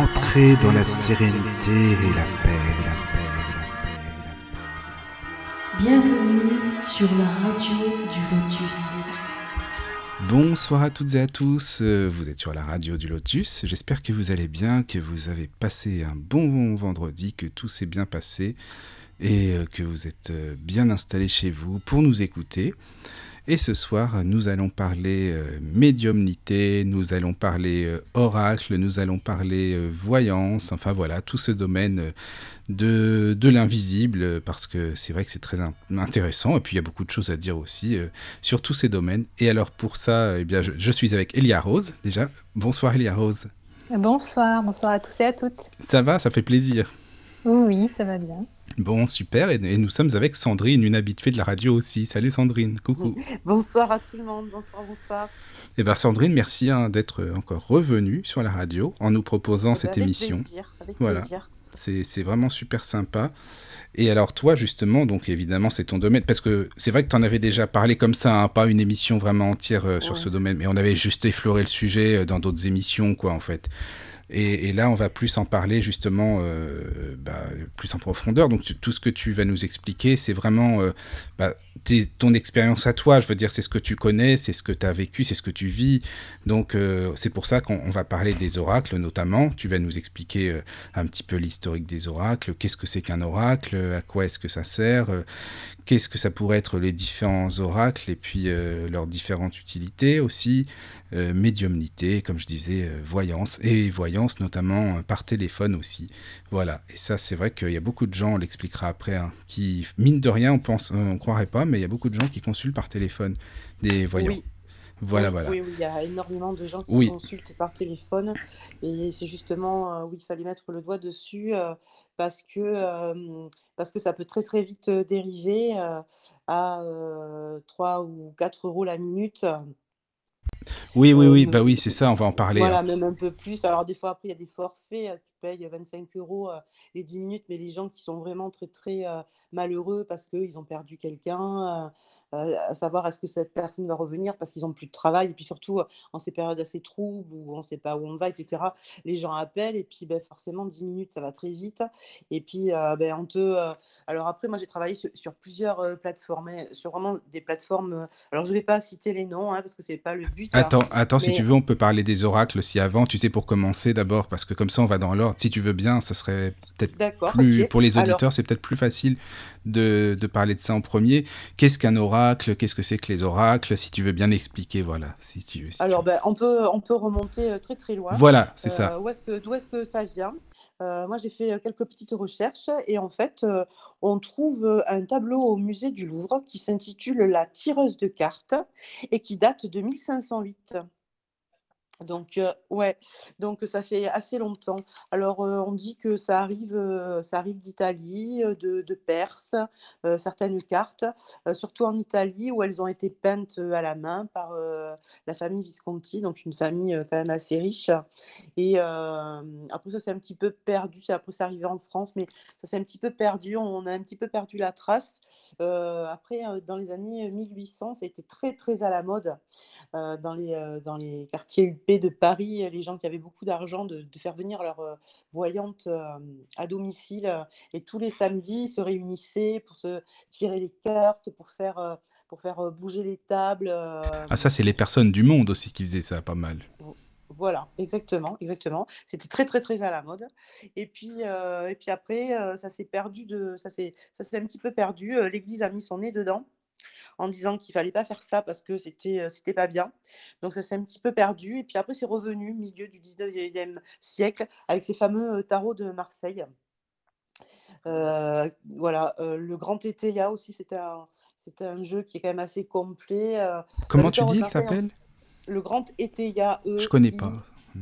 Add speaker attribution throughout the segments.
Speaker 1: Entrez dans la sérénité et la paix, la paix, la paix, la paix.
Speaker 2: Bienvenue sur la radio du Lotus.
Speaker 1: Bonsoir à toutes et à tous, euh, vous êtes sur la radio du Lotus, j'espère que vous allez bien, que vous avez passé un bon vendredi, que tout s'est bien passé et euh, que vous êtes euh, bien installés chez vous pour nous écouter. Et ce soir, nous allons parler euh, médiumnité, nous allons parler euh, oracle, nous allons parler euh, voyance, enfin voilà, tout ce domaine de, de l'invisible, parce que c'est vrai que c'est très in- intéressant, et puis il y a beaucoup de choses à dire aussi sur tous ces domaines. Et alors pour ça, eh bien, je, je suis avec Elia Rose, déjà. Bonsoir Elia Rose.
Speaker 3: Bonsoir, bonsoir à tous et à toutes.
Speaker 1: Ça va, ça fait plaisir.
Speaker 3: Oui, ça va bien.
Speaker 1: Bon, super, et, et nous sommes avec Sandrine, une habituée de la radio aussi. Salut Sandrine, coucou.
Speaker 4: Bonsoir à tout le monde, bonsoir, bonsoir.
Speaker 1: Eh bien Sandrine, merci hein, d'être encore revenue sur la radio en nous proposant
Speaker 4: Eh ben,
Speaker 1: cette
Speaker 4: avec
Speaker 1: émission.
Speaker 4: Plaisir, avec
Speaker 1: Voilà.
Speaker 4: plaisir.
Speaker 1: C'est vraiment super sympa. Et alors toi, justement, donc évidemment, c'est ton domaine, parce que c'est vrai que tu en avais déjà parlé comme ça, hein, pas une émission vraiment entière euh, sur
Speaker 4: Ouais.
Speaker 1: ce domaine, mais on avait juste effleuré le sujet euh, dans d'autres émissions, quoi, en fait. Et, là, on va plus en parler, justement, euh, bah, plus en profondeur. Donc tout ce que tu vas nous expliquer, c'est vraiment euh, bah, ton expérience à toi. Je veux dire, c'est ce que tu connais, c'est ce que tu as vécu, c'est ce que tu vis. Donc euh, c'est pour ça qu'on on va parler des oracles, notamment. Tu vas nous expliquer euh, un petit peu l'historique des oracles, qu'est-ce que c'est qu'un oracle, à quoi est-ce que ça sert, euh, qu'est-ce que ça pourrait être les différents oracles et puis leurs différentes utilités aussi, médiumnité, comme je disais, voyance et voyance notamment par téléphone aussi. Voilà, et ça c'est vrai qu'il y a beaucoup de gens, on l'expliquera après, hein, qui, mine de rien, on pense, on croirait pas, mais il y a beaucoup de gens qui consultent par téléphone des voyants.
Speaker 4: Oui,
Speaker 1: Voilà,
Speaker 4: oui,
Speaker 1: voilà.
Speaker 4: oui, oui, il y a énormément de gens qui
Speaker 1: Oui.
Speaker 4: consultent par téléphone et c'est justement euh, où il fallait mettre le doigt dessus euh, parce que, euh, parce que ça peut très très vite dériver à euh, 3 ou 4 euros la minute.
Speaker 1: Oui, oui, oui, bah oui, c'est ça, on va en parler.
Speaker 4: Voilà,
Speaker 1: hein.
Speaker 4: même un peu plus. Alors, des fois, après, il y a des forfaits. Payes 25 euros euh, les 10 minutes, mais les gens qui sont vraiment très, très euh, malheureux parce qu'ils ont perdu quelqu'un, euh, à savoir est-ce que cette personne va revenir parce qu'ils n'ont plus de travail. Et puis surtout, en ces périodes assez troubles où on ne sait pas où on va, etc., les gens appellent et puis ben, forcément, 10 minutes, ça va très vite. Et puis, ben, on te. Alors, après, moi, j'ai travaillé sur, sur plusieurs plateformes, sur vraiment des plateformes. Alors, je ne vais pas citer les noms hein, parce que ce n'est pas le but. hein.
Speaker 1: Attends, attends, si tu veux, on peut parler des oracles aussi avant, tu sais, pour commencer d'abord, parce que comme ça, on va dans l'ordre. Si tu veux bien, ça serait peut-être plus, pour les
Speaker 4: Alors,
Speaker 1: auditeurs, c'est peut-être plus facile de, de parler de ça en premier. Qu'est-ce qu'un oracle? Qu'est-ce que c'est que les oracles? Si tu veux bien expliquer, voilà. Si tu, si tu-
Speaker 4: Alors, ben, on, peut, on peut remonter euh, très très loin.
Speaker 1: Voilà, c'est
Speaker 4: Euh,
Speaker 1: ça.
Speaker 4: où est-ce que, d'où est-ce que ça vient? Euh, Moi, j'ai fait euh, quelques petites recherches et en fait, euh, on trouve euh, un tableau au musée du Louvre qui s'intitule La tireuse de cartes et qui date de 1508. Donc, euh, ouais, donc ça fait assez longtemps. Alors, euh, on dit que ça arrive, euh, arrive d'Italie, de, Perse, certaines cartes, surtout en Italie où elles ont été peintes à la main par la famille Visconti, donc une famille quand même assez riche. Et après, ça s'est un petit peu perdu, après c'est arrivé en France, mais ça s'est un petit peu perdu, on a un petit peu perdu la trace. Après, dans les années 1800, ça a été très, très à la mode dans les, dans les quartiers UP de Paris, les gens qui avaient beaucoup d'argent, de, de faire venir leur euh, voyante euh, à domicile. euh, et tous les samedis, ils se réunissaient pour se tirer les cartes, pour faire, pour faire bouger les tables.
Speaker 1: Ah, ça, c'est les personnes du monde aussi qui faisaient ça, pas mal.
Speaker 4: voilà, exactement, exactement. C'était très, très, très à la mode. Et puis, euh, et puis après, ça s'est perdu de, ça s'est, ça s'est un petit peu perdu. L'Église a mis son nez dedans en disant qu'il fallait pas faire ça parce que c'était, euh, c'était pas bien. Donc ça s'est un petit peu perdu. Et puis après, c'est revenu milieu du 19e siècle avec ces fameux euh, tarots de Marseille. Euh, voilà, euh, le Grand Tétéia aussi, c'était un, c'était un jeu qui est quand même assez complet. euh,
Speaker 1: Comment tu dis
Speaker 4: Marseille, en-
Speaker 1: s'appelle?
Speaker 4: Le Grand Tétéia, E,
Speaker 1: Je connais
Speaker 4: I,
Speaker 1: pas.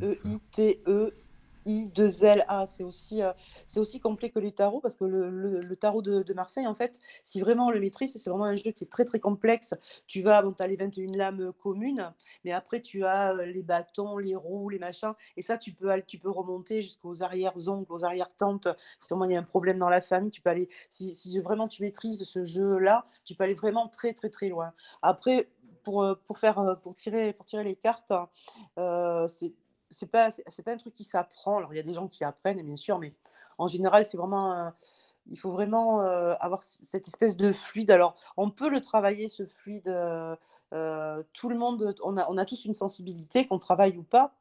Speaker 4: E-I-T-E. I2LA, c'est aussi, euh, c'est aussi complet que les tarots parce que le, le- tarot de, Marseille, en fait, si vraiment on le maîtrise, c'est vraiment un jeu qui est très très complexe. Tu vas, bon, tu as les 21 lames communes, mais après tu as euh, les bâtons, les roues, les machins, et ça tu peux, tu peux remonter jusqu'aux arrière-oncles, aux arrière-tantes. Si vraiment il y a un problème dans la famille, tu peux aller, si, si vraiment tu maîtrises ce jeu-là, tu peux aller vraiment très très très loin. Après, pour, euh, pour, faire, pour, tirer, pour tirer les cartes, euh, c'est c'est pas, c'est pas un truc qui s'apprend. Alors, il y a des gens qui apprennent, bien sûr, mais en général, c'est vraiment il faut vraiment avoir cette espèce de fluide. Alors, on peut le travailler, ce fluide. tout le monde, on a, on a tous une sensibilité, qu'on travaille ou pas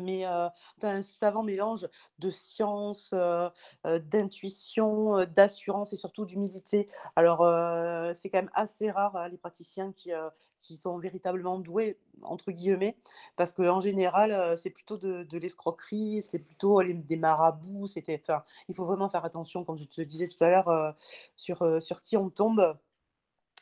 Speaker 4: mais as un savant mélange de science, d'intuition, d'assurance et surtout d'humilité. Alors, c'est quand même assez rare, hein, les praticiens qui, qui sont véritablement doués, entre guillemets, parce qu'en général, c'est plutôt de, l'escroquerie, c'est plutôt des marabouts. C'était, il faut vraiment faire attention, comme je te disais tout à l'heure, sur, sur qui on tombe.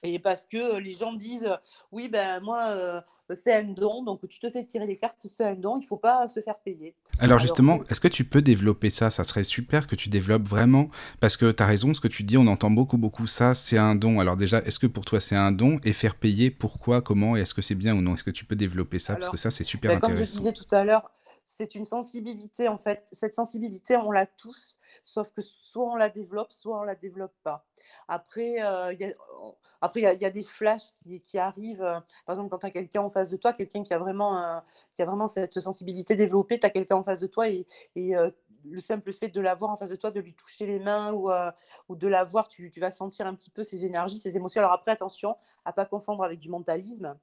Speaker 4: Et parce que les gens disent oui, ben moi, c'est un don, donc tu te fais tirer les cartes, c'est un don, il ne faut pas se faire payer.
Speaker 1: Alors, justement, est-ce que tu peux développer ça? Ça serait super que tu développes vraiment, parce que tu as raison, ce que tu dis, on entend beaucoup, beaucoup ça, c'est un don. Alors déjà, est-ce que pour toi c'est un don? Et faire payer, pourquoi, comment, et est-ce que c'est bien ou non? Est-ce que tu peux développer ça? Parce que ça, c'est super
Speaker 4: ben,
Speaker 1: intéressant.
Speaker 4: Comme je disais tout à l'heure, c'est une sensibilité, en fait. Cette sensibilité, on l'a tous, sauf que soit on la développe, soit on la développe pas. Après, euh, il y, a, après, des flashs qui, arrivent. Euh, par exemple, quand tu as quelqu'un en face de toi, quelqu'un qui, a vraiment, euh, qui a vraiment cette sensibilité développée, tu as quelqu'un en face de toi et, et le simple fait de l'avoir en face de toi, de lui toucher les mains ou, de la voir, tu, tu, vas sentir un petit peu ses énergies, ses émotions. Alors après, attention à pas confondre avec du mentalisme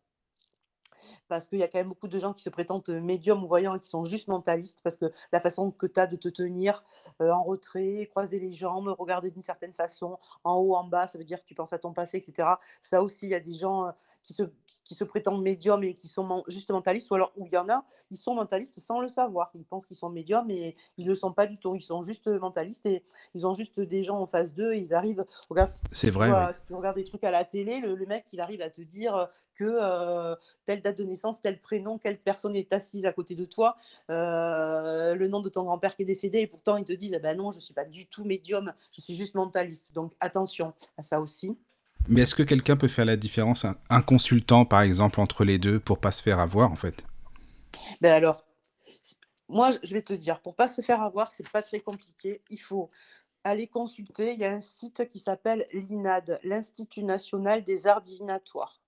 Speaker 4: parce qu'il y a quand même beaucoup de gens qui se prétendent médiums ou voyants et qui sont juste mentalistes, parce que la façon que tu as de te tenir en retrait, croiser les jambes, regarder d'une certaine façon, en haut, en bas, ça veut dire que tu penses à ton passé, etc. Ça aussi, il y a des gens qui, se, qui se prétendent médiums et qui sont juste mentalistes, ou alors où il y en a, ils sont mentalistes sans le savoir. Ils pensent qu'ils sont médiums, mais ils ne le sont pas du tout. Ils sont juste mentalistes et ils ont juste des gens en face d'eux. Ils arrivent, regarde,
Speaker 1: c'est vrai.
Speaker 4: Si tu regardes des trucs à la télé, le, le mec, il arrive à te dire que telle date de naissance, tel prénom, quelle personne est assise à côté de toi, le nom de ton grand-père qui est décédé, et pourtant ils te disent ah ben non, je ne suis pas du tout médium, je suis juste mentaliste. Donc attention à ça aussi.
Speaker 1: Mais est-ce que quelqu'un peut faire la différence, un, consultant par exemple, entre les deux pour pas se faire avoir en fait?
Speaker 4: Ben alors, moi je vais te dire, pour pas se faire avoir, c'est pas très compliqué. Il faut aller consulter. Il y a un site qui s'appelle l'INAD, l'Institut national des arts divinatoires.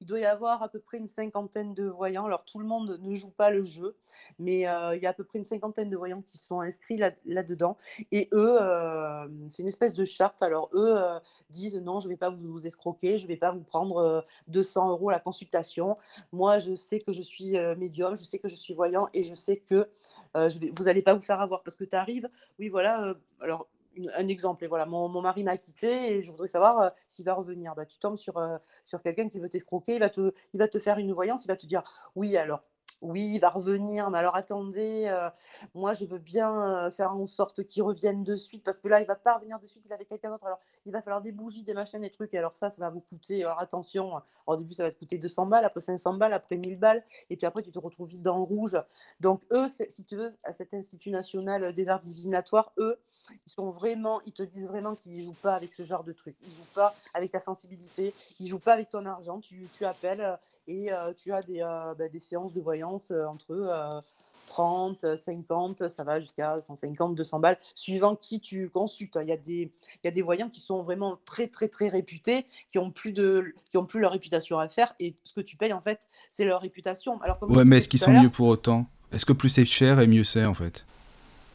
Speaker 4: Il doit y avoir à peu près une cinquantaine de voyants. Alors tout le monde ne joue pas le jeu, mais euh, il y a à peu près une cinquantaine de voyants qui sont inscrits là-dedans. et eux, euh, c'est une espèce de charte. Alors eux euh, disent non, je ne vais pas vous, escroquer, je ne vais pas vous prendre 200 euros la consultation. Moi, je sais que je suis médium, je sais que je suis voyant et je sais que vous n'allez pas vous faire avoir parce que tu arrives, oui, voilà. alors un exemple. Et voilà, mon, mon mari m'a quitté et je voudrais savoir euh, s'il va revenir. Bah, tu tombes sur, euh, sur quelqu'un qui veut t'escroquer, il, va te, il va te faire une voyance, il va te dire oui, alors oui, il va revenir, mais alors attendez, euh, moi je veux bien faire en sorte qu'il revienne de suite, parce que là il va pas revenir de suite, il est avec quelqu'un d'autre, alors il va falloir des bougies, des machines, des trucs, et alors ça, ça va vous coûter, alors attention, au début ça va te coûter 200 balles, après 500 balles, après 1000 balles, et puis après tu te retrouves vite dans le rouge. Donc eux, si tu veux, à cet Institut national des arts divinatoires, eux, ils sont vraiment, ils te disent vraiment qu'ils ne jouent pas avec ce genre de trucs, ils jouent pas avec ta sensibilité, ils jouent pas avec ton argent, tu, tu appelles et tu as des, bah, des, séances de voyance entre 30, 50, ça va jusqu'à 150, 200 balles, suivant qui tu consultes. Il y, a des, il y a des voyants qui sont vraiment très, très, très réputés, qui ont plus, de, qui ont plus leur réputation à faire, et ce que tu payes, en fait, c'est leur réputation.
Speaker 1: Alors, ouais, mais est-ce qu'ils sont mieux pour autant? Est-ce que plus c'est cher et mieux c'est, en fait?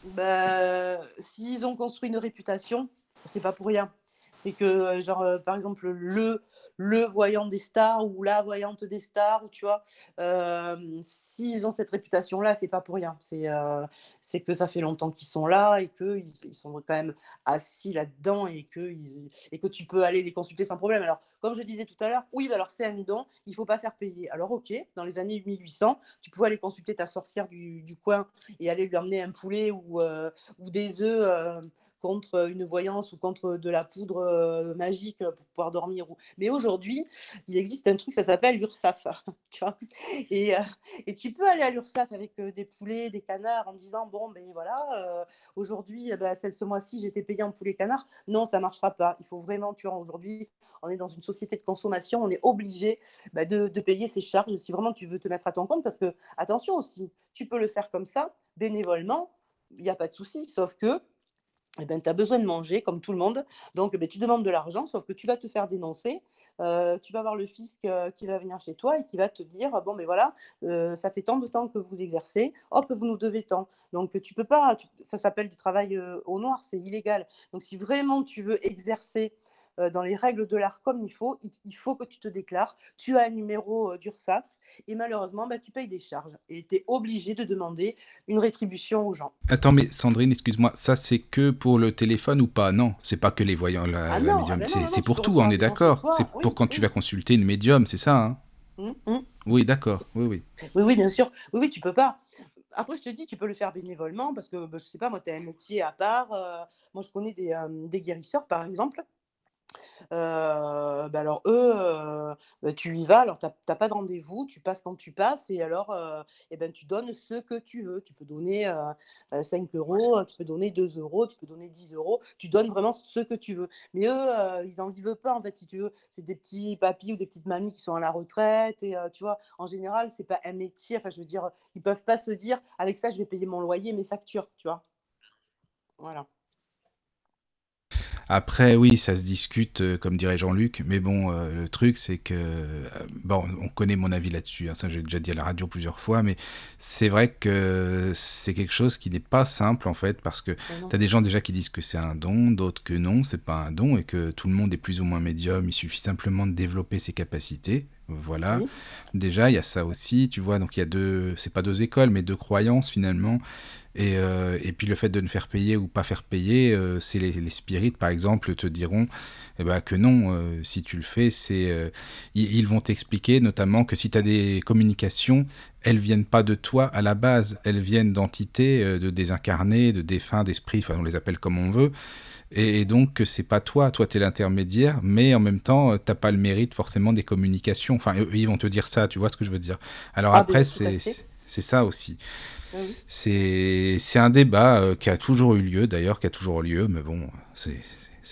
Speaker 4: Bah, S'ils ont construit une réputation, c'est pas pour rien. C'est que, genre, par exemple, le voyant des stars ou la voyante des stars, tu vois. S'ils ont cette réputation-là, c'est pas pour rien. C'est que ça fait longtemps qu'ils sont là et qu'ils ils sont quand même assis là-dedans et que, et que tu peux aller les consulter sans problème. Alors, comme je disais tout à l'heure, oui, bah alors c'est un don, il faut pas faire payer. Alors, ok, dans les années 1800, tu pouvais aller consulter ta sorcière du, du coin et aller lui emmener un poulet ou, ou des œufs contre une voyance ou contre de la poudre magique pour pouvoir dormir. Mais aujourd'hui, il existe un truc, ça s'appelle l'URSAF. tu et, tu peux aller à l'URSAF avec des poulets, des canards en disant Bon, ben voilà, aujourd'hui, eh ben, ce mois-ci, j'étais payé en poulet canard. Non, ça ne marchera pas. Il faut vraiment, tu vois, aujourd'hui, on est dans une société de consommation, on est obligé bah, de, de payer ses charges si vraiment tu veux te mettre à ton compte. Parce que, attention aussi, tu peux le faire comme ça, bénévolement, il n'y a pas de souci, sauf que eh ben, tu as besoin de manger comme tout le monde, donc beh, tu demandes de l'argent, sauf que tu vas te faire dénoncer. Heu, tu vas avoir le fisc, heu, qui va venir chez toi et qui va te dire: «Bon, mais voilà, heu, ça fait tant de temps que vous exercez, hop, vous nous devez tant». Donc tu peux pas ça s'appelle du travail, au noir, c'est illégal. Donc si vraiment tu veux exercer, dans les règles de l'art comme il faut, il il faut que tu te déclares. Tu as un numéro, heu, d'URSSAF et malheureusement, bah, tu payes des charges et tu es obligé de demander une rétribution aux gens.
Speaker 1: Attends, mais Sandrine, excuse-moi, ça c'est que pour le téléphone ou pas? Non, c'est pas que les voyants, la
Speaker 4: Ah
Speaker 1: la
Speaker 4: non, ah
Speaker 1: médium,
Speaker 4: ben
Speaker 1: c'est pour tout, on est d'accord? C'est pour
Speaker 4: Oui,
Speaker 1: quand tu vas consulter une médium, c'est ça, hein?
Speaker 4: Mmh mh.
Speaker 1: Oui, d'accord, oui, oui.
Speaker 4: Oui, oui, bien sûr. Oui, oui, tu peux pas. Après, je te dis, tu peux le faire bénévolement parce que, bah, je sais pas moi, tu as un métier à part, heu, moi je connais des guérisseurs, par exemple. Bah, alors eux, bah, tu y vas, alors tu as tu as pas de rendez-vous, tu passes quand tu passes et alors, et ben, tu donnes ce que tu veux. Tu peux donner, heu heu, 5 €, tu peux donner 2 €, tu peux donner 10 €, tu donnes vraiment ce que tu veux. Mais eux, ils en vivent pas en fait, si tu veux. C'est des petits papys ou des petites mamies qui sont à la retraite et tu vois? En général, c'est pas un métier, enfin je veux dire, ils peuvent pas se dire: «Avec ça, je vais payer mon loyer, mes factures», tu vois? Voilà.
Speaker 1: Après oui, ça se discute, heu, comme dirait Jean-Luc, mais bon, heu, le truc c'est que, heu, bon, on connaît mon avis là-dessus, hein, ça j'ai déjà dit à la radio plusieurs fois, mais c'est vrai que c'est quelque chose qui n'est pas simple en fait, parce que
Speaker 4: Mais
Speaker 1: tu as des gens déjà qui disent que c'est un don, d'autres que non, c'est pas un don et que tout le monde est plus ou moins médium, il suffit simplement de développer ses capacités, voilà. Déjà, il y a ça aussi, tu vois? Donc il y a 2 c'est pas 2 écoles, mais 2 croyances finalement et heu et puis le fait de ne faire payer ou pas faire payer, heu, c'est les les spirites par exemple te diront, et bah, que non, heu, si tu le fais, c'est, ils vont t'expliquer notamment que si tu as des communications, elles viennent pas de toi à la base, elles viennent d'entités, de désincarnés, de défunts, d'esprits, enfin on les appelle comme on veut et et donc que c'est pas toi, toi tu es l'intermédiaire, mais en même temps, heu, tu as pas le mérite forcément des communications. Enfin, ils vont te dire ça, tu vois ce que je veux dire? Alors
Speaker 4: Ah
Speaker 1: après c'est. C'est ça aussi.
Speaker 4: Oui.
Speaker 1: C'est un débat, heu, qui a toujours eu lieu d'ailleurs, qui a toujours lieu, mais bon, c'est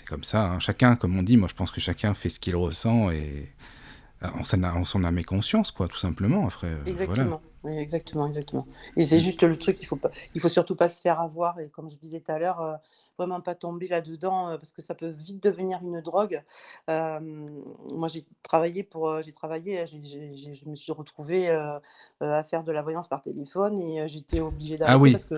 Speaker 1: comme ça, hein. Chacun, comme on dit, moi je pense que chacun fait ce qu'il ressent et en son a en son âme et conscience quoi, tout simplement. Après, voilà.
Speaker 4: Exactement, oui, exactement, exactement et c'est
Speaker 1: Mmh.
Speaker 4: juste le truc, il faut pas il faut surtout pas se faire avoir et comme je disais tout à l'heure, heu, vraiment pas tomber là-dedans, parce que ça peut vite devenir une drogue. Moi j'ai travaillé pour, j'ai travaillé, j'ai j'ai j'ai je me suis retrouvée, à faire de la voyance par téléphone et j'étais obligée
Speaker 1: Ah
Speaker 4: d'arrêter
Speaker 1: oui.
Speaker 4: parce que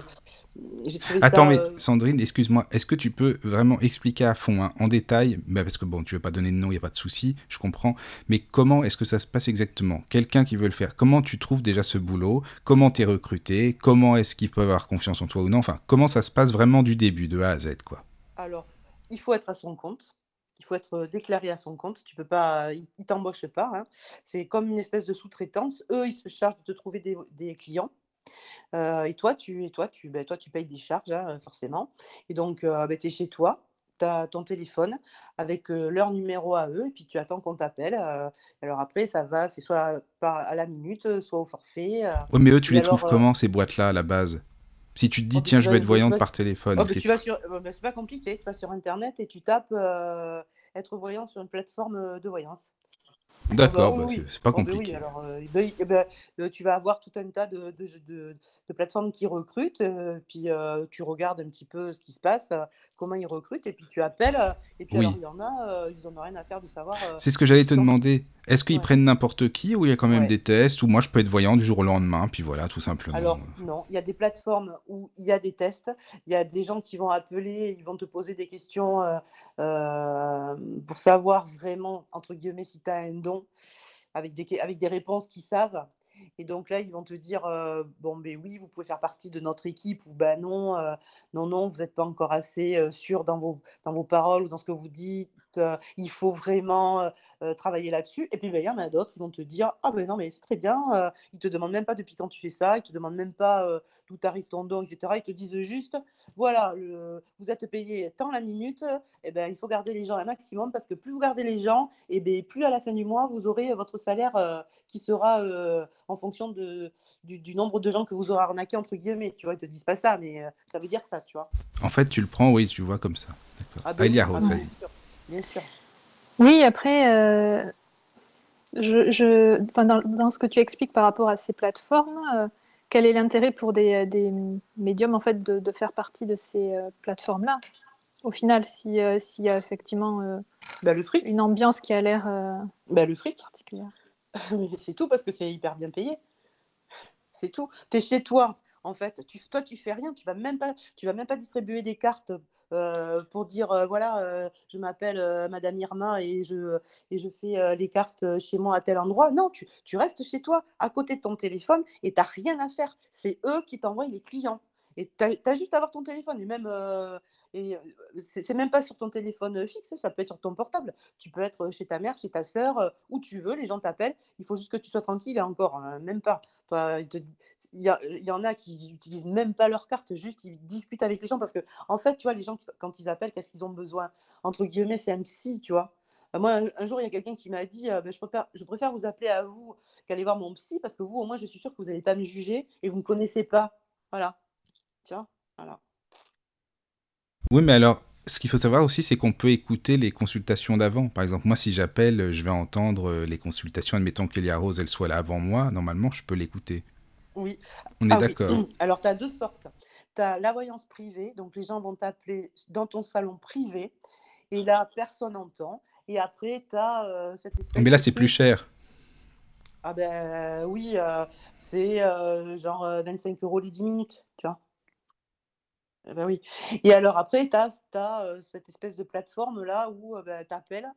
Speaker 1: Attends,
Speaker 4: ça,
Speaker 1: mais Sandrine, excuse-moi, est-ce que tu peux vraiment expliquer à fond, hein, en détail, bah, parce que bon, tu veux pas donner de nom, il y a pas de souci, je comprends, mais comment est-ce que ça se passe exactement? Quelqu'un qui veut le faire, comment tu trouves déjà ce boulot? Comment tu es recrutée? Comment est-ce qu'ils peuvent avoir confiance en toi ou non? Enfin, comment ça se passe vraiment du début, de A à Z, quoi?
Speaker 4: Alors, il faut être à son compte. Il faut être, heu, déclaré à son compte. Tu peux pas ils ils t'embauchent pas, hein. C'est comme une espèce de sous-traitance. Eux, ils se chargent de te trouver des des clients, heu et toi tu et toi tu, beh, toi tu payes des charges, hein, forcément et donc heu, beh, tu es chez toi, tu as ton téléphone avec, leur numéro à eux et puis tu attends qu'on t'appelle, alors après ça va, c'est soit par à la minute, soit au forfait,
Speaker 1: mais eux, tu les trouves
Speaker 4: alors,
Speaker 1: comment ces boîtes-là, à la base? Si tu te dis: «Tiens, je veux être voyante
Speaker 4: vas
Speaker 1: par téléphone»,
Speaker 4: oh sur bah, c'est pas compliqué, tu vas sur internet et tu tapes, heu, être voyant sur une plateforme, heu, de voyance. Bah,
Speaker 1: D'accord,
Speaker 4: oui,
Speaker 1: bah, c'est
Speaker 4: oui.
Speaker 1: c'est pas
Speaker 4: beh, oui,
Speaker 1: compliqué.
Speaker 4: alors, beh, et bah, heu, tu vas avoir tout un tas de de j de de plateformes qui recrutent, puis, tu regardes un petit peu ce qui se passe, comment ils recrutent et puis tu appelles, et puis alors
Speaker 1: Oui.
Speaker 4: il y en a, ils en ont rien à faire de savoir,
Speaker 1: C'est ce que j'allais te demander. Est-ce qu'ils
Speaker 4: ouais.
Speaker 1: prennent n'importe qui ou il y a quand même
Speaker 4: Ouais.
Speaker 1: des tests? Ou moi je peux être voyant du jour au lendemain, puis voilà, tout simplement,
Speaker 4: Alors non, il y a des plateformes où il y a des tests. Il y a des gens qui vont appeler, ils vont te poser des questions, heu, hem, pour savoir vraiment, entre guillemets, si tu as un don, avec des avec des réponses qu'ils savent et donc là, ils vont te dire, heu: «Bon, beh, oui, vous pouvez faire partie de notre équipe» ou «Bah, non, non, non, vous êtes pas encore assez, sûr dans vos dans vos paroles ou dans ce que vous dites, il faut vraiment, heu, travailler là-dessus» et puis, beh, il y en a d'autres, ils vont te dire: «Ah beh, non, mais c'est très bien», heu, ils te demandent même pas depuis quand tu fais ça, ils te demandent même pas, heu, d'où t'arrive ton don et cetera. Ils te disent juste: «Voilà, le vous êtes payé tant la minute et ben, il faut garder les gens un maximum parce que plus vous gardez les gens et beh, plus à la fin du mois, vous aurez votre salaire, heu, qui sera, en fonction de du du nombre de gens que vous aurez arnaqués» entre guillemets, tu vois? Ils te disent pas ça, mais ça veut dire ça, tu vois?
Speaker 1: En fait, tu le prends, oui, tu vois comme ça. D'accord.
Speaker 4: Ah
Speaker 1: a
Speaker 4: ah bien
Speaker 1: vas-y.
Speaker 4: bien sûr.
Speaker 3: Oui, après, heu, je je dans dans ce que tu expliques par rapport à ces plateformes, heu, quel est l'intérêt pour des, mmh, médiums, en fait, de de faire partie de ces, plateformes-là? au final, si, euh, s'il y a effectivement euh,
Speaker 4: Bah, le fric.
Speaker 3: une ambiance qui a l'air euh,
Speaker 4: Bah, le fric.
Speaker 3: particulière.
Speaker 4: C'est tout parce que c'est hyper bien payé. C'est tout. Tu es chez toi, en fait. Tu, toi, tu fais rien. Tu vas même pas, tu vas même pas distribuer des cartes euh, pour dire euh, voilà, euh, je m'appelle Madame Irma et je, et je fais les cartes chez moi à tel endroit. Non, tu, tu restes chez toi, à côté de ton téléphone et tu rien à faire. C'est eux qui t'envoient les clients. Et tu as, juste à avoir ton téléphone. Et même, euh, euh, c'est même pas sur ton téléphone euh, fixe, ça peut être sur ton portable. Tu peux être chez ta mère, chez ta soeur, où tu veux, les gens t'appellent. Il faut juste que tu sois tranquille et encore, hein, même pas. Il, y, en a qui utilisent même pas leur carte, juste ils discutent avec les gens parce que, en fait, tu vois, les gens, quand ils appellent, qu'est-ce qu'ils ont besoin? Entre guillemets, c'est un psy, tu vois. Euh, Moi, un, jour, il y a quelqu'un qui m'a dit Ben, je, préfère, je préfère vous appeler à vous qu'aller voir mon psy parce que vous, au moins, je suis sûre que vous n'allez pas me juger et vous ne me connaissez pas. Voilà. Voilà.
Speaker 1: Oui, mais alors, ce qu'il faut savoir aussi, c'est qu'on peut écouter les consultations d'avant. Par exemple, moi, si j'appelle, je vais entendre euh, les consultations. Admettons qu'Elia Rose, elle soit là avant moi. Normalement, je peux l'écouter.
Speaker 4: Oui.
Speaker 1: On est
Speaker 4: Ah oui.
Speaker 1: d'accord.
Speaker 4: Alors, tu as deux sortes. Tu as la voyance privée, donc les gens vont t'appeler dans ton salon privé, et là, personne n'entend. Et après, tu as cette espèce
Speaker 1: Mais là,
Speaker 4: de
Speaker 1: c'est plus cher.
Speaker 4: Ah ben oui, euh, c'est euh, genre euh, 25 euros les 10 minutes, tu vois. Eh ben oui. Et alors après, tu as, cette espèce de plateforme-là où tu appelles,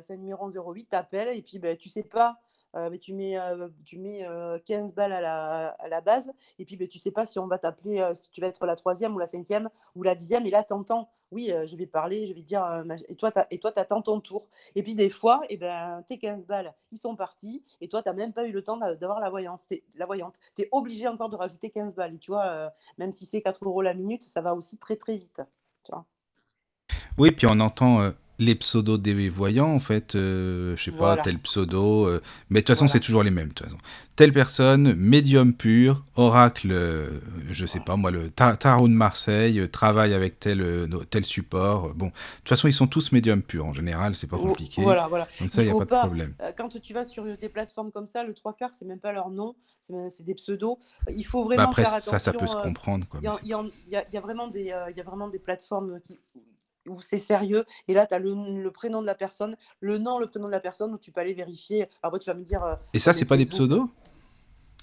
Speaker 4: c'est numéro en 08, tu appelles, et puis ben, tu sais pas, euh, mais tu mets, euh, tu mets euh, 15 balles à la, à la base, et puis ben, tu sais pas si on va t'appeler, euh, si tu vas être la troisième ou la cinquième ou la dixième, et là, tu entends, oui, euh, je vais parler, je vais dire, euh, et toi, t'as- et toi, tu attends ton tour. Et puis des fois, eh ben, tes 15 balles, ils sont partis, et toi, tu n'as même pas eu le temps d'a- d'avoir la, la voyante. Tu es obligé encore de rajouter 15 balles, et tu vois, euh, même si c'est 4 euros la minute, ça va aussi très très vite. Tu vois?
Speaker 1: Oui, puis on entend euh, les pseudos des voyants, en fait. euh, je sais pas, tel pseudo. euh, mais de toute façon, c'est toujours les mêmes. de toute façon. Telle personne, médium pur, oracle, euh, je sais pas moi, le ta- tarot de Marseille, euh, travaille avec tel, euh, tel support. Bon, de toute façon, ils sont tous médiums purs en général, c'est pas compliqué.
Speaker 4: Voilà, voilà.
Speaker 1: Comme ça,
Speaker 4: Il
Speaker 1: n'y a pas de problème.
Speaker 4: quand tu vas sur des plateformes comme ça, le trois quarts, c'est même pas leur nom, c'est des pseudos. Il faut
Speaker 1: Bah
Speaker 4: vraiment
Speaker 1: après,
Speaker 4: faire
Speaker 1: ça, ça peut se comprendre.
Speaker 4: Il y, y a vraiment des plateformes qui, où c'est sérieux. Et là, tu as le, le prénom de la personne, le nom, le prénom de la personne, où tu peux aller vérifier. Alors, après, tu vas me dire, euh,
Speaker 1: Et ça, c'est pas des pseudos?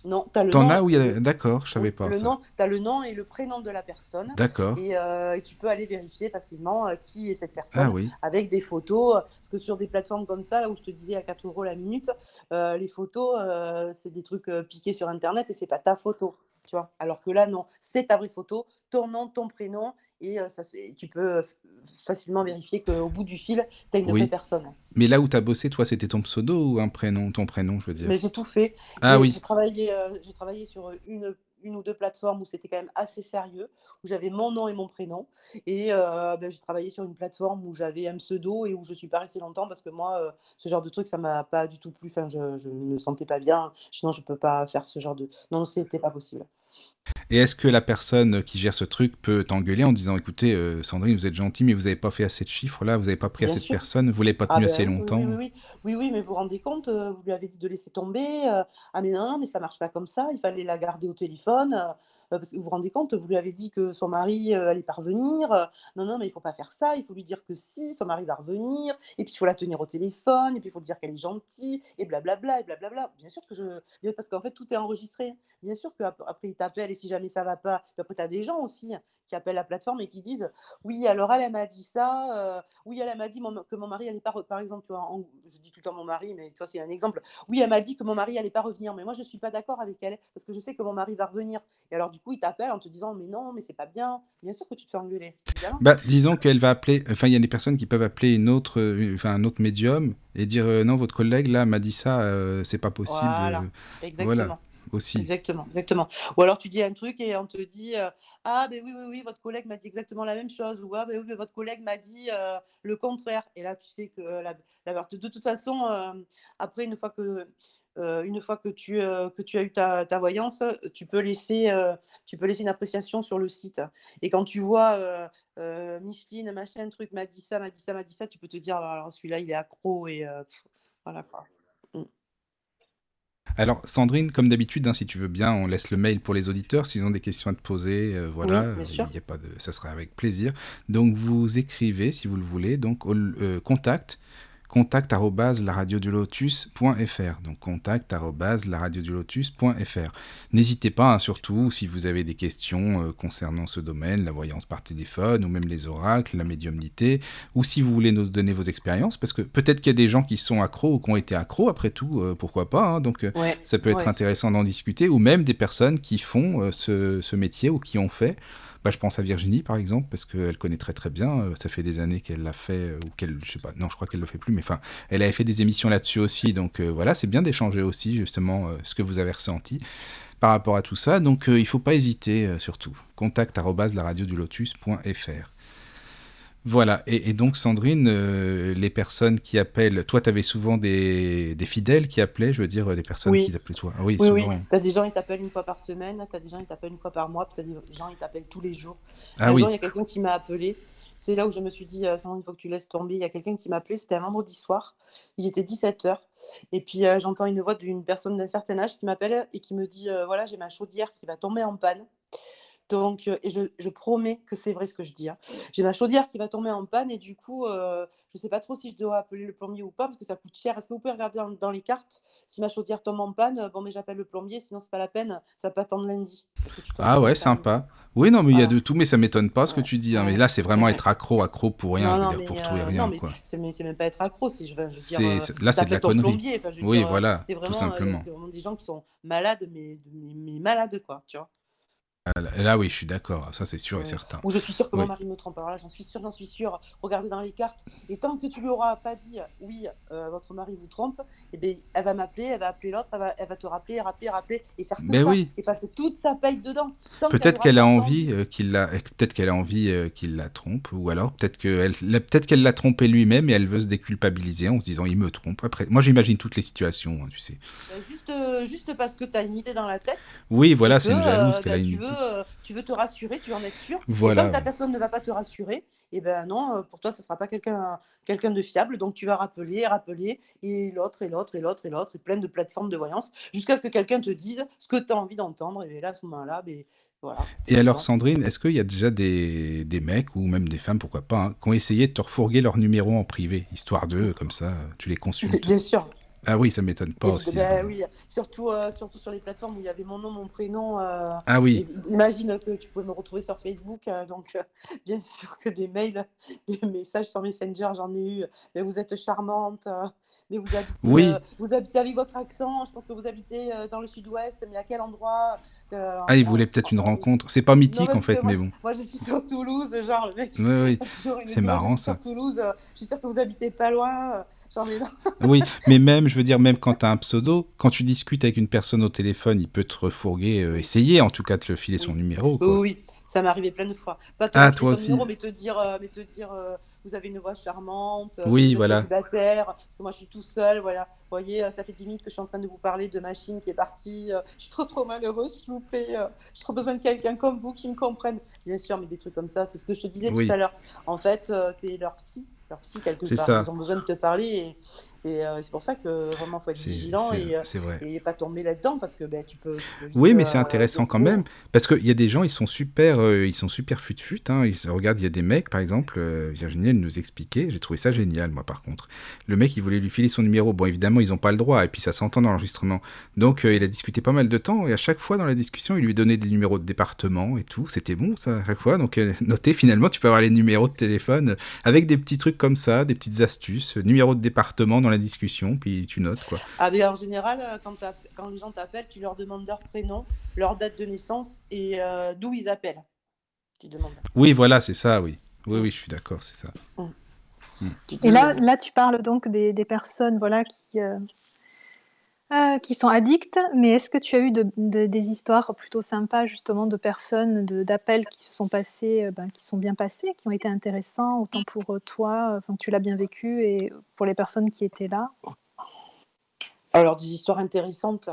Speaker 4: Non, tu as le
Speaker 1: T'en
Speaker 4: nom,
Speaker 1: as où il y a... D'accord, je savais pas
Speaker 4: le
Speaker 1: ça.
Speaker 4: nom, tu as le nom et le prénom de la personne.
Speaker 1: D'accord.
Speaker 4: Et, euh, et tu peux aller vérifier facilement euh, qui est cette
Speaker 1: Ah
Speaker 4: personne
Speaker 1: oui.
Speaker 4: avec des photos. Parce que sur des plateformes comme ça, là où je te disais à 4 euros la minute, euh, les photos, c'est des trucs piqués sur Internet et c'est pas ta photo. Tu vois Alors que là, non, c'est ta vraie photo, ton nom, ton prénom, et euh, ça, tu peux euh, facilement vérifier qu'au bout du fil, tu as une vraie personne.
Speaker 1: Mais là où t'as bossé, toi, c'était ton pseudo ou un prénom Ton prénom, je veux dire?
Speaker 4: Mais j'ai tout fait.
Speaker 1: Ah
Speaker 4: j'ai travaillé, euh, j'ai travaillé sur une, une ou deux plateformes où c'était quand même assez sérieux, où j'avais mon nom et mon prénom. Et euh, ben, j'ai travaillé sur une plateforme où j'avais un pseudo et où je suis pas restée longtemps parce que moi, euh, ce genre de truc, ça m'a pas du tout plu. Enfin, je, ne me sentais pas bien. Sinon, je peux pas faire ce genre de... Non, c'était pas possible.
Speaker 1: Et est-ce que la personne qui gère ce truc peut t'engueuler en disant écoutez, euh, Sandrine, vous êtes gentille, mais vous n'avez pas fait assez de chiffres là, vous n'avez pas pris
Speaker 4: Bien
Speaker 1: assez de personnes, vous l'avez pas
Speaker 4: Ah
Speaker 1: tenu
Speaker 4: ben
Speaker 1: assez
Speaker 4: oui, oui, oui,
Speaker 1: longtemps
Speaker 4: oui, oui, mais vous vous rendez compte, euh, vous lui avez dit de laisser tomber. euh, ah mais non, non, mais ça marche pas comme ça, il fallait la garder au téléphone. Euh, parce que vous vous rendez compte, vous lui avez dit que son mari euh, allait pas revenir. euh, non, non, mais il faut pas faire ça, il faut lui dire que si, son mari va revenir, et puis il faut la tenir au téléphone, et puis il faut lui dire qu'elle est gentille, et blablabla, et blablabla. Bien sûr que je... Parce qu'en fait, tout est enregistré. Bien sûr qu'après, il t'appelle, et si jamais ça va pas, puis après, tu as des gens aussi qui appellent la plateforme et qui disent, oui, alors elle, m'a dit ça, euh, oui, elle, m'a dit que mon mari allait pas, par exemple, tu vois, je dis tout le temps mon mari, mais tu vois, c'est un exemple. Oui, elle m'a dit que mon mari allait pas revenir, mais moi, je suis pas d'accord avec elle parce que je sais que mon mari va revenir. Et alors, du coup, il t'appelle en te disant, mais non, mais c'est pas bien. Bien sûr que tu te fais engueuler, évidemment.
Speaker 1: Bah, disons qu'elle va appeler, enfin, il y a des personnes qui peuvent appeler une autre, euh, enfin, un autre médium et dire euh, non, votre collègue là m'a dit ça, euh, c'est pas possible.
Speaker 4: Voilà, exactement.
Speaker 1: voilà,
Speaker 4: Exactement, exactement. Ou alors tu dis un truc et on te dit euh, Ah, ben oui, oui, oui, votre collègue m'a dit exactement la même chose. Ou Ah, ben oui, votre collègue m'a dit euh, le contraire. Et là, tu sais que la, la de, toute façon, euh, après, une fois que. euh, une fois que tu, euh, que tu as eu ta, ta voyance, tu peux, laisser, euh, tu peux laisser une appréciation sur le site. Et quand tu vois euh, euh, Micheline, machin, truc, m'a dit ça, m'a dit ça, m'a dit ça, tu peux te dire, Ah, alors celui-là, il est accro et euh, voilà quoi.
Speaker 1: Alors, Sandrine, comme d'habitude, hein, si tu veux bien, on laisse le mail pour les auditeurs. S'ils ont des questions à te poser, euh, voilà,
Speaker 4: Oui, bien sûr.
Speaker 1: il y a pas de, ça sera avec plaisir. Donc, vous écrivez, si vous le voulez, donc au euh, contact contact lotus.fr donc contact lotus.fr N'hésitez pas, hein, surtout, si vous avez des questions euh, concernant ce domaine, la voyance par téléphone, ou même les oracles, la médiumnité, ou si vous voulez nous donner vos expériences, parce que peut-être qu'il y a des gens qui sont accros ou qui ont été accros, après tout, euh, pourquoi pas, hein, donc euh,
Speaker 4: Ouais,
Speaker 1: ça peut être
Speaker 4: ouais.
Speaker 1: intéressant d'en discuter, ou même des personnes qui font euh, ce, ce métier ou qui ont fait. Bah, je pense à Virginie, par exemple, parce qu'elle connaît très très bien. euh, Ça fait des années qu'elle l'a fait, euh, ou qu'elle, je sais pas, non, je crois qu'elle le fait plus, mais enfin, elle avait fait des émissions là-dessus aussi. Donc euh, voilà, c'est bien d'échanger aussi, justement, ce que vous avez ressenti par rapport à tout ça. Donc il faut pas hésiter, surtout. Contact arobase laradiodulotus.fr. Voilà, et, et donc Sandrine, euh, les personnes qui appellent, toi tu avais souvent des, des fidèles qui appelaient, je veux dire, des personnes
Speaker 4: Oui.
Speaker 1: qui t'appelaient toi. Ah oui,
Speaker 4: Oui,
Speaker 1: souvent.
Speaker 4: oui.
Speaker 1: ouais.
Speaker 4: T'as des gens, ils t'appellent une fois par semaine, t'as des gens, ils t'appellent une fois par mois, puis t'as des gens, ils t'appellent tous les jours.
Speaker 1: Ah
Speaker 4: un
Speaker 1: oui,
Speaker 4: jour, il y a quelqu'un qui m'a appelé. C'est là où je me suis dit, euh, Sandrine, il faut que tu laisses tomber. Il y a quelqu'un qui m'a appelé, c'était un vendredi soir. Il était 17h. Et puis, euh, j'entends une voix d'une personne d'un certain âge qui m'appelle et qui me dit, voilà, j'ai ma chaudière qui va tomber en panne. Donc, et je, je promets que c'est vrai ce que je dis. hein. J'ai ma chaudière qui va tomber en panne et du coup, euh, je ne sais pas trop si je dois appeler le plombier ou pas parce que ça coûte cher. Est-ce que vous pouvez regarder dans, dans les cartes? Si ma chaudière tombe en panne Bon, mais j'appelle le plombier, sinon c'est pas la peine. Ça peut attendre lundi.
Speaker 1: Ah ouais, sympa. Oui, non, mais il y a de tout, mais ça m'étonne pas ce que tu dis. hein, Mais là, c'est vraiment être accro, accro pour rien,
Speaker 4: Non,
Speaker 1: je veux dire, pour tout et
Speaker 4: euh,
Speaker 1: rien,
Speaker 4: non, mais
Speaker 1: quoi.
Speaker 4: c'est même pas être accro, c'est je veux, je veux dire, euh,
Speaker 1: là, c'est de la connerie.
Speaker 4: plombier. Enfin, je veux
Speaker 1: Oui,
Speaker 4: dire, euh,
Speaker 1: voilà,
Speaker 4: c'est
Speaker 1: tout
Speaker 4: vraiment, euh,
Speaker 1: simplement.
Speaker 4: c'est vraiment des gens qui sont malades, mais, mais, mais malades, quoi, tu vois.
Speaker 1: Ah, Là, oui, je suis d'accord, ça c'est sûr et certain.
Speaker 4: Ou je suis sûre que
Speaker 1: Oui.
Speaker 4: mon mari me trompe. Alors là, j'en suis sûre, j'en suis sûre. Regardez dans les cartes. Et tant que tu lui auras pas dit, oui, euh, votre mari vous trompe, eh ben, elle va m'appeler, elle va appeler l'autre, elle va, elle va te rappeler, rappeler, rappeler, et faire que
Speaker 1: Mais
Speaker 4: ça.
Speaker 1: oui.
Speaker 4: Et passer toute sa paye dedans. Tant
Speaker 1: Peut-être
Speaker 4: aura
Speaker 1: qu'elle a envie euh, qu'il la, peut-être qu'elle a envie euh, qu'il la trompe, ou alors peut-être qu'elle, la- peut-être qu'elle l'a trompé lui-même et elle veut se déculpabiliser en se disant il me trompe. Après, moi j'imagine toutes les situations, hein, tu sais.
Speaker 4: Ben, juste, euh, juste parce que tu as une idée dans la tête.
Speaker 1: Oui, voilà, c'est une jalouse
Speaker 4: euh,
Speaker 1: qu'elle
Speaker 4: ben,
Speaker 1: a une.
Speaker 4: Tu, veux, euh, tu veux te rassurer, tu veux en être sûr. et
Speaker 1: Voilà.
Speaker 4: tant que la personne ne va pas te rassurer, et ben non, euh, pour toi, ça ne sera pas quelqu'un quelqu'un de fiable. Donc tu vas rappeler, rappeler, et l'autre, et l'autre, et l'autre, et l'autre, et plein de plateformes de voyance, jusqu'à ce que quelqu'un te dise ce que tu as envie d'entendre. Et là, à ce moment-là, ben, voilà.
Speaker 1: Et alors. Sandrine, est-ce qu'il y a déjà des, des mecs, ou même des femmes, pourquoi pas, hein, qui ont essayé de te refourguer leur numéro en privé, histoire de, comme ça, tu les consultes?
Speaker 4: Bien sûr.
Speaker 1: Ah oui, ça m'étonne pas aussi.
Speaker 4: ben
Speaker 1: hein.
Speaker 4: oui, surtout, euh, surtout sur les plateformes où il y avait mon nom, mon prénom. euh,
Speaker 1: Ah oui,
Speaker 4: Et imagine que tu pouvais me retrouver sur Facebook, euh, donc euh, bien sûr que des mails, des messages sur Messenger, j'en ai eu. Mais vous êtes charmante, mais vous habitez,
Speaker 1: Oui.
Speaker 4: vous habitez avec votre accent. Je pense que vous habitez dans le sud-ouest, mais à quel endroit
Speaker 1: ah, il voulait peut-être une
Speaker 4: en-
Speaker 1: rencontre. C'est pas mythique en fait,
Speaker 4: que
Speaker 1: mais
Speaker 4: moi,
Speaker 1: bon.
Speaker 4: Moi, je suis sur Toulouse, genre le mec.
Speaker 1: Oui, oui. C'est
Speaker 4: Moi,
Speaker 1: marrant, ça.
Speaker 4: sur Toulouse, je suis sûre que vous habitez pas loin.
Speaker 1: Oui, mais même, je veux dire, même quand tu as un pseudo, quand tu discutes avec une personne au téléphone, il peut te refourguer, euh, essayer en tout cas de te le filer son
Speaker 4: Oui.
Speaker 1: numéro.
Speaker 4: Oui,
Speaker 1: Quoi.
Speaker 4: oui, ça m'est arrivé plein de fois. Pas te
Speaker 1: Ah, toi aussi.
Speaker 4: numéro, mais te dire, euh, mais te dire euh, vous avez une voix charmante, euh,
Speaker 1: Oui, voilà.
Speaker 4: célibataire, parce que moi je suis tout seul, voilà. Vous voyez, ça fait 10 minutes que je suis en train de vous parler de machine qui est partie. je suis trop trop malheureuse, s'il vous plaît. j'ai trop besoin de quelqu'un comme vous qui me comprenne. Bien sûr, mais des trucs comme ça, c'est ce que je te disais
Speaker 1: Oui.
Speaker 4: tout à l'heure. En fait, tu es leur psy, leur psy quelque part.
Speaker 1: ça.
Speaker 4: Ils ont besoin de te parler et, et, euh, c'est pour ça que vraiment faut être vigilant et, et pas tomber là-dedans parce que ben, tu peux. tu peux vite,
Speaker 1: Oui, mais c'est
Speaker 4: euh,
Speaker 1: intéressant quand même, parce qu'il y a des gens, ils sont super, euh, ils sont super fut-fut. Hein, ils regardent, il y a des mecs, par exemple, euh, Virginie, elle nous expliquait, j'ai trouvé ça génial, moi, par contre. Le mec, il voulait lui filer son numéro. Bon, évidemment, ils n'ont pas le droit, et puis ça s'entend dans l'enregistrement. Donc, il a discuté pas mal de temps, et à chaque fois dans la discussion, il lui donnait des numéros de département et tout. C'était bon, ça, à chaque fois. Donc, notez, finalement, tu peux avoir les numéros de téléphone avec des petits trucs comme ça, des petites astuces, numéro de département dans la discussion, puis tu notes, quoi.
Speaker 4: Ah, mais en général, euh, quand, quand les gens t'appellent, tu leur demandes leur prénom, leur date de naissance et euh, d'où ils appellent. Tu demandes.
Speaker 1: Oui, voilà, c'est ça, oui. Oui, oui, je suis d'accord, c'est ça.
Speaker 4: Tu
Speaker 3: Et là, là, tu parles donc des, des personnes voilà, qui, euh, euh, qui sont addictes, mais est-ce que tu as eu de- de- des histoires plutôt sympas justement de personnes, de- d'appels qui se sont passés, euh, ben, qui sont bien passés, qui ont été intéressants, autant pour euh, toi, enfin, tu l'as bien vécu, et pour les personnes qui étaient là?
Speaker 4: Alors, des histoires intéressantes.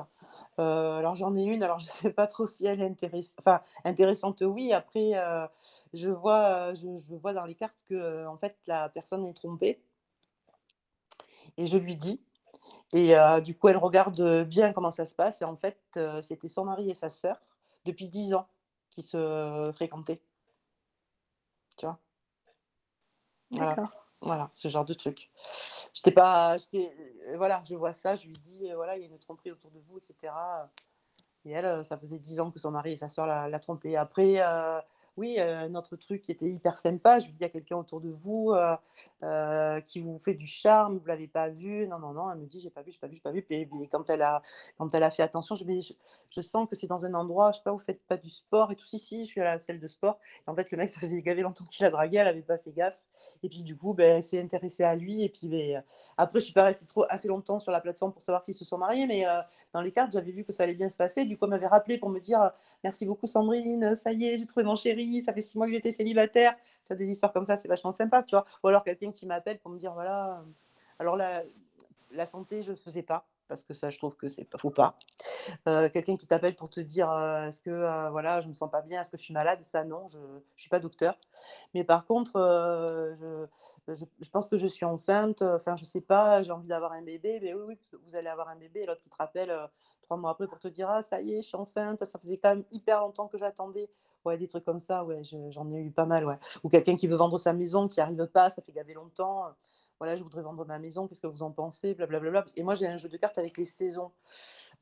Speaker 4: Euh, alors, j'en ai une. Alors, je ne sais pas trop si elle est intéressante. Enfin, intéressante, oui. Après, euh, je, vois, je, je vois dans les cartes que, en fait, la personne est trompée. Et je lui dis. Et du coup, elle regarde, bien comment ça se passe et en fait, c'était son mari et sa sœur depuis 10 ans qui se fréquentaient. Tu vois? Voilà, voilà, ce genre de truc. J'étais pas j'étais heu, voilà, je vois ça, je lui dis: «Heu, voilà, il y a une tromperie autour de vous et cetera», et elle, ça faisait 10 ans que son mari et sa sœur la la trompaient. Après, oui, heu, un autre truc était hyper sympa, je dis: «Il y a quelqu'un autour de vous, heu heu, qui vous fait du charme, vous l'avez pas vu?» «Non, non, non», elle me dit: «J'ai pas vu, j'ai pas vu, j'ai pas vu», puis quand elle a quand elle a fait attention, je dis: «Je sens que c'est dans un endroit, je sais pas, vous faites pas du sport et tout?» «Si, si, je suis à la salle de sport» et en fait, le mec, ça faisait gavé longtemps qu'il la draguait, elle avait pas fait gaffe et puis du coup, beh, elle s'est intéressée à lui et puis, heu, après je suis pas restée trop assez longtemps sur la plateforme pour savoir s'ils se sont mariés mais dans les cartes, j'avais vu que ça allait bien se passer. Du coup, elle m'avait rappelé pour me dire: «Merci beaucoup Sandrine, ça y est, j'ai trouvé mon chéri, ça fait 6 mois que j'étais célibataire». Tu vois, des histoires comme ça, c'est vachement sympa, tu vois? Ou alors quelqu'un qui m'appelle pour me dire: «Voilà, heu, alors la la santé, je faisais pas» parce que ça, je trouve que c'est pas faut pas. Heu, quelqu'un qui t'appelle pour te dire, heu: «Est-ce que, heu, voilà, je me sens pas bien, est-ce que je suis malade?» ça non, je je suis pas docteur. Mais par contre, je pense que je suis enceinte, enfin, je sais pas, j'ai envie d'avoir un bébé. Beh, oui, oui, vous allez avoir un bébé l'autre qui te rappelle, 3 mois après pour te dire: «Ah ça y est, je suis enceinte, ça faisait quand même hyper longtemps que j'attendais». Ouais, des trucs comme ça, ouais, je j'en ai eu pas mal, ouais. Ou quelqu'un qui veut vendre sa maison, qui arrive pas, ça fait gavé longtemps, heu: «Voilà, je voudrais vendre ma maison, qu'est-ce que vous en pensez?» bla bla bla bla et moi, j'ai un jeu de cartes avec les saisons.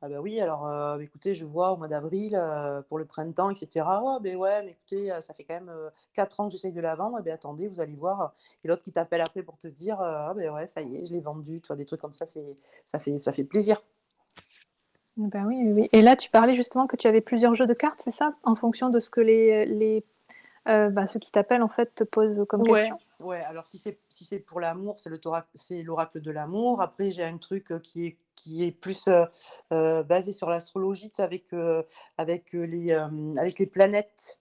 Speaker 4: «Ah bah oui, alors, heu, écoutez, je vois au mois d'avril, heu, pour le printemps et cetera». «Oh beh, ouais, mais écoutez, ça fait quand même, heu, 4 ans que j'essaye de la vendre». «Eh beh, attendez, vous allez voir» et l'autre qui t'appelle après pour te dire, «Ah beh, ouais, ça y est, je l'ai vendue». Tu vois, des trucs comme ça, c'est ça fait ça fait plaisir.
Speaker 3: Bah, oui, oui, oui et là, tu parlais justement que tu avais plusieurs jeux de cartes, c'est ça? En fonction de ce que les, heu, bah, ceux qui t'appellent, en fait, te posent comme
Speaker 4: Ouais,
Speaker 3: question?
Speaker 4: ouais, alors si c'est si c'est pour l'amour, c'est le torac c'est l'oracle de l'amour. Après, j'ai un truc, heu, qui est qui est plus, heu, basé sur l'astrologie, avec, avec, les, avec les planètes.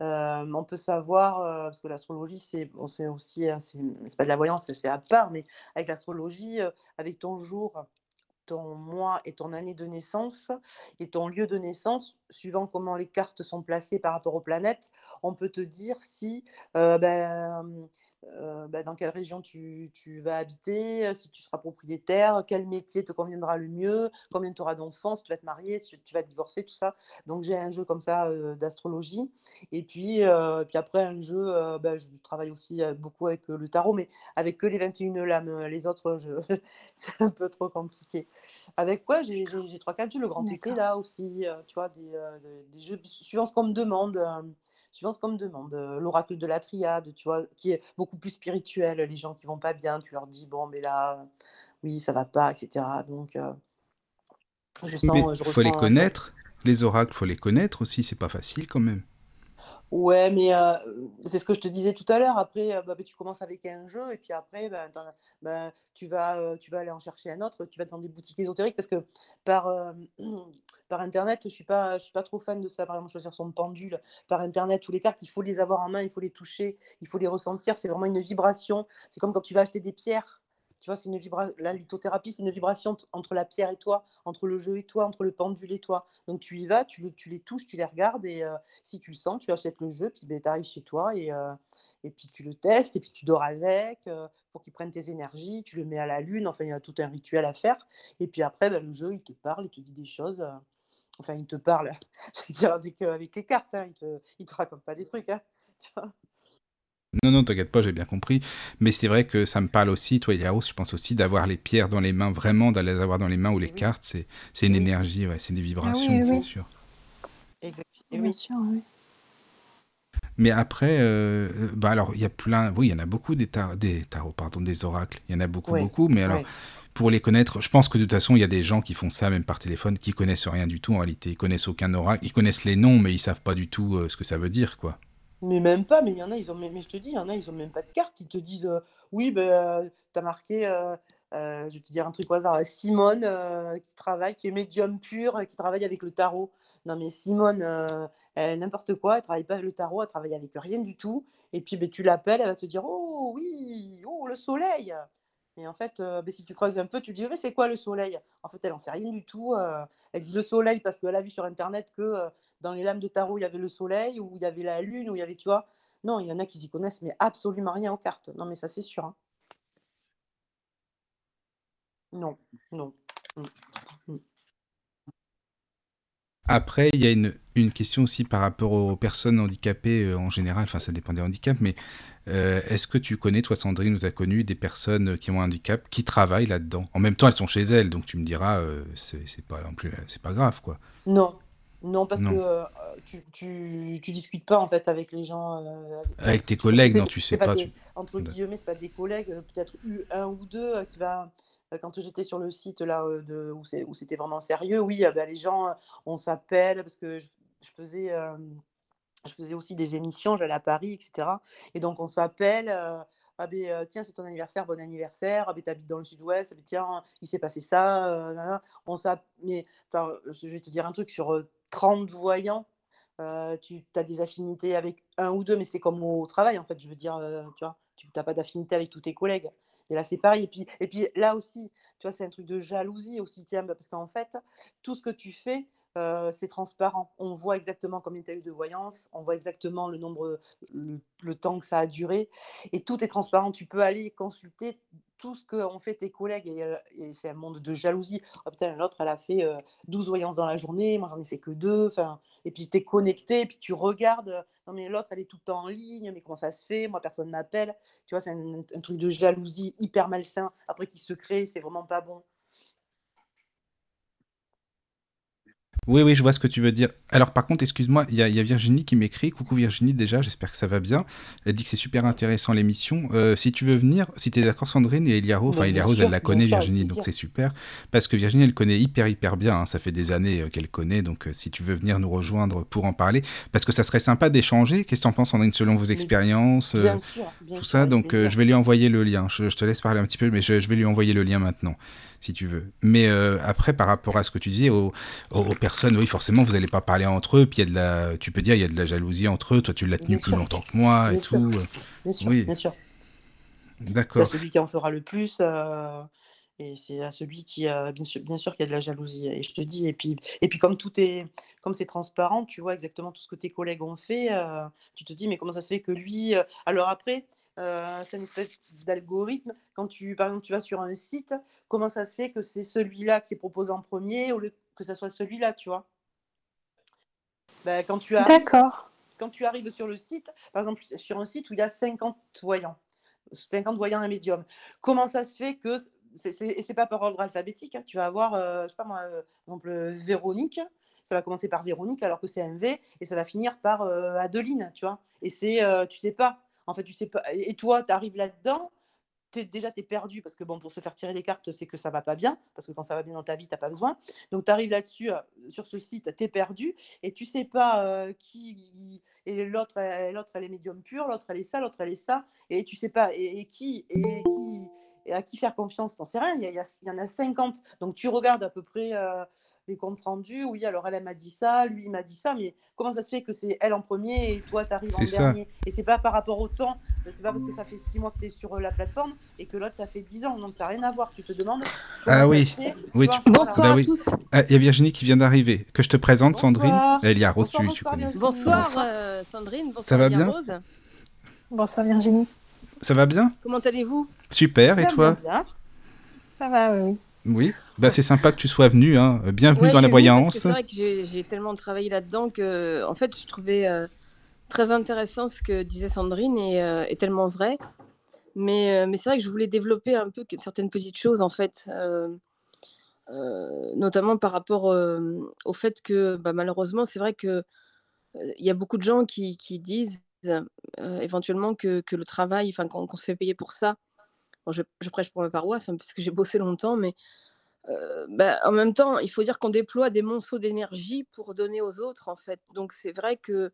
Speaker 4: On peut savoir, parce que l'astrologie, c'est bon, aussi, heu, c'est pas de la voyance, c'est à part, mais avec l'astrologie, avec ton jour, ton mois et ton année de naissance et ton lieu de naissance, suivant comment les cartes sont placées par rapport aux planètes, on peut te dire si, heu, ben, heu, bah, dans quelle région tu tu vas habiter, heu, si tu seras propriétaire, quel métier te conviendra le mieux, combien tu auras d'enfants, si tu vas te marier, si tu vas divorcer, tout ça. Donc j'ai un jeu comme ça, heu, d'astrologie et puis, puis après un jeu, bah, je travaille aussi, beaucoup avec, le tarot, mais avec que les 21 lames, les autres, je c'est un peu trop compliqué. Avec quoi? J'ai j'ai j'ai 3-4 jeux, le grand
Speaker 3: D'accord.
Speaker 4: là aussi, tu vois? Des jeux suivant ce qu'on me demande, hem, suivant ce qu'on me demande, l'oracle de la triade, tu vois? Qui est beaucoup plus spirituel, les gens qui vont pas bien, tu leur dis: «Bon, mais là, oui, ça va pas» et cetera donc je
Speaker 1: mais
Speaker 4: sens, je
Speaker 1: faut les
Speaker 4: ressens
Speaker 1: connaître. Les oracles, faut les connaître aussi, c'est pas facile quand même.
Speaker 4: Ouais, mais heu, c'est ce que je te disais tout à l'heure. Après, heu, bah, tu commences avec un jeu et puis après, ben, ben, tu vas, heu, tu vas aller en chercher un autre. Tu vas dans des boutiques ésotériques parce que par, internet, je suis pas suis pas trop fan de ça. Par exemple, choisir son pendule par internet ou les cartes, il faut les avoir en main, il faut les toucher, il faut les ressentir. C'est vraiment une vibration. C'est comme quand tu vas acheter des pierres. Tu vois, c'est une vibra la lithothérapie, c'est une vibration ent entre la pierre et toi, entre le jeu et toi, entre le pendule et toi. Donc tu y vas, tu tu les touches, tu les regardes et heu, si tu le sens, tu achètes le jeu, puis beh, tu arrives chez toi et heu et puis tu le testes et puis tu dors avec, heu, pour qu'il prenne tes énergies. Tu le mets à la lune, enfin, il y a tout un rituel à faire et puis après, bah, le jeu, il te parle, il te dit des choses, enfin, il te parle, je veux dire avec, heu, avec les cartes, hein, il te il te raconte pas des trucs, hein?
Speaker 1: Non, non, t'inquiète pas, j'ai bien compris. Mais c'est vrai que ça me parle aussi, toi, Yao, je pense aussi d'avoir les pierres dans les mains, vraiment d'aller les avoir dans les mains ou les
Speaker 4: oui,
Speaker 1: cartes, c'est c'est une
Speaker 4: oui,
Speaker 1: énergie, ouais, c'est des
Speaker 3: Ah oui,
Speaker 1: vibrations,
Speaker 3: oui,
Speaker 1: c'est
Speaker 3: oui,
Speaker 1: sûr.
Speaker 4: exact, et
Speaker 3: bien
Speaker 4: oui.
Speaker 3: sûr, oui.
Speaker 1: Mais après, heu, heu, bah, alors il y a plein oui, il y en a beaucoup des tar des tarots, pardon, des oracles. Il y en a beaucoup, beaucoup, mais alors pour les connaître, je pense que de toute façon, il y a des gens qui font ça même par téléphone, qui connaissent rien du tout en réalité. Ils connaissent aucun oracle, ils connaissent les noms, mais ils savent pas du tout, heu, ce que ça veut dire, quoi.
Speaker 4: Mais même pas, mais il y en a, ils ont mais je te dis, il y en a, ils ont même pas de carte. Ils te disent, heu: «Oui, ben heu, tu as marqué, heu heu», je vais te dire un truc au hasard, Simone, qui travaille, qui est médium pur, qui travaille avec le tarot. Non mais Simone, n'importe quoi, elle travaille pas avec le tarot, elle travaille avec rien du tout et puis, beh, tu l'appelles, elle va te dire: «Oh oui, oh le soleil!» et en fait, beh, si tu creuses un peu, tu dis: «Mais c'est quoi le soleil?» en fait, elle en sait rien du tout, elle dit: «Le soleil» parce qu'elle a vu sur internet que, dans les lames de tarot, il y avait le soleil ou il y avait la lune ou il y avait tu vois? Non, il y en a qui y connaissent mais absolument rien aux cartes. Non, mais ça, c'est sûr, hein. Non, non.
Speaker 1: Après, il y a une, une question aussi par rapport aux personnes handicapées euh, en général, enfin ça dépend des handicaps, mais euh, est-ce que tu connais, toi Sandrine nous a connu des personnes qui ont un handicap qui travaillent là-dedans? En même temps, elles sont chez elles, donc tu me diras, euh, c'est pas non plus, c'est pas grave quoi.
Speaker 4: Non, non, parce que euh, tu, tu, tu discutes pas en fait avec les gens. euh,
Speaker 1: Avec tes collègues, non, tu sais
Speaker 4: pas
Speaker 1: pas.
Speaker 4: des,
Speaker 1: Tu...
Speaker 4: entre guillemets, c'est pas des collègues, euh, peut-être eu un ou deux qui va. Quand j'étais sur le site là de, où c'était vraiment sérieux, oui, ben, les gens, on s'appelle parce que je, je faisais, euh, je faisais aussi des émissions, j'allais à Paris, etc. Et donc on s'appelle. ah ben, tiens, c'est ton anniversaire, bon anniversaire. Ah ben, t'habites dans le sud-ouest. Ah ben, tiens, il s'est passé ça. euh. On s'app- Mais attends, je vais te dire un truc sur 30 voyants. euh, tu as des affinités avec un ou deux, mais c'est comme au travail, en fait. Je veux dire, euh, tu vois, tu n'as pas d'affinité avec tous tes collègues. Et là, c'est pareil. Et puis, et puis là aussi, tu vois, c'est un truc de jalousie aussi, tiens, parce qu'en fait, tout ce que tu fais, euh, c'est transparent. On voit exactement combien tu as eu de voyance, on voit exactement le nombre, le, temps que ça a duré, et tout est transparent. Tu peux aller consulter tout ce qu'ont fait tes collègues, et, euh, c'est un monde de jalousie. Oh putain, l'autre, elle a fait euh, 12 voyances dans la journée, moi j'en ai fait que deux. Et puis tu es connecté, et puis tu regardes. Non, mais l'autre, elle est tout le temps en ligne, mais comment ça se fait? Moi, personne m'appelle. Tu vois, c'est un, un truc de jalousie hyper malsain, après qui se crée, c'est vraiment pas bon.
Speaker 1: Oui, oui, je vois ce que tu veux dire. Alors, par contre, excuse-moi, il y, a- il y a Virginie qui m'écrit. Coucou Virginie, déjà, j'espère que ça va bien. Elle dit que c'est super intéressant l'émission. Euh, si tu veux venir, si tu es d'accord, Sandrine et Elia Rose, enfin, Elia Rose, elle la connaît,
Speaker 4: sûr,
Speaker 1: Virginie, donc c'est super. Parce que Virginie, elle connaît hyper, hyper bien. hein. Ça fait des années euh, qu'elle connaît. Donc, euh, si tu veux venir nous rejoindre pour en parler, parce que ça serait sympa d'échanger. Qu'est-ce que tu en penses, Sandrine, selon vos expériences euh,
Speaker 4: bien sûr, bien
Speaker 1: tout
Speaker 4: sûr,
Speaker 1: ça? Donc, je vais lui envoyer le lien. Je, je te laisse parler un petit peu, mais je, je vais lui envoyer le lien maintenant, si tu veux. Mais euh, après, par rapport à ce que tu disais, aux, aux- aux personnes, oui, forcément, vous n'allez pas parler entre eux. Puis il y a de la, tu peux dire, il y a de la jalousie entre eux. Toi, tu l'as tenu
Speaker 4: Bien
Speaker 1: plus
Speaker 4: sûr,
Speaker 1: longtemps que moi et
Speaker 4: sûr,
Speaker 1: tout.
Speaker 4: bien sûr,
Speaker 1: Oui,
Speaker 4: bien sûr. C'est
Speaker 1: d'accord.
Speaker 4: celui qui en fera le plus, euh, et c'est à celui qui, euh, bien sûr, bien sûr qu'il y a de la jalousie. Et je te dis, et puis, et puis comme tout est, comme c'est transparent, tu vois exactement tout ce que tes collègues ont fait. euh, tu te dis, mais comment ça se fait que lui Alors après, euh, c'est une espèce d'algorithme. Quand tu, par exemple, tu vas sur un site, comment ça se fait que c'est celui-là qui est proposé en premier au lieu que ça soit celui-là, tu vois? Ben, quand tu arrives,
Speaker 3: D'accord.
Speaker 4: quand tu arrives sur le site, par exemple, sur un site où il y a 50 voyants, 50 voyants et médiums, comment ça se fait que, c'est, c'est- et c'est pas par ordre alphabétique, hein, tu vas avoir, euh, je sais pas moi, euh, par exemple, Véronique, ça va commencer par Véronique alors que c'est un V, et ça va finir par euh, Adeline, tu vois? Et c'est, tu sais pas, en fait, tu sais pas, et toi, tu arrives là-dedans, déjà, tu es perdu parce que bon, pour se faire tirer les cartes, c'est que ça va pas bien. Parce que quand ça va bien dans ta vie, tu pas besoin. Donc, tu arrives là-dessus, euh, sur ce site, tu es perdu et tu sais pas euh, qui. Et l'autre, elle, l'autre, elle est médium pur, l'autre, elle est ça, l'autre, elle est ça. Et tu sais pas. Et qui. Et qui. Et à qui faire confiance, t'en sais rien, il y, a- il y a- y en a 50. Donc tu regardes à peu près euh, les comptes rendus. Oui, alors elle, elle m'a dit ça, lui, il m'a dit ça, mais comment ça se fait que c'est elle en premier et toi, tu arrives en
Speaker 1: ça.
Speaker 4: dernier? Et c'est pas par rapport au temps, c'est pas parce que ça fait 6 mois que tu es sur euh, la plateforme et que l'autre, ça fait 10 ans. Donc ça n'a rien à voir. Tu te demandes
Speaker 1: Ah
Speaker 4: ça
Speaker 1: oui,
Speaker 4: fait. tu
Speaker 1: oui,
Speaker 4: vois,
Speaker 1: tu-.
Speaker 5: Bonsoir
Speaker 1: bah
Speaker 5: à
Speaker 1: oui.
Speaker 5: tous.
Speaker 1: Ah, il y a Virginie qui vient d'arriver. Que je te présente, Sandrine.
Speaker 4: Bonsoir.
Speaker 1: Elia Rose,
Speaker 4: Bonsoir,
Speaker 1: tu, tu
Speaker 4: bonsoir,
Speaker 1: connais.
Speaker 5: Bonsoir
Speaker 1: Bonsoir.
Speaker 5: euh, Sandrine,
Speaker 1: Ça
Speaker 5: bonsoir
Speaker 1: va
Speaker 5: Elia
Speaker 1: bien
Speaker 5: Rose.
Speaker 3: Bonsoir Virginie.
Speaker 1: Ça va bien
Speaker 5: Comment allez-vous?
Speaker 1: Super, et toi?
Speaker 4: bien, bien.
Speaker 3: Ça va, oui. oui.
Speaker 1: Bah, c'est sympa que tu sois venu. Hein. Bienvenue
Speaker 5: Ouais,
Speaker 1: dans la voyance.
Speaker 5: C'est vrai que j'ai tellement travaillé là-dedans que, en fait, je trouvais euh, très intéressant ce que disait Sandrine et, euh, et tellement vrai. Mais, euh, mais c'est vrai que je voulais développer un peu certaines petites choses, en fait, euh, euh, notamment par rapport euh, au fait que, bah, malheureusement, c'est vrai que euh, il y a beaucoup de gens qui, qui disent euh, éventuellement que, que le travail, enfin, qu'on qu'on se fait payer pour ça. Bon, je, je prêche pour ma paroisse, hein, parce que j'ai bossé longtemps, mais Heu, bah, en même temps, il faut dire qu'on déploie des monceaux d'énergie pour donner aux autres, en fait. Donc c'est vrai que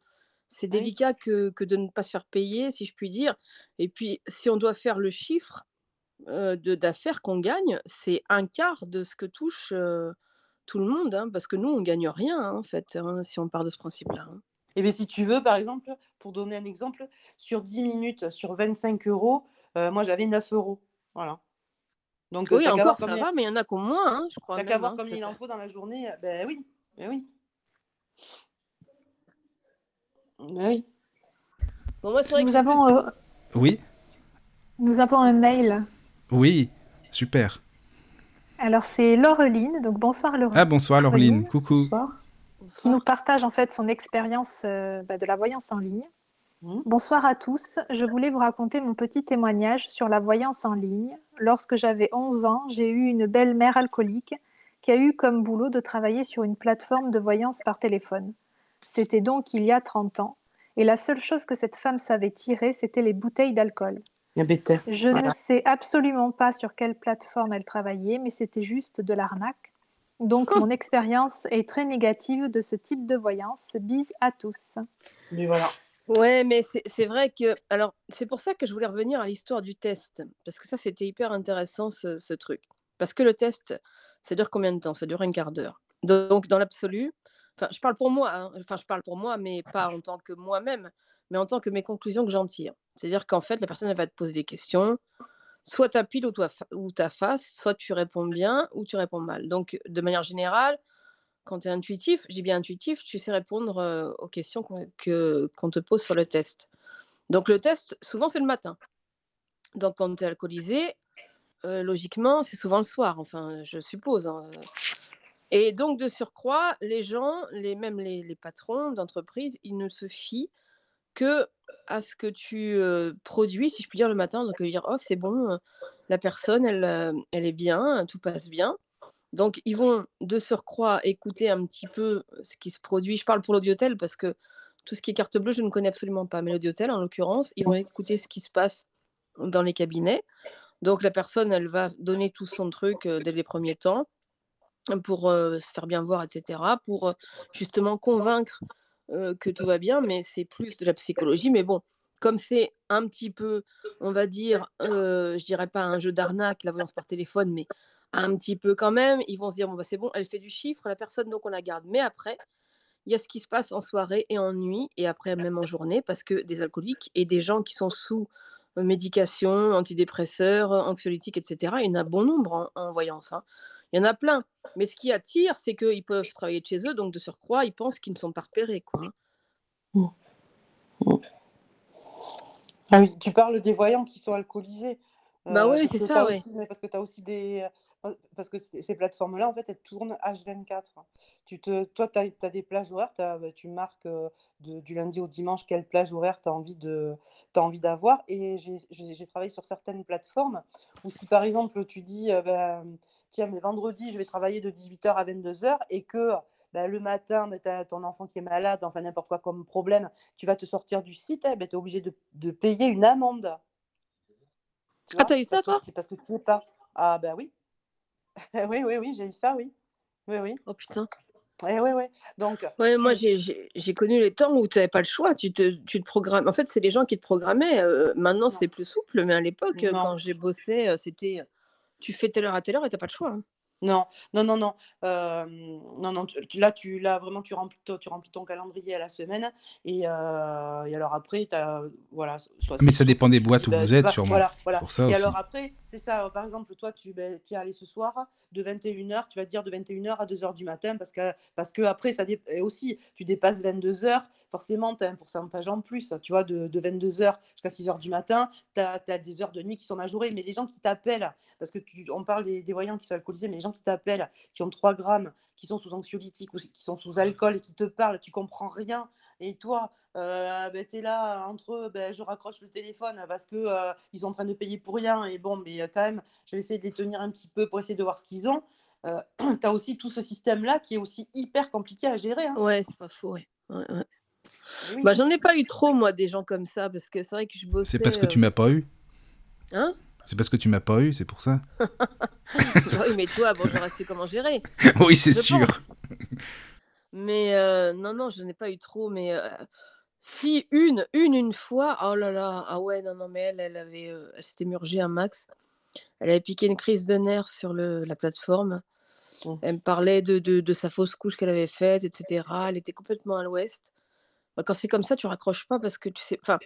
Speaker 5: c'est délicat que que de ne pas se faire payer, si je puis dire. Et puis, si on doit faire le chiffre, de d'affaires qu'on gagne, c'est un quart de ce que touche, heu, tout le monde, hein, parce que nous, on gagne rien, hein, en fait, si on part de ce principe-là.
Speaker 4: Et bien, si tu veux, par exemple, pour donner un exemple, sur 10 minutes, sur 25 euros, euh, moi j'avais 9 euros. Voilà. Donc,
Speaker 5: Oui, encore ça
Speaker 4: combien,
Speaker 5: va, mais il y en a ont moins, hein, je crois
Speaker 4: t'as qu'à voir
Speaker 5: hein,
Speaker 4: combien
Speaker 5: ça
Speaker 4: il en faut dans la journée. euh, Ben oui, ben oui, ben oui.
Speaker 5: bon, moi, c'est vrai que
Speaker 3: Nous
Speaker 5: c'est plus
Speaker 3: avons, euh,
Speaker 1: Oui,
Speaker 3: nous avons un mail.
Speaker 1: oui, super.
Speaker 3: Alors c'est Laureline, donc bonsoir Laureline.
Speaker 1: Ah bonsoir Laureline, coucou.
Speaker 4: Bonsoir.
Speaker 3: Qui nous partage en fait son expérience euh, bah, de la voyance en ligne.
Speaker 4: Mmh.
Speaker 3: Bonsoir à tous, je voulais vous raconter mon petit témoignage sur la voyance en ligne. Lorsque j'avais 11 ans, j'ai eu une belle-mère alcoolique qui a eu comme boulot de travailler sur une plateforme de voyance par téléphone. C'était donc il y a 30 ans, et la seule chose que cette femme savait tirer, c'était les bouteilles d'alcool. Je ne sais absolument pas sur quelle plateforme elle travaillait, mais c'était juste de l'arnaque. Donc mon expérience est très négative de ce type de voyance. Bise à tous.
Speaker 4: Mais voilà.
Speaker 5: Ouais, mais c'est c'est vrai que. Alors, c'est pour ça que je voulais revenir à l'histoire du test. Parce que ça, c'était hyper intéressant, ce, ce truc. Parce que le test, ça dure combien de temps? Ça dure un quart d'heure. Donc, dans l'absolu, enfin, je parle pour moi, hein, enfin, je parle pour moi, mais pas en tant que moi-même, mais en tant que mes conclusions que j'en tire. C'est-à-dire qu'en fait, la personne, elle va te poser des questions. Soit tu pile ou, toi, ta face, soit tu réponds bien ou tu réponds mal. Donc, de manière générale, quand tu es intuitif, dis bien intuitif, tu sais répondre aux questions qu'on que- qu'on te pose sur le test. Donc le test, souvent c'est le matin. Donc quand tu es alcoolisé, logiquement, c'est souvent le soir, enfin, je suppose. hein. Et donc de surcroît, les gens, les, même les, les patrons d'entreprise, ils ne se fient que à ce que tu euh, produis, si je puis dire, le matin. Donc dire, oh c'est bon, la personne, elle, elle est bien, tout passe bien. Donc, ils vont de surcroît écouter un petit peu ce qui se produit. Je parle pour l'audiotel parce que tout ce qui est carte bleue, je ne connais absolument pas. Mais l'audiotel, en l'occurrence, ils vont écouter ce qui se passe dans les cabinets. Donc, la personne, elle va donner tout son truc euh, dès les premiers temps pour euh, se faire bien voir, etc. Pour justement convaincre euh, que tout va bien. Mais c'est plus de la psychologie. Mais bon, comme c'est un petit peu, on va dire, euh, je dirais pas un jeu d'arnaque, la voyance par téléphone, mais un petit peu quand même, ils vont se dire, bon, bah, c'est bon, elle fait du chiffre, la personne, donc on la garde. Mais après, il y a ce qui se passe en soirée et en nuit, et après même en journée, parce que des alcooliques et des gens qui sont sous euh, médication, antidépresseurs, anxiolytiques, etc., il y en a bon nombre en, en voyance. hein. Il y en a plein. Mais ce qui attire, c'est qu'ils peuvent travailler de chez eux, donc de surcroît, ils pensent qu'ils ne sont pas repérés. Quoi. hein.
Speaker 4: Ah oui, tu parles des voyants qui sont alcoolisés.
Speaker 5: Bah
Speaker 4: Euh,
Speaker 5: oui, c'est ça,
Speaker 4: mais parce que tu as aussi des. euh, Parce que ces plateformes-là, en fait, elles tournent H24. Tu te, toi, tu as, des plages horaires, bah, tu marques euh, de- du lundi au dimanche quelle plage horaire tu as envie de, t'as envie d'avoir. Et j'ai travaillé sur certaines plateformes où, si par exemple, tu dis, euh, ben, tiens, mais vendredi, je vais travailler de 18h à 22h et que. ben, le matin, tu as ton enfant qui est malade, enfin n'importe quoi comme problème, tu vas te sortir du site, tu es obligé de, de payer une amende. Tu
Speaker 5: Ah, t'as eu ça, toi
Speaker 4: c'est parce que tu n'es pas. Ah, ben oui. oui, oui, oui, j'ai eu ça, oui. Oui, oui.
Speaker 5: Oh putain.
Speaker 4: Oui, oui, oui. Donc,
Speaker 5: Ouais, moi, j'ai- connu les temps où tu n'avais pas le choix. Tu te, tu te programmes. En fait, c'est les gens qui te programmaient. euh, maintenant, c'est plus souple, mais à l'époque, euh, quand j'ai bossé, euh, c'était euh, tu fais telle heure à telle heure et tu pas le choix. hein.
Speaker 4: Non, non, non, non. non, non. tu- tu- là, tu, là, vraiment, tu remplis, ton- tu remplis ton calendrier à la semaine. Et, et alors après, tu as. Voilà, soit
Speaker 1: Mais
Speaker 4: c'est-
Speaker 1: ça dépend des boîtes
Speaker 4: dis,
Speaker 1: où vous
Speaker 4: tu
Speaker 1: êtes,
Speaker 4: vas-
Speaker 1: sûrement.
Speaker 4: Voilà, voilà.
Speaker 1: Pour ça
Speaker 4: et
Speaker 1: aussi.
Speaker 4: alors après, c'est ça. Par exemple, toi, tu ben, es allé ce soir de 21h, tu vas te dire de 21h à 2h du matin parce que, parce que après, ça dé- et aussi, tu dépasses 22h, forcément, tu as un pourcentage en plus. Tu vois, de, de 22h jusqu'à 6h du matin, tu as, des heures de nuit qui sont majorées. Mais les gens qui t'appellent, parce que tu, on parle des, des voyants qui sont alcoolisés, mais les gens qui t'appellent, qui ont 3 grammes, qui sont sous anxiolytiques ou qui sont sous alcool et qui te parlent, tu comprends rien. Et toi, euh, ben, tu es là entre eux, ben, je raccroche le téléphone parce que euh, ils sont en train de payer pour rien. Et bon, mais euh, quand même, je vais essayer de les tenir un petit peu pour essayer de voir ce qu'ils ont. Euh, tu as aussi tout ce système-là qui est aussi hyper compliqué à gérer. hein.
Speaker 5: Ouais, c'est pas faux. Ouais. Ouais, ouais.
Speaker 4: Oui.
Speaker 5: Bah, j'en ai pas eu trop, moi, des gens comme ça, parce que c'est vrai que je bossais.
Speaker 1: C'est parce que tu
Speaker 5: euh,
Speaker 1: m'as pas eu.
Speaker 5: Hein?
Speaker 1: C'est parce que tu m'as pas eu, c'est pour ça.
Speaker 5: Oui, mais toi, bon, j'aurais su comment gérer.
Speaker 1: oui, c'est sûr.
Speaker 5: pense. Mais euh, non, non, je n'ai pas eu trop. Mais euh, si une, une, une fois, oh là là, ah ouais, non, non, mais elle, elle avait, euh, elle s'était murgée un max. Elle avait piqué une crise de nerfs sur le, la plateforme.
Speaker 4: Mm.
Speaker 5: Elle me parlait de, de, de sa fausse couche qu'elle avait faite, etc. Elle était complètement à l'ouest. Bah, quand c'est comme ça, tu raccroches pas parce que tu sais. Enfin,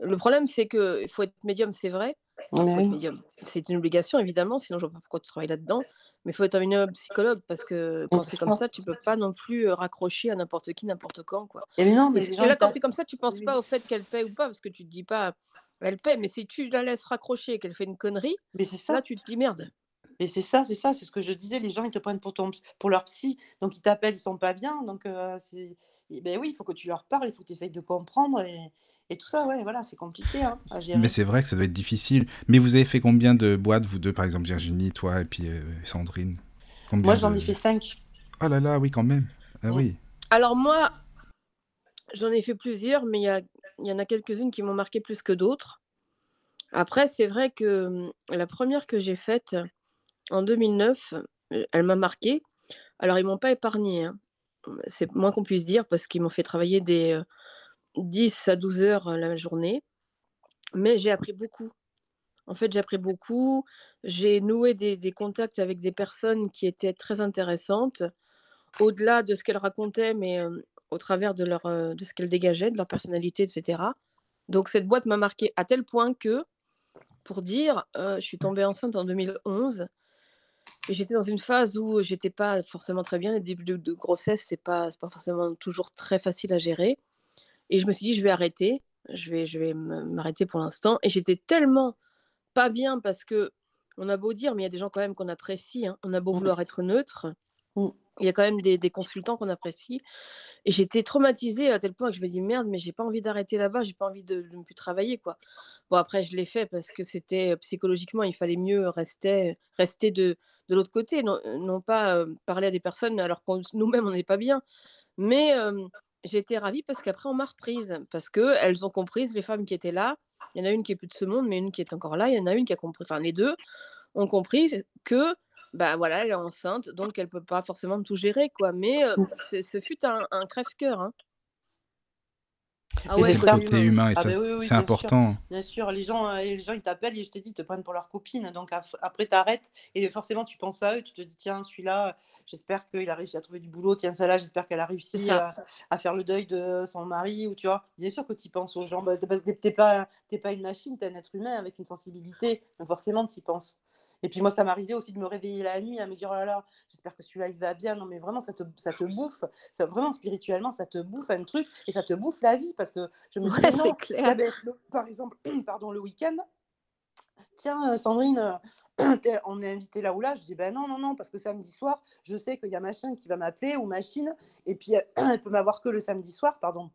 Speaker 5: le problème, c'est que il faut être médium, c'est vrai. Enfin, faut
Speaker 4: Ouais.
Speaker 5: être médium. C'est une obligation, évidemment, sinon je vois pas pourquoi tu travailles là-dedans. Mais il faut être un minimum psychologue parce que quand
Speaker 4: C'est
Speaker 5: comme
Speaker 4: ça.
Speaker 5: ça, tu peux pas non plus euh, raccrocher à n'importe qui, n'importe quand. Quoi.
Speaker 4: Et mais non, mais
Speaker 5: et là, quand c'est comme ça, tu penses pas au fait qu'elle paie ou pas parce que tu te dis pas, elle paie, mais si tu la laisses raccrocher et qu'elle fait une connerie,
Speaker 4: Mais c'est
Speaker 5: là,
Speaker 4: ça.
Speaker 5: tu te dis merde.
Speaker 4: Mais c'est ça, c'est ça, c'est ce que je disais, les gens, ils te prennent pour ton pour leur psy, donc ils t'appellent, ils sont pas bien, donc c'est et beh, oui, il faut que tu leur parles, il faut que tu essayes de comprendre et et tout ça, ouais, voilà, c'est compliqué, hein, à
Speaker 1: Mais c'est vrai que ça doit être difficile. Mais vous avez fait combien de boîtes, vous 2, par exemple, Virginie, toi et puis, heu, Sandrine?
Speaker 4: Moi, j'en ai fait 5.
Speaker 1: oh là là, oui, quand même. Ah oui.
Speaker 5: Alors moi, j'en ai fait plusieurs, mais il y a il y en a quelques-unes qui m'ont marqué plus que d'autres. Après, c'est vrai que, mmh, la première que j'ai faite en 2009, heu, elle m'a marquée. Alors ils m'ont pas épargnée, hein. C'est moins qu'on puisse dire parce qu'ils m'ont fait travailler des, heu, 10 à 12 heures, heu, la journée. Mais j'ai appris beaucoup. En fait, j'ai appris beaucoup. J'ai noué des contacts avec des personnes qui étaient très intéressantes, au-delà de ce qu'elles racontaient, mais, au travers de leur, de ce qu'elles dégageaient, de leur personnalité et cetera. Donc cette boîte m'a marquée à tel point que, pour dire, je suis tombée enceinte en 2011 et j'étais dans une phase où j'étais pas forcément très bien. Les débuts de grossesse, c'est pas pas forcément toujours très facile à gérer et je me suis dit: «Je vais arrêter, je vais je vais m'arrêter pour l'instant» et j'étais tellement pas bien parce qu'on a beau dire, mais il y a des gens quand même qu'on apprécie, hein. On a beau vouloir être neutre,
Speaker 4: Mmh.
Speaker 5: il y a quand même des des consultants qu'on apprécie et j'étais traumatisée à tel point que je me dis: «Merde, mais j'ai pas envie d'arrêter là-bas, j'ai pas envie de ne plus travailler, quoi». Bon après je l'ai fait parce que c'était, heu, psychologiquement, il fallait mieux rester rester de de l'autre côté, non non pas, heu, parler à des personnes alors qu'on nous-mêmes on n'est pas bien. Mais, j'ai été ravie parce qu'après on m'a reprise, parce qu'elles ont comprise, les femmes qui étaient là. Il y en a une qui est plus de ce monde, mais une qui est encore là. Il y en a une qui a compris enfin les 2 ont compris que, bah, voilà, elle est enceinte, donc elle peut pas forcément tout gérer, quoi. Mais, heu,
Speaker 4: Mmh.
Speaker 5: ce ce fut un un crève-cœur, hein. Ah ouais,
Speaker 4: c'est
Speaker 5: le côté humain,
Speaker 1: et
Speaker 4: Ah
Speaker 1: ça,
Speaker 4: beh, oui, oui,
Speaker 1: c'est
Speaker 4: bien sûr.
Speaker 1: important.
Speaker 4: Bien sûr, les gens, heu, les gens, ils t'appellent et je te dis, ils te prennent pour leur copine, donc après tu arrêtes et forcément tu penses à eux, tu te dis: «Tiens, celui-là, j'espère qu'il a réussi à trouver du boulot. Tiens, celle-là, j'espère qu'elle a réussi, à faire le deuil de son mari» ou tu vois? Bien sûr que tu y penses aux gens, bah, parce que tu es pas es pas une machine, tu es un être humain avec une sensibilité, donc forcément tu y penses. Et puis moi, ça m'arrivait aussi de me réveiller la nuit à me dire: «Oh là là, j'espère que celui-là, il va bien». Non, mais vraiment, ça te ça te bouffe, ça vraiment spirituellement, ça te bouffe un truc et ça te bouffe la vie parce que je me dis:
Speaker 5: Ouais,
Speaker 4: «Mais
Speaker 5: c'est
Speaker 4: non,
Speaker 5: clair.
Speaker 4: là, beh, le par exemple, pardon, le week-end, tiens, heu, Sandrine, tu on est invité là ou là». Je dis: «Ben non, non, non, parce que samedi soir, je sais qu'il y a machin qui va m'appeler ou machine et puis elle elle peut m'avoir que le samedi soir», pardon.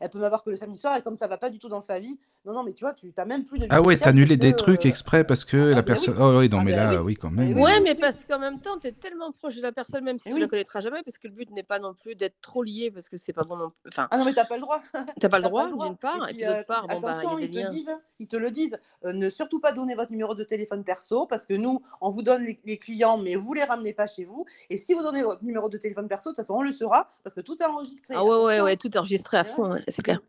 Speaker 4: Elle peut m'avoir que le samedi soir et comme ça va pas du tout dans sa vie, non, non, mais tu vois, tu as même plus de
Speaker 1: Ah ouais, tu as
Speaker 4: week-end parce
Speaker 1: annulé
Speaker 4: que,
Speaker 1: des trucs
Speaker 4: heu
Speaker 1: exprès parce que
Speaker 4: ah
Speaker 1: la
Speaker 4: ah
Speaker 1: personne
Speaker 4: oui.
Speaker 1: oh oui, non
Speaker 4: Ah
Speaker 1: mais là,
Speaker 4: oui.
Speaker 1: oui, quand même,
Speaker 4: oui,
Speaker 5: Ouais, mais parce qu'en même temps, tu es tellement proche de la personne, même si
Speaker 4: Eh
Speaker 5: tu la
Speaker 4: oui.
Speaker 5: connaîtras jamais, parce que le but n'est pas non plus d'être trop lié, parce que c'est pas bon non enfin,
Speaker 4: Ah non, mais tu as pas le droit.
Speaker 5: tu as pas le droit, d'une part et
Speaker 4: puis,
Speaker 5: d'autre
Speaker 4: heu,
Speaker 5: part, bon, bah, il y a
Speaker 4: attention,
Speaker 5: des
Speaker 4: ils te
Speaker 5: liens.
Speaker 4: disent ils te le disent, heu: «Ne surtout pas donner votre numéro de téléphone perso parce que nous, on vous donne les clients, mais vous les ramenez pas chez vous et si vous donnez votre numéro de téléphone perso, de toute façon, on le saura parce que tout est
Speaker 5: Ah
Speaker 4: enregistré.
Speaker 5: ouais, ouais, ouais,
Speaker 4: hein».
Speaker 5: tout est enregistré à fond,
Speaker 4: ouais.
Speaker 5: ouais, c'est clair.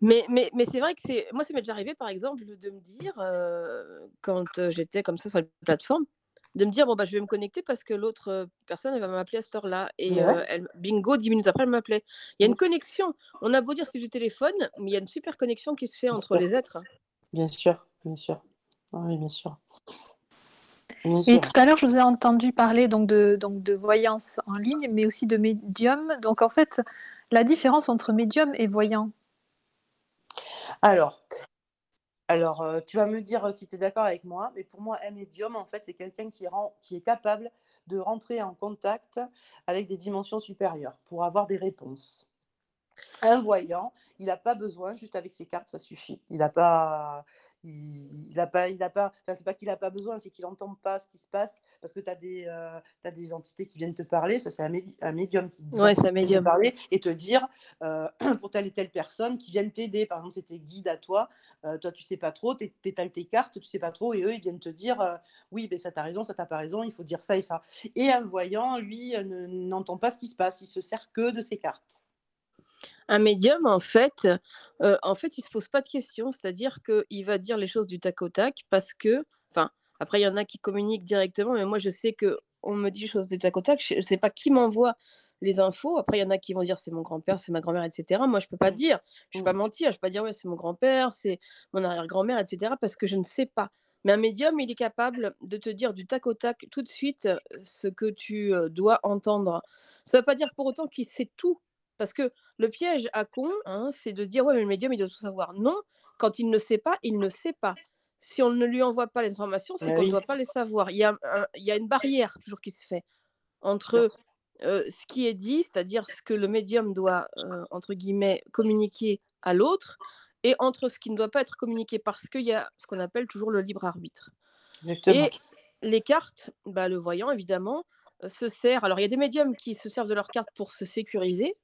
Speaker 5: Mais mais mais c'est vrai que c'est moi, ça m'est déjà arrivé, par exemple, de me dire, heu, quand, heu, j'étais comme ça sur la plateforme, de me dire: «Bon, bah, je vais me connecter parce que l'autre, heu, personne, elle va m'appeler à cette heure-là» et
Speaker 4: ouais.
Speaker 5: elle bingo, 10 minutes après, elle m'appelait. Il y a une connexion. On a beau dire c'est du téléphone, mais il y a une super connexion qui se fait
Speaker 4: Bien
Speaker 5: entre
Speaker 4: sûr.
Speaker 5: les êtres.
Speaker 4: Bien sûr, bien sûr. Oui, bien sûr. Bien
Speaker 3: Et tout à l'heure, je vous ai entendu parler donc de donc de voyance en ligne, mais aussi de médium. Donc en fait, la différence entre médium et voyant?
Speaker 4: Alors alors, heu, tu vas me dire, heu, si tu es d'accord avec moi, mais pour moi, un médium, en fait, c'est quelqu'un qui qui est capable de rentrer en contact avec des dimensions supérieures pour avoir des réponses. Un voyant, il a pas besoin, juste avec ses cartes, ça suffit. Il a pas il il a pas il a pas enfin, c'est pas qu'il a pas besoin, c'est qu'il entend pas ce qui se passe parce que tu as des, as des entités qui viennent te parler, ça c'est un médi un médium, qui
Speaker 5: Ouais, un
Speaker 4: viennent te
Speaker 5: médium.
Speaker 4: parler et te dire, heu, pour telle et telle personne qui viennent t'aider. Par exemple, c'est tes guides à toi, heu, toi tu sais pas trop, tu étales tes cartes, tu sais pas trop et eux, ils viennent te dire, «Oui, beh, ça tu as raison, ça tu as pas raison, il faut dire ça et ça» et un voyant, lui, n'entend pas ce qui se passe, il se sert que de ses cartes.
Speaker 5: Un médium, en fait, heu, en fait, il se pose pas de questions, c'est-à-dire qu'il va dire les choses du tac au tac parce que enfin, après il y en a qui communiquent directement, mais moi je sais qu'on me dit les choses du tac au tac, je sais pas qui m'envoie les infos. Après il y en a qui vont dire: «C'est mon grand-père, c'est ma grand-mère» et cetera. Moi je peux pas
Speaker 4: Mmh.
Speaker 5: dire, je vais
Speaker 4: Mmh.
Speaker 5: pas mentir, je vais pas dire: «Ouais, c'est mon grand-père, c'est mon arrière-grand-mère» et cetera parce que je ne sais pas. Mais un médium, il est capable de te dire du tac au tac, tout de suite, heu, ce que tu, heu, dois entendre. Ça veut pas dire pour autant qu'il sait tout, parce que le piège à con, hein, c'est de dire: «Ouais, mais le médium, il doit tout savoir». Non, quand il ne sait pas, il ne sait pas. si on ne lui envoie pas les informations, c'est
Speaker 4: Bah
Speaker 5: qu'on ne doit pas les savoir. Il y a, un- il y a une barrière toujours qui se fait entre euh, ce qui est dit, c'est-à-dire ce que le médium doit, euh, entre guillemets, communiquer à l'autre, et entre ce qui ne doit pas être communiqué, parce qu'il y a ce qu'on appelle toujours le libre arbitre.
Speaker 4: Exactement.
Speaker 5: Et les cartes, bah, le voyant, évidemment, se sert. Alors, il y a des médiums qui se servent de leurs cartes pour se sécuriser,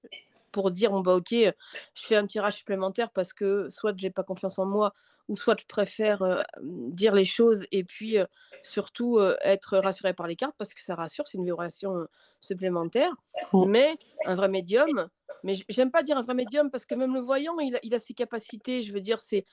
Speaker 5: pour dire bon, bah, ok, euh, je fais un tirage supplémentaire parce que soit j'ai pas confiance en moi, ou soit je préfère euh, dire les choses et puis euh, surtout euh, être rassuré par les cartes parce que ça rassure, c'est une vibration supplémentaire.
Speaker 4: Mm.
Speaker 5: Mais un vrai médium, mais j'aime pas dire un vrai médium parce que même le voyant, il a, il a ses capacités. Je veux dire, c'est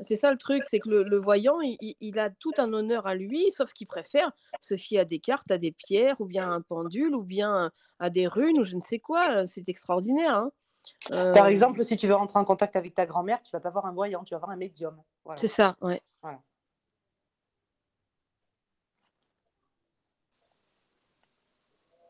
Speaker 5: c'est ça le truc, c'est que le, le voyant, il, il- il a tout un honneur à lui, sauf qu'il préfère se fier à des cartes, à des pierres, ou bien à un pendule, ou bien à des runes, ou je ne sais quoi. C'est extraordinaire. hein.
Speaker 4: Par
Speaker 5: Euh,
Speaker 4: exemple, si tu veux rentrer en contact avec ta grand-mère, tu vas pas voir un voyant, tu vas voir un médium. Voilà.
Speaker 5: c'est ça, ouais.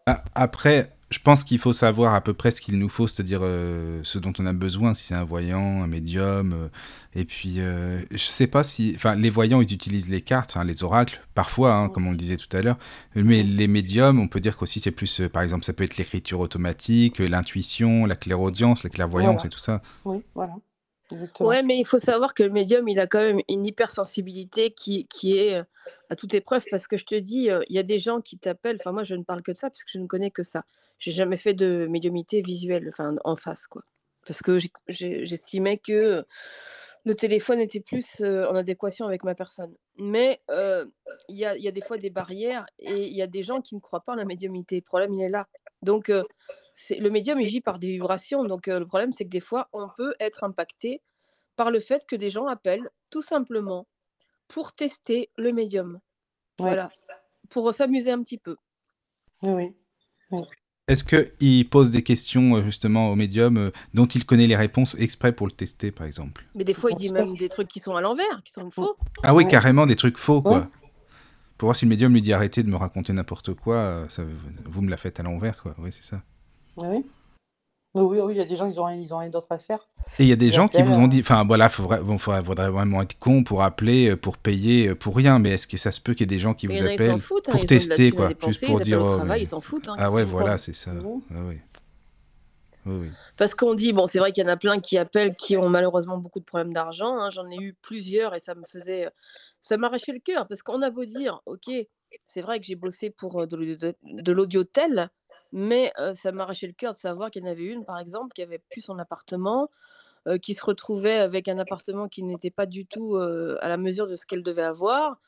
Speaker 1: Ah, Après, je pense qu'il faut savoir à peu près ce qu'il nous faut, c'est-à-dire euh, ce dont on a besoin, si c'est un voyant, un médium. euh, et puis, euh, je sais pas si. Enfin, les voyants, ils utilisent les cartes, les oracles, parfois, hein,
Speaker 4: Mm.
Speaker 1: comme on le disait tout à l'heure. Mais les médiums, on peut dire qu'aussi, c'est plus. euh, par exemple, ça peut être l'écriture automatique, l'intuition, la clairaudience, la clairvoyance
Speaker 4: Voilà.
Speaker 1: et tout ça.
Speaker 4: Oui, voilà. Exactement.
Speaker 5: Ouais, mais il faut savoir que le médium, il a quand même une hypersensibilité qui, qui est euh, à toute épreuve parce que je te dis, euh, il y a des gens qui t'appellent. Enfin, moi, je ne parle que de ça parce que je ne connais que ça. J'ai jamais fait de médiumité visuelle, enfin, en face, quoi. Parce que j'estimais que euh, le téléphone était plus en adéquation avec ma personne. Mais il y a, des fois des barrières et il y a des gens qui ne croient pas en la médiumité. Le problème, il est là. Donc, le médium, il vit par des vibrations. Donc, euh, le problème, c'est que des fois, on peut être impacté par le fait que des gens appellent tout simplement pour tester le médium.
Speaker 4: Ouais.
Speaker 5: Voilà. Pour s'amuser un petit peu.
Speaker 4: Oui, oui.
Speaker 1: Est-ce qu'il pose des questions, justement, au médium euh, dont il connaît les réponses exprès pour le tester, par exemple?
Speaker 5: Mais des fois, il dit même des trucs qui sont à l'envers, qui sont faux.
Speaker 1: Ah oui, carrément des trucs faux, quoi.
Speaker 4: Ouais.
Speaker 1: Pour voir si le médium lui dit arrêtez de me raconter n'importe quoi, ça, vous me la faites à l'envers, quoi. Oui, c'est ça.
Speaker 4: Oui, oui, oui, oui, il y a des gens, ils ont, ils ont rien d'autre à faire.
Speaker 1: Et il y a des gens qui vous ont
Speaker 4: euh,
Speaker 1: dit, enfin voilà, faudrait, bon, faudrait, faudrait vraiment être con pour appeler, euh, pour payer, euh, pour rien. Mais est-ce que ça se peut qu'il y ait des gens qui vous appellent
Speaker 5: foutent. hein,
Speaker 1: pour tester, quoi,
Speaker 5: dépenser,
Speaker 1: juste pour
Speaker 5: ils
Speaker 1: dire.
Speaker 5: appellent au
Speaker 1: oh,
Speaker 5: travail,
Speaker 1: mais-
Speaker 5: ils s'en foutent. hein,
Speaker 1: Ah ouais, voilà, c'est ça.
Speaker 4: Mhm.
Speaker 1: Ah oui. Oui, oui.
Speaker 5: Parce qu'on dit, bon, c'est vrai qu'il y en a plein qui appellent, qui ont malheureusement beaucoup de problèmes d'argent. hein. J'en ai eu plusieurs et ça me faisait. Ça m'arrachait le cœur. Parce qu'on a beau dire, OK, c'est vrai que j'ai bossé pour de l'audio- de l'audiotel, mais euh, ça m'arrachait le cœur de savoir qu'il y en avait une, par exemple, qui avait plus son appartement, euh, qui se retrouvait avec un appartement qui n'était pas du tout euh, à la mesure de ce qu'elle devait avoir.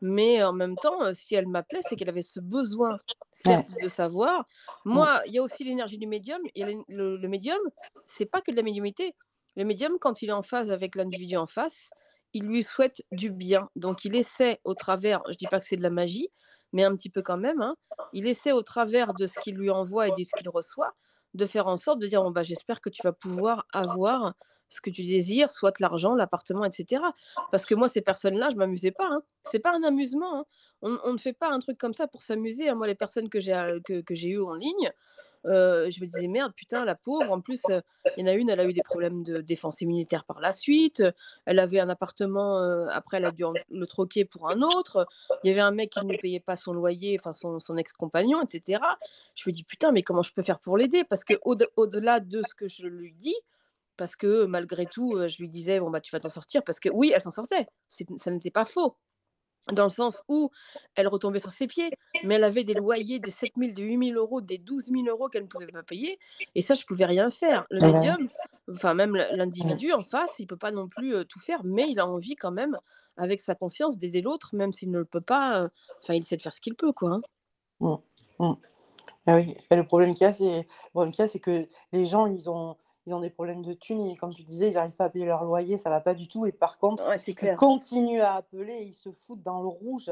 Speaker 5: Mais en même temps, si elle m'appelait, c'est qu'elle avait ce besoin, certes, de savoir. Moi, il y a aussi l'énergie du médium. Et le, le- le médium, c'est pas que de la médiumité. Le médium, quand il est en phase avec l'individu en face, il lui souhaite du bien. Donc, il essaie au travers, je dis pas que c'est de la magie, mais un petit peu quand même, hein, il essaie au travers de ce qu'il lui envoie et de ce qu'il reçoit, de faire en sorte de dire bon, bah, j'espère que tu vas pouvoir avoir ce que tu désires, soit l'argent, l'appartement, etc. Parce que moi, ces personnes-là, je m'amusais pas. Hein. C'est pas un amusement. hein. On, ne fait pas un truc comme ça pour s'amuser. Moi, les personnes que j'ai euh, que j'ai eues en ligne, euh, je me disais merde, putain, la pauvre. En plus, euh, il y en a une, elle a eu des problèmes de défense immunitaire par la suite. euh, Elle avait un appartement, euh, après, elle a dû le troquer pour un autre. Il y avait un mec qui ne payait pas son loyer, enfin son, ex-compagnon, etc. Je me dis putain, mais comment je peux faire pour l'aider? Parce que au- au-delà de ce que je lui dis, parce que malgré tout, euh, je lui disais bon bah tu vas t'en sortir, parce que oui, elle s'en sortait. Ça n'était pas faux dans le sens où elle retombait sur ses pieds, mais elle avait des loyers des 7 000, des 8 000 euros, des 12 000 euros qu'elle ne pouvait pas payer, et ça, je ne pouvais rien faire. Le médium, enfin même l'individu en face, il ne peut pas non plus euh, tout faire, mais il a envie quand même, avec sa confiance, d'aider l'autre, même s'il ne le peut pas, euh, enfin il essaie de faire ce qu'il peut, quoi. hein.
Speaker 4: Ah oui, parce que le problème qu'il y a, c'est le problème qu'il y a, c'est que les gens, ils ont, ils ont des problèmes de thunes et comme tu disais, ils n'arrivent pas à payer leur loyer, ça va pas du tout. Et par contre,
Speaker 5: Ouais,
Speaker 4: ils continuent à appeler, ils se foutent dans le rouge.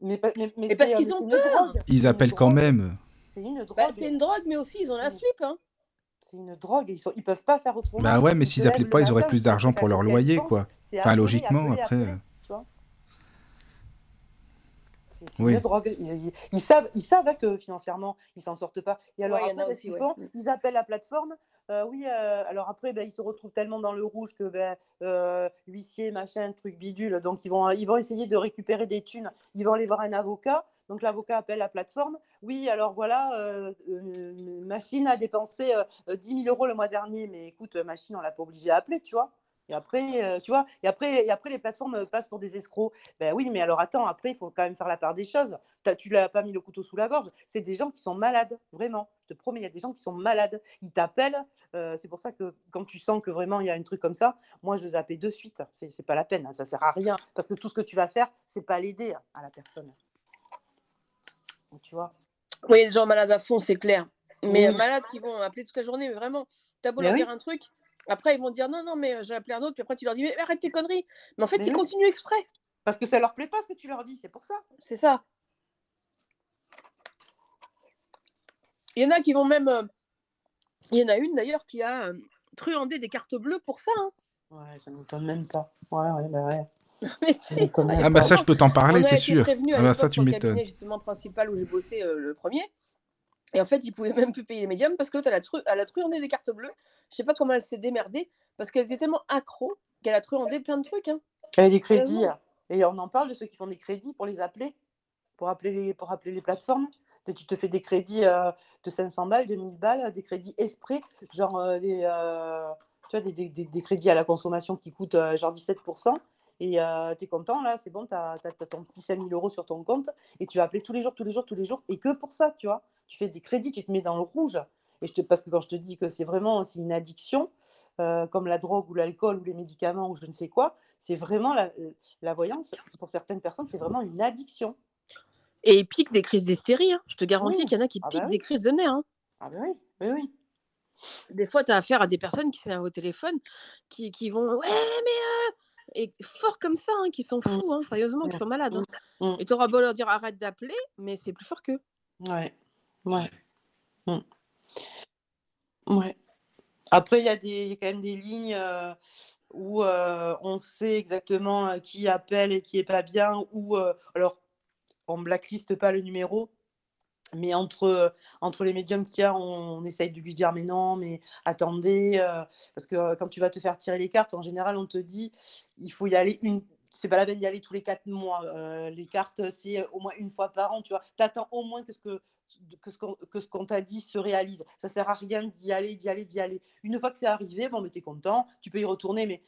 Speaker 4: Mais, pas- mais, mais
Speaker 5: Mais parce
Speaker 4: euh,
Speaker 5: qu'ils ont peur.
Speaker 4: drogue.
Speaker 1: Ils appellent quand
Speaker 4: drogue.
Speaker 1: même.
Speaker 4: C'est une drogue.
Speaker 5: Bah, c'est une drogue, mais aussi ils ont la flip. Hein.
Speaker 4: C'est une drogue. Ils sont, ils peuvent pas faire autrement.
Speaker 1: Bah ouais, mais s'ils appelaient pas, ils auraient plus d'argent pour leur loyer, quoi. Enfin, logiquement, après,
Speaker 4: appeler,
Speaker 1: euh.
Speaker 4: tu vois. C'est
Speaker 1: Oui.
Speaker 4: une drogue. Ils, ils- ils savent, ils savent hein, que financièrement, ils s'en sortent pas. Et alors
Speaker 5: Ouais,
Speaker 4: après,
Speaker 5: aussi, ouais.
Speaker 4: font
Speaker 5: Mm.
Speaker 4: Ils appellent la plateforme. euh, oui, euh, alors après, ben, ils se retrouvent tellement dans le rouge que ben, euh, huissier, machin, truc bidule. Donc ils vont, ils vont essayer de récupérer des thunes. Ils vont aller voir un avocat. Donc l'avocat appelle la plateforme. Oui, alors voilà, euh, euh, machine a dépensé euh, 10 000 euros le mois dernier. Mais écoute, machine, on l'a pas obligé à appeler, tu vois. Et après, euh, tu vois, et après, et après, les plateformes euh, passent pour des escrocs. Ben oui, mais alors attends, après, il faut quand même faire la part des choses. Tu l'as pas mis le couteau sous la gorge. C'est des gens qui sont malades, vraiment. Je te promets, il y a des gens qui sont malades. Ils t'appellent. euh, c'est pour ça que quand tu sens que vraiment il y a un truc comme ça, moi je zappais de suite. C'est pas la peine, hein, ça sert à rien. Parce que tout ce que tu vas faire, c'est pas l'aider hein, à la personne. Tu vois
Speaker 5: Oui, il y a des gens malades à fond, c'est clair. Mais
Speaker 4: Oui.
Speaker 5: malades qui vont appeler toute la journée, mais vraiment, t'as beau
Speaker 4: Mais
Speaker 5: leur
Speaker 4: oui.
Speaker 5: dire un truc, après ils vont dire non, non, mais euh, j'ai appelé un autre, puis après tu leur dis mais arrête tes conneries. Mais en fait,
Speaker 4: Mais
Speaker 5: ils
Speaker 4: oui.
Speaker 5: continuent exprès.
Speaker 4: Parce que ça leur plaît pas ce que tu leur dis, c'est pour ça.
Speaker 5: C'est ça. Il y en a qui vont même. euh, Il y en a une d'ailleurs qui a euh, truandé des cartes bleues pour ça. hein.
Speaker 4: Ouais, ça ne m'étonne même pas. Ouais, ouais, bah ouais.
Speaker 5: Mais si,
Speaker 1: Ah bah ça, je peux t'en parler, c'est sûr. Ah bah ça, tu m'étonnes.
Speaker 5: justement principal où j'ai bossé euh, le premier. Et en fait, ils pouvaient même plus payer les médiums parce que l'autre, elle a, tru elle a truandé des cartes bleues. Je sais pas comment elle s'est démerdée parce qu'elle était tellement accro qu'elle a truandé plein de trucs. Hein.
Speaker 4: Et les crédits, et on en parle de ceux qui font des crédits pour les appeler, pour appeler les, pour appeler les plateformes. Tu te fais des crédits euh, de 500 balles, de 1000 balles, des crédits esprit, genre euh, des, euh, tu vois, des, des- des- des crédits à la consommation qui coûtent euh, genre 17%. Et tu es content, là, c'est bon, tu as, ton petit 5000 euros sur ton compte et tu vas appeler tous les jours, tous les jours, tous les jours. Et que pour ça, tu vois. Tu fais des crédits, tu te mets dans le rouge. Et je te, parce que quand je te dis que c'est vraiment c'est une addiction, euh, comme la drogue ou l'alcool ou les médicaments ou je ne sais quoi, c'est vraiment la, la voyance, pour certaines personnes, c'est vraiment une addiction.
Speaker 5: Et ils piquent des crises d'hystérie. hein. Je te garantis
Speaker 4: Oui.
Speaker 5: qu'il y en a qui
Speaker 4: Ah
Speaker 5: piquent
Speaker 4: bah oui.
Speaker 5: des crises de nerfs. hein.
Speaker 4: Ah ben oui, oui, oui.
Speaker 5: Des fois, tu as affaire à des personnes qui s'énervent au téléphone, qui, qui vont Ouais, mais. euh Et fort comme ça, hein, qui sont
Speaker 4: Mm.
Speaker 5: fous, hein, sérieusement, qui
Speaker 4: Mm.
Speaker 5: sont malades.
Speaker 4: Mm.
Speaker 5: Et tu auras beau leur dire arrête d'appeler, mais c'est plus fort qu'eux.
Speaker 4: Ouais, ouais. Mm. Ouais. Après, il y a des, quand même des lignes euh, où euh, on sait exactement euh, qui appelle et qui est pas bien, ou alors on blackliste pas le numéro, mais entre, entre les médiums qu'il y a, on, essaye de lui dire mais non, mais attendez, parce que quand tu vas te faire tirer les cartes, en général, on te dit il faut y aller une. C'est pas la peine d'y aller tous les quatre mois. les cartes, c'est au moins une fois par an, tu vois. T'attends au moins que ce que que ce qu'on que ce qu'on t'a dit se réalise. Ça sert à rien d'y aller, d'y aller, d'y aller. Une fois que c'est arrivé, bon, mais t'es content, tu peux y retourner, mais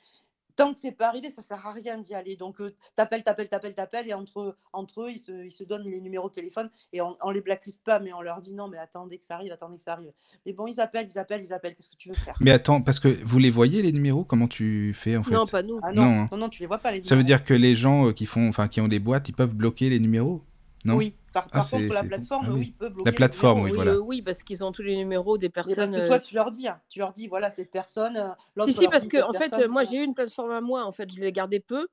Speaker 4: tant que c'est pas arrivé, ça sert à rien d'y aller. Donc, euh, t'appelles, t'appelles, t'appelles, t'appelles, et entre, entre eux, ils se, ils se donnent les numéros de téléphone, et on, on les blacklist pas, mais on leur dit non, mais attendez que ça arrive, attendez que ça arrive. Mais bon, ils appellent, ils appellent, ils appellent, qu'est-ce que tu veux faire?
Speaker 1: Mais attends, parce que vous les voyez les numéros? Comment tu fais en fait?
Speaker 5: Non, pas nous.
Speaker 4: Ah non,
Speaker 1: Non, hein.
Speaker 4: non, tu les vois pas, les
Speaker 1: Ça veut
Speaker 4: numéros.
Speaker 1: dire que les gens euh, qui font, enfin qui ont des boîtes, ils peuvent bloquer les numéros? Non
Speaker 4: Oui, par,
Speaker 1: Ah,
Speaker 4: par contre, la plateforme,
Speaker 1: ah oui.
Speaker 4: oui, peut bloquer
Speaker 1: La plateforme, oui,
Speaker 5: oui,
Speaker 1: voilà.
Speaker 5: euh, oui, parce qu'ils ont tous les numéros des
Speaker 4: Mais parce
Speaker 5: personnes.
Speaker 4: que
Speaker 5: euh,
Speaker 4: toi, tu leur dis, hein, tu leur dis, voilà, cette personne, euh,
Speaker 5: Si, si, parce que en fait,
Speaker 4: personne,
Speaker 5: euh, moi j'ai eu une plateforme à moi, en fait, je l'ai gardée peu,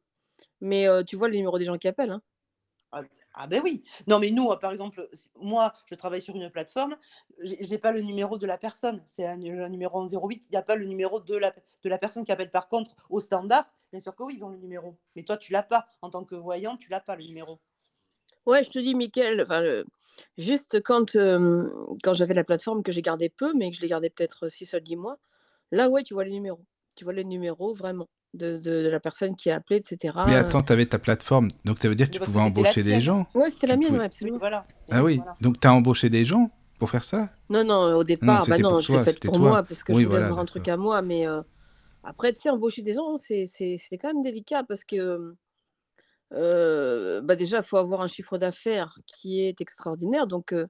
Speaker 5: mais euh, tu vois le numéro des gens qui appellent. hein.
Speaker 4: Ah, ah ben oui. Non, mais nous, euh, par exemple, moi, je travaille sur une plateforme, j'ai j'ai pas le numéro de la personne, c'est un, un numéro en 08, il n'y a pas le numéro de la, de la personne qui appelle. Par contre, au standard, bien sûr que oui, ils ont le numéro. Mais toi, tu l'as pas. En tant que voyant, tu l'as pas le numéro.
Speaker 5: Ouais, je te dis, Mickaël, enfin, le- juste quand, euh, quand j'avais la plateforme que j'ai gardée peu, mais que je l'ai gardée peut-être 6 à 10 mois, là, ouais, tu vois les numéros. Tu vois les numéros vraiment de, de- de la personne qui a appelé, etc.
Speaker 1: Mais attends, t'avais ta plateforme, donc ça veut dire que tu pouvais embaucher des gens
Speaker 5: Ouais, c'était la
Speaker 1: tu
Speaker 5: mienne,
Speaker 1: pouvais-
Speaker 5: ouais,
Speaker 4: Oui,
Speaker 5: absolument.
Speaker 4: voilà.
Speaker 1: Ah oui,
Speaker 4: voilà.
Speaker 1: donc t'as embauché des gens pour faire ça?
Speaker 5: Non, non, au départ, bah non,
Speaker 1: pour
Speaker 5: je l'ai
Speaker 1: toi,
Speaker 5: fait
Speaker 1: c'était
Speaker 5: pour
Speaker 1: toi.
Speaker 5: moi parce que
Speaker 1: Oui,
Speaker 5: je voulais
Speaker 1: voilà,
Speaker 5: avoir un truc à moi. Mais euh, après, tu sais, embaucher des gens, c'est c'est- c'est quand même délicat parce que euh, bah déjà, il faut avoir un chiffre d'affaires qui est extraordinaire. Donc, euh,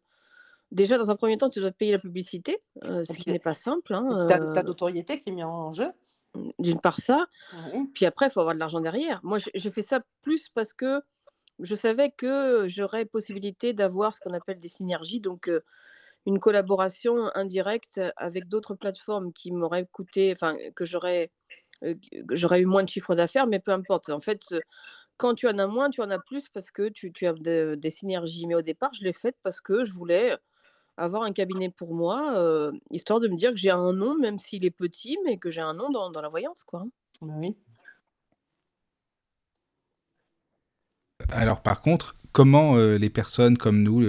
Speaker 5: déjà, dans un premier temps, tu dois te payer la publicité, euh, ce qui n'est pas simple. hein,
Speaker 4: Ta, ta notoriété qui est mise en jeu?
Speaker 5: D'une part, ça. Puis après, il faut avoir de l'argent derrière. Moi, j'ai fait ça plus parce que je savais que j'aurais possibilité d'avoir ce qu'on appelle des synergies, donc une collaboration indirecte avec d'autres plateformes qui m'auraient coûté, enfin, que j'aurais j'aurais eu moins de chiffre d'affaires, mais peu importe. En fait, quand tu en as moins, tu en as plus parce que tu, tu as de- des synergies. Mais au départ, je l'ai faite parce que je voulais avoir un cabinet pour moi, euh, histoire de me dire que j'ai un nom, même s'il est petit, mais que j'ai un nom dans, dans la voyance, quoi.
Speaker 4: Ben oui.
Speaker 1: Alors par contre, comment les personnes comme nous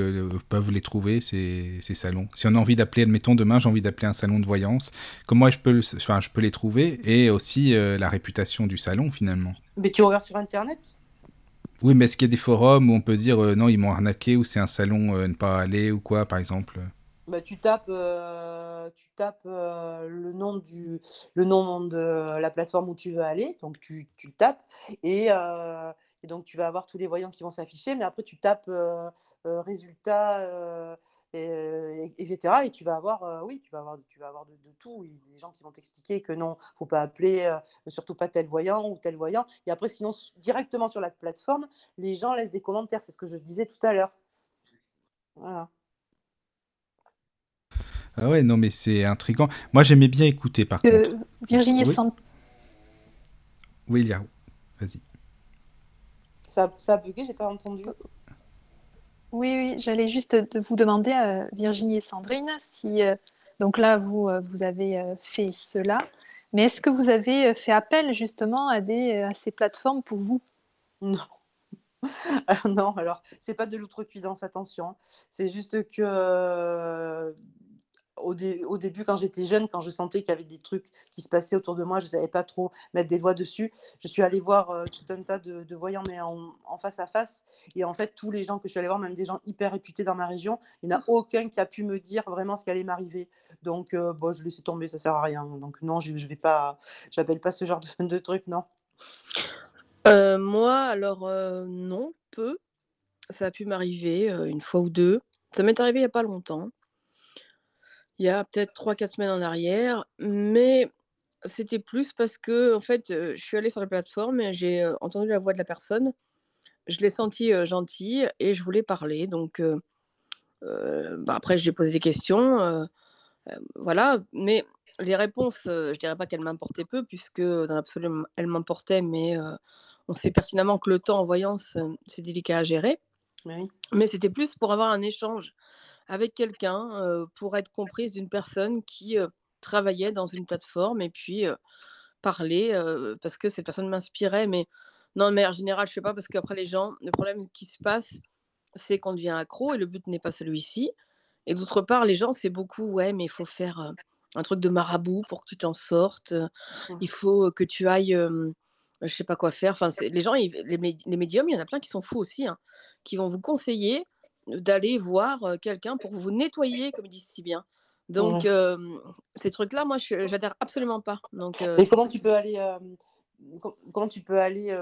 Speaker 1: peuvent les trouver, ces, ces salons? Si on a envie d'appeler, admettons, demain, j'ai envie d'appeler un salon de voyance, comment je peux, enfin, je peux les trouver? Et aussi la réputation du salon, finalement.
Speaker 4: Mais tu regardes sur Internet?
Speaker 1: Oui, mais est-ce qu'il y a des forums où on peut dire euh, non, ils m'ont arnaqué ou c'est un salon euh, ne pas aller ou quoi, par exemple?
Speaker 4: Bah, tu tapes, euh, tu tapes le, nom du, le nom de la plateforme où tu veux aller, donc tu, tu tapes et, et, donc tu vas avoir tous les voyants qui vont s'afficher, mais après tu tapes résultats et, etc. Et tu vas avoir, euh, oui, tu vas avoir, tu vas avoir de, tout. Il y a des gens qui vont t'expliquer que non, faut pas appeler, euh, surtout pas tel voyant ou tel voyant. Et après, sinon, directement sur la plateforme, les gens laissent des commentaires. C'est ce que je disais tout à l'heure. Voilà.
Speaker 1: Ah ouais, non, mais c'est intriguant. Moi, j'aimais bien écouter, par euh, contre.
Speaker 3: Virginie
Speaker 1: oui, oui Léa, vas-y.
Speaker 4: Ça, ça a bugué, j'ai pas entendu.
Speaker 3: Oui, oui, j'allais juste vous demander, euh, Virginie et Sandrine, si euh, donc là vous euh, vous avez fait cela, mais est-ce que vous avez fait appel justement à des à ces plateformes pour vous?
Speaker 4: Non. Alors non, alors c'est pas de l'outrecuidance, attention. C'est juste que au, début, quand j'étais jeune, quand je sentais qu'il y avait des trucs qui se passaient autour de moi, je ne savais pas trop mettre des doigts dessus. Je suis allée voir euh, tout un tas de, voyants, mais en, face à face. Et en fait, tous les gens que je suis allée voir, même des gens hyper réputés dans ma région, il n'y en a aucun qui a pu me dire vraiment ce qui allait m'arriver. Donc, euh, bon, je laissais tomber, ça ne sert à rien. Donc, non, je ne vais pas, j'appelle pas ce genre de, de truc, non.
Speaker 5: Euh, moi, alors, non, peu. Ça a pu m'arriver une fois ou deux. Ça m'est arrivé il n'y a pas longtemps il y a peut-être 3-4 semaines en arrière, mais c'était plus parce que, en fait, je suis allée sur la plateforme et j'ai, entendu la voix de la personne. Je l'ai sentie, gentille et je voulais parler donc bah, après j'ai posé des questions, voilà, mais les réponses, je dirais pas qu'elles m'importaient peu puisque dans l'absolu, elles m'importaient, mais on sait pertinemment que le temps en voyance, c'est délicat à gérer. Mais c'était plus pour avoir un échange avec quelqu'un pour être comprise d'une personne qui travaillait dans une plateforme et puis parler parce que cette personne m'inspirait. Mais non, de manière générale, je ne fais pas parce qu'après les gens, le problème qui se passe, c'est qu'on devient accro et le but n'est pas celui-ci. Et d'autre part, les gens, c'est beaucoup, ouais, mais il faut faire un truc de marabout pour que tu t'en sortes. Il faut que tu ailles, je je sais pas quoi faire. Enfin, les gens, les, les, médiums, il y en a plein qui sont fous aussi, hein, qui vont vous conseiller d'aller voir quelqu'un pour vous nettoyer, comme ils disent si bien. Donc, ces trucs-là, moi, je j'adhère absolument pas. Donc,
Speaker 4: Mais comment tu peux aller, comment tu peux aller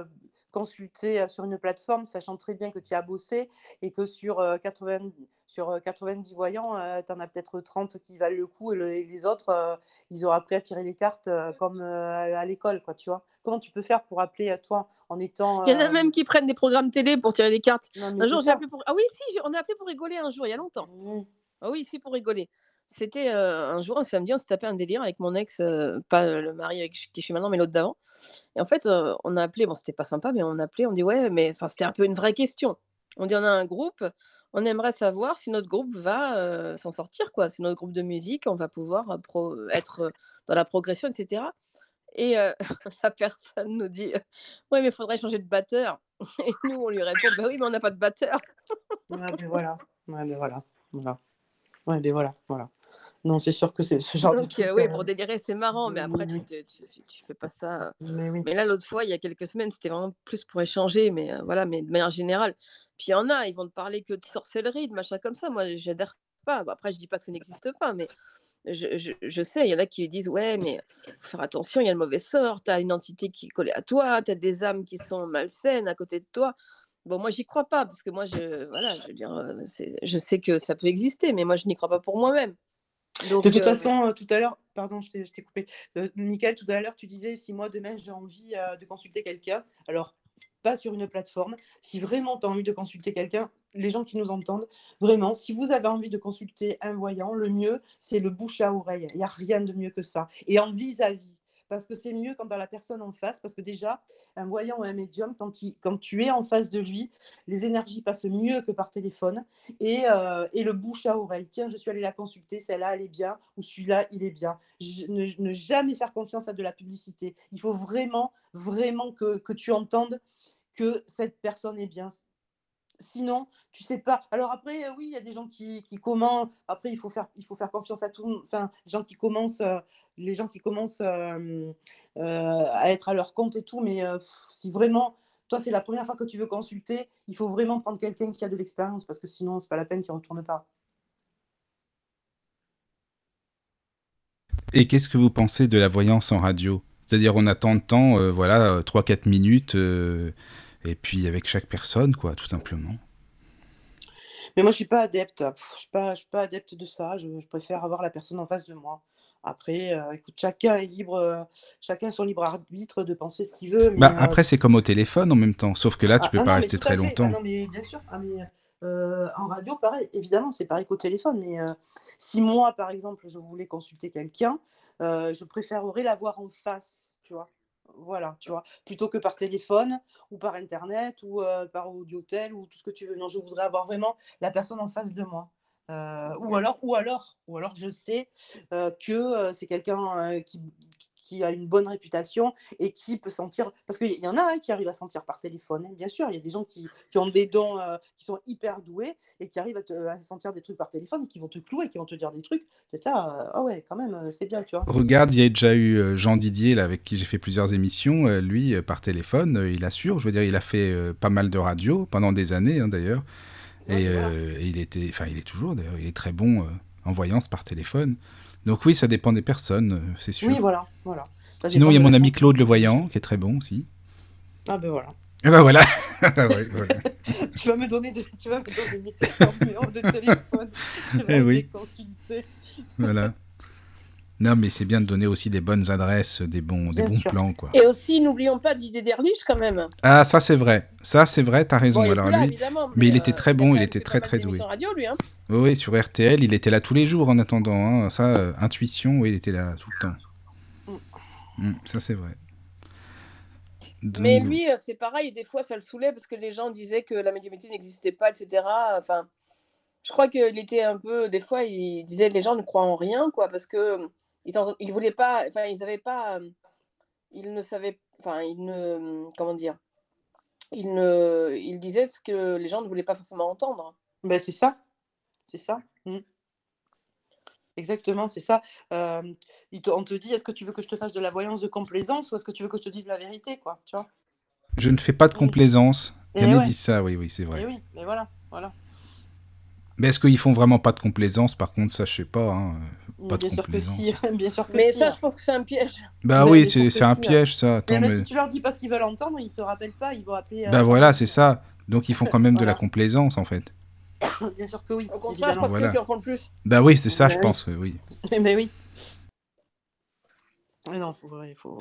Speaker 4: consulter sur une plateforme, sachant très bien que tu as bossé et que sur, 80, sur 90 voyants, tu en as peut-être 30 qui valent le coup et, les autres, ils ont appris à tirer les cartes comme à l'école, quoi, tu vois. Comment tu peux faire pour appeler à toi en étant.
Speaker 5: Il y en a même qui prennent des programmes télé pour tirer les cartes. un jour, j'ai appelé pour. Ah oui, si, on a appelé pour rigoler un jour, il y a longtemps. Mmh. Ah oui, si, pour rigoler. C'était un jour, un samedi, on s'est tapé un délire avec mon ex, pas le mari avec qui je suis maintenant, mais l'autre d'avant. Et en fait, on a appelé, bon, c'était pas sympa, mais on a appelé, on dit ouais, mais enfin, c'était un peu une vraie question. On dit on a un groupe, on aimerait savoir si notre groupe va s'en sortir, quoi. Si notre groupe de musique, on va pouvoir être dans la progression, etc. Et la personne nous dit ouais, mais il faudrait changer de batteur. Et nous, on lui répond bah oui, mais on n'a pas de batteur.
Speaker 4: ouais, mais voilà, ouais, mais voilà, voilà. Ouais, mais voilà, voilà. Non, c'est sûr que c'est ce genre de truc.
Speaker 5: oui, pour délirer, c'est marrant, mais après, tu, tu, fais pas ça. Mais, là, l'autre fois, il y a quelques semaines, c'était vraiment plus pour échanger, mais voilà, mais de manière générale. Puis il y en a, ils vont te parler que de sorcellerie, de machin comme ça. Moi, j'adhère pas. Après, je dis pas que ça n'existe pas, mais je, je, sais, il y en a qui disent Ouais, mais faut faire attention, il y a le mauvais sort, tu as une entité qui est collée à toi, tu as des âmes qui sont malsaines à côté de toi. Bon, moi, j'y crois pas, parce que moi, je, voilà, je, veux dire, je sais que ça peut exister, mais moi, je n'y crois pas pour moi-même
Speaker 4: de toute façon, tout à l'heure, pardon, je t'ai coupé. Euh, tout à l'heure, tu disais si moi demain j'ai envie de consulter quelqu'un, alors pas sur une plateforme, si vraiment tu as envie de consulter quelqu'un, les gens qui nous entendent, vraiment, si vous avez envie de consulter un voyant, le mieux, c'est le bouche à oreille. Il n'y a rien de mieux que ça. Et en vis-à-vis parce que c'est mieux quand tu as la personne en face, parce que déjà, un voyant ou un médium, quand, tu es en face de lui, les énergies passent mieux que par téléphone, et, euh, et le bouche à oreille. Tiens, je suis allée la consulter, celle-là, elle est bien, ou celui-là, il est bien. ne, jamais faire confiance à de la publicité. Il faut vraiment, vraiment que, que tu entendes que cette personne est bien. Sinon, tu sais pas. Alors après, oui, il y a des gens qui, qui commencent. Après, il faut faire, il faut faire confiance à tout. Enfin, les gens qui commencent, les gens qui commencent à être à leur compte et tout. Mais si vraiment, toi, c'est la première fois que tu veux consulter, il faut vraiment prendre quelqu'un qui a de l'expérience parce que sinon, c'est pas la peine, tu ne retournes pas.
Speaker 1: Et qu'est-ce que vous pensez de la voyance en radio? C'est-à-dire, on attend de temps, euh, voilà, 3-4 minutes, euh, et puis avec chaque personne, quoi, tout simplement.
Speaker 4: Mais moi, je suis pas adepte. Je suis pas, je suis pas adepte de ça. Je, préfère avoir la personne en face de moi. Après, euh, écoute, chacun est libre, chacun a son libre arbitre de penser ce qu'il veut.
Speaker 1: bah, après, c'est comme au téléphone en même temps, sauf que là, tu ah, peux ah pas rester très longtemps.
Speaker 4: Ah non, mais bien sûr. Euh, en radio, pareil, évidemment, c'est pareil qu'au téléphone. Mais euh, si moi, par exemple, je voulais consulter quelqu'un, euh, je préférerais l'avoir en face, tu vois. Voilà, tu vois, plutôt que par téléphone ou par internet ou par audiotel ou tout ce que tu veux. Non, je voudrais avoir vraiment la personne en face de moi. Ou alors, ou alors, ou alors, je sais que c'est quelqu'un qui, qui a une bonne réputation et qui peut sentir. Parce qu'il y en a hein, qui arrivent à sentir par téléphone, hein. bien sûr. Il y a des gens qui, qui ont des dons, qui sont hyper doués et qui arrivent à, sentir des trucs par téléphone et qui vont te clouer, qui vont te dire des trucs. Peut-être là, ah ouais, quand même, c'est bien, tu vois.
Speaker 1: Regarde, il y a déjà eu Jean Didier, là, avec qui j'ai fait plusieurs émissions. lui, par téléphone, il assure. Je veux dire, il a fait pas mal de radio pendant des années, hein, d'ailleurs. Et, il était, enfin, il est toujours, d'ailleurs, il est très bon en voyance par téléphone. Donc oui, ça dépend des personnes, euh, c'est sûr.
Speaker 4: Oui, voilà. voilà.
Speaker 1: Sinon, il y a mon ami Claude Le Voyant, qui est très bon aussi.
Speaker 4: Ah ben voilà.
Speaker 1: Ah ben voilà. Ah
Speaker 4: tu vas me donner des, tu vas me donner des numéros de téléphone. Je vais eh oui. consulter.
Speaker 1: voilà. Non, mais c'est bien de donner aussi des bonnes adresses, des bons, des bons plans, quoi.
Speaker 5: Et aussi, n'oublions pas Didier Derlich, quand même.
Speaker 1: Ah, ça c'est vrai. Ça c'est vrai, t'as raison. Alors, lui... mais, il était très bon, il était très très doué.
Speaker 5: Radio, lui, hein.
Speaker 1: Oui, sur RTL, il était là tous les jours en attendant. Hein. Ça, euh, intuition, oui, il était là tout le temps. Mm. Mm, ça c'est vrai.
Speaker 5: Mais lui, euh, c'est pareil, des fois ça le saoulait parce que les gens disaient que la médiumnité n'existait pas, etc. Enfin, je crois qu'il était un peu, des fois, il disait les gens ne croient en rien, quoi, parce que ils, voulaient pas, enfin, ils n'avaient pas, ils ne savaient, enfin, ils ne, comment dire, ils ne, ils disaient ce que les gens ne voulaient pas forcément entendre.
Speaker 4: Ben c'est ça, c'est ça. Mmh. Exactement, c'est ça. on te dit, est-ce que tu veux que je te fasse de la voyance de complaisance ou est-ce que tu veux que je te dise la vérité, quoi, tu vois?
Speaker 1: Je ne fais pas de complaisance. Rien ne dit ça, oui, oui, c'est vrai.
Speaker 4: oui, mais voilà, voilà.
Speaker 1: Mais est-ce qu'ils font vraiment pas de complaisance Par contre, ça, je sais pas. Hein. Pas
Speaker 4: bien,
Speaker 1: de
Speaker 4: sûr que si. bien sûr que
Speaker 5: mais
Speaker 4: si.
Speaker 5: ça, je pense que c'est un piège.
Speaker 1: Bah oui, c'est un piège, ça. Attends,
Speaker 4: mais, si tu leur dis pas ce qu'ils veulent entendre, ils te rappellent pas, ils vont appeler.
Speaker 1: Euh, bah voilà, c'est ça. Donc ils font quand même de la complaisance, en fait.
Speaker 4: bien sûr que oui.
Speaker 5: Au contraire, je pense que c'est eux qui en font le plus.
Speaker 1: Bah oui, c'est ça, je pense, oui.
Speaker 4: mais oui. Non, faut,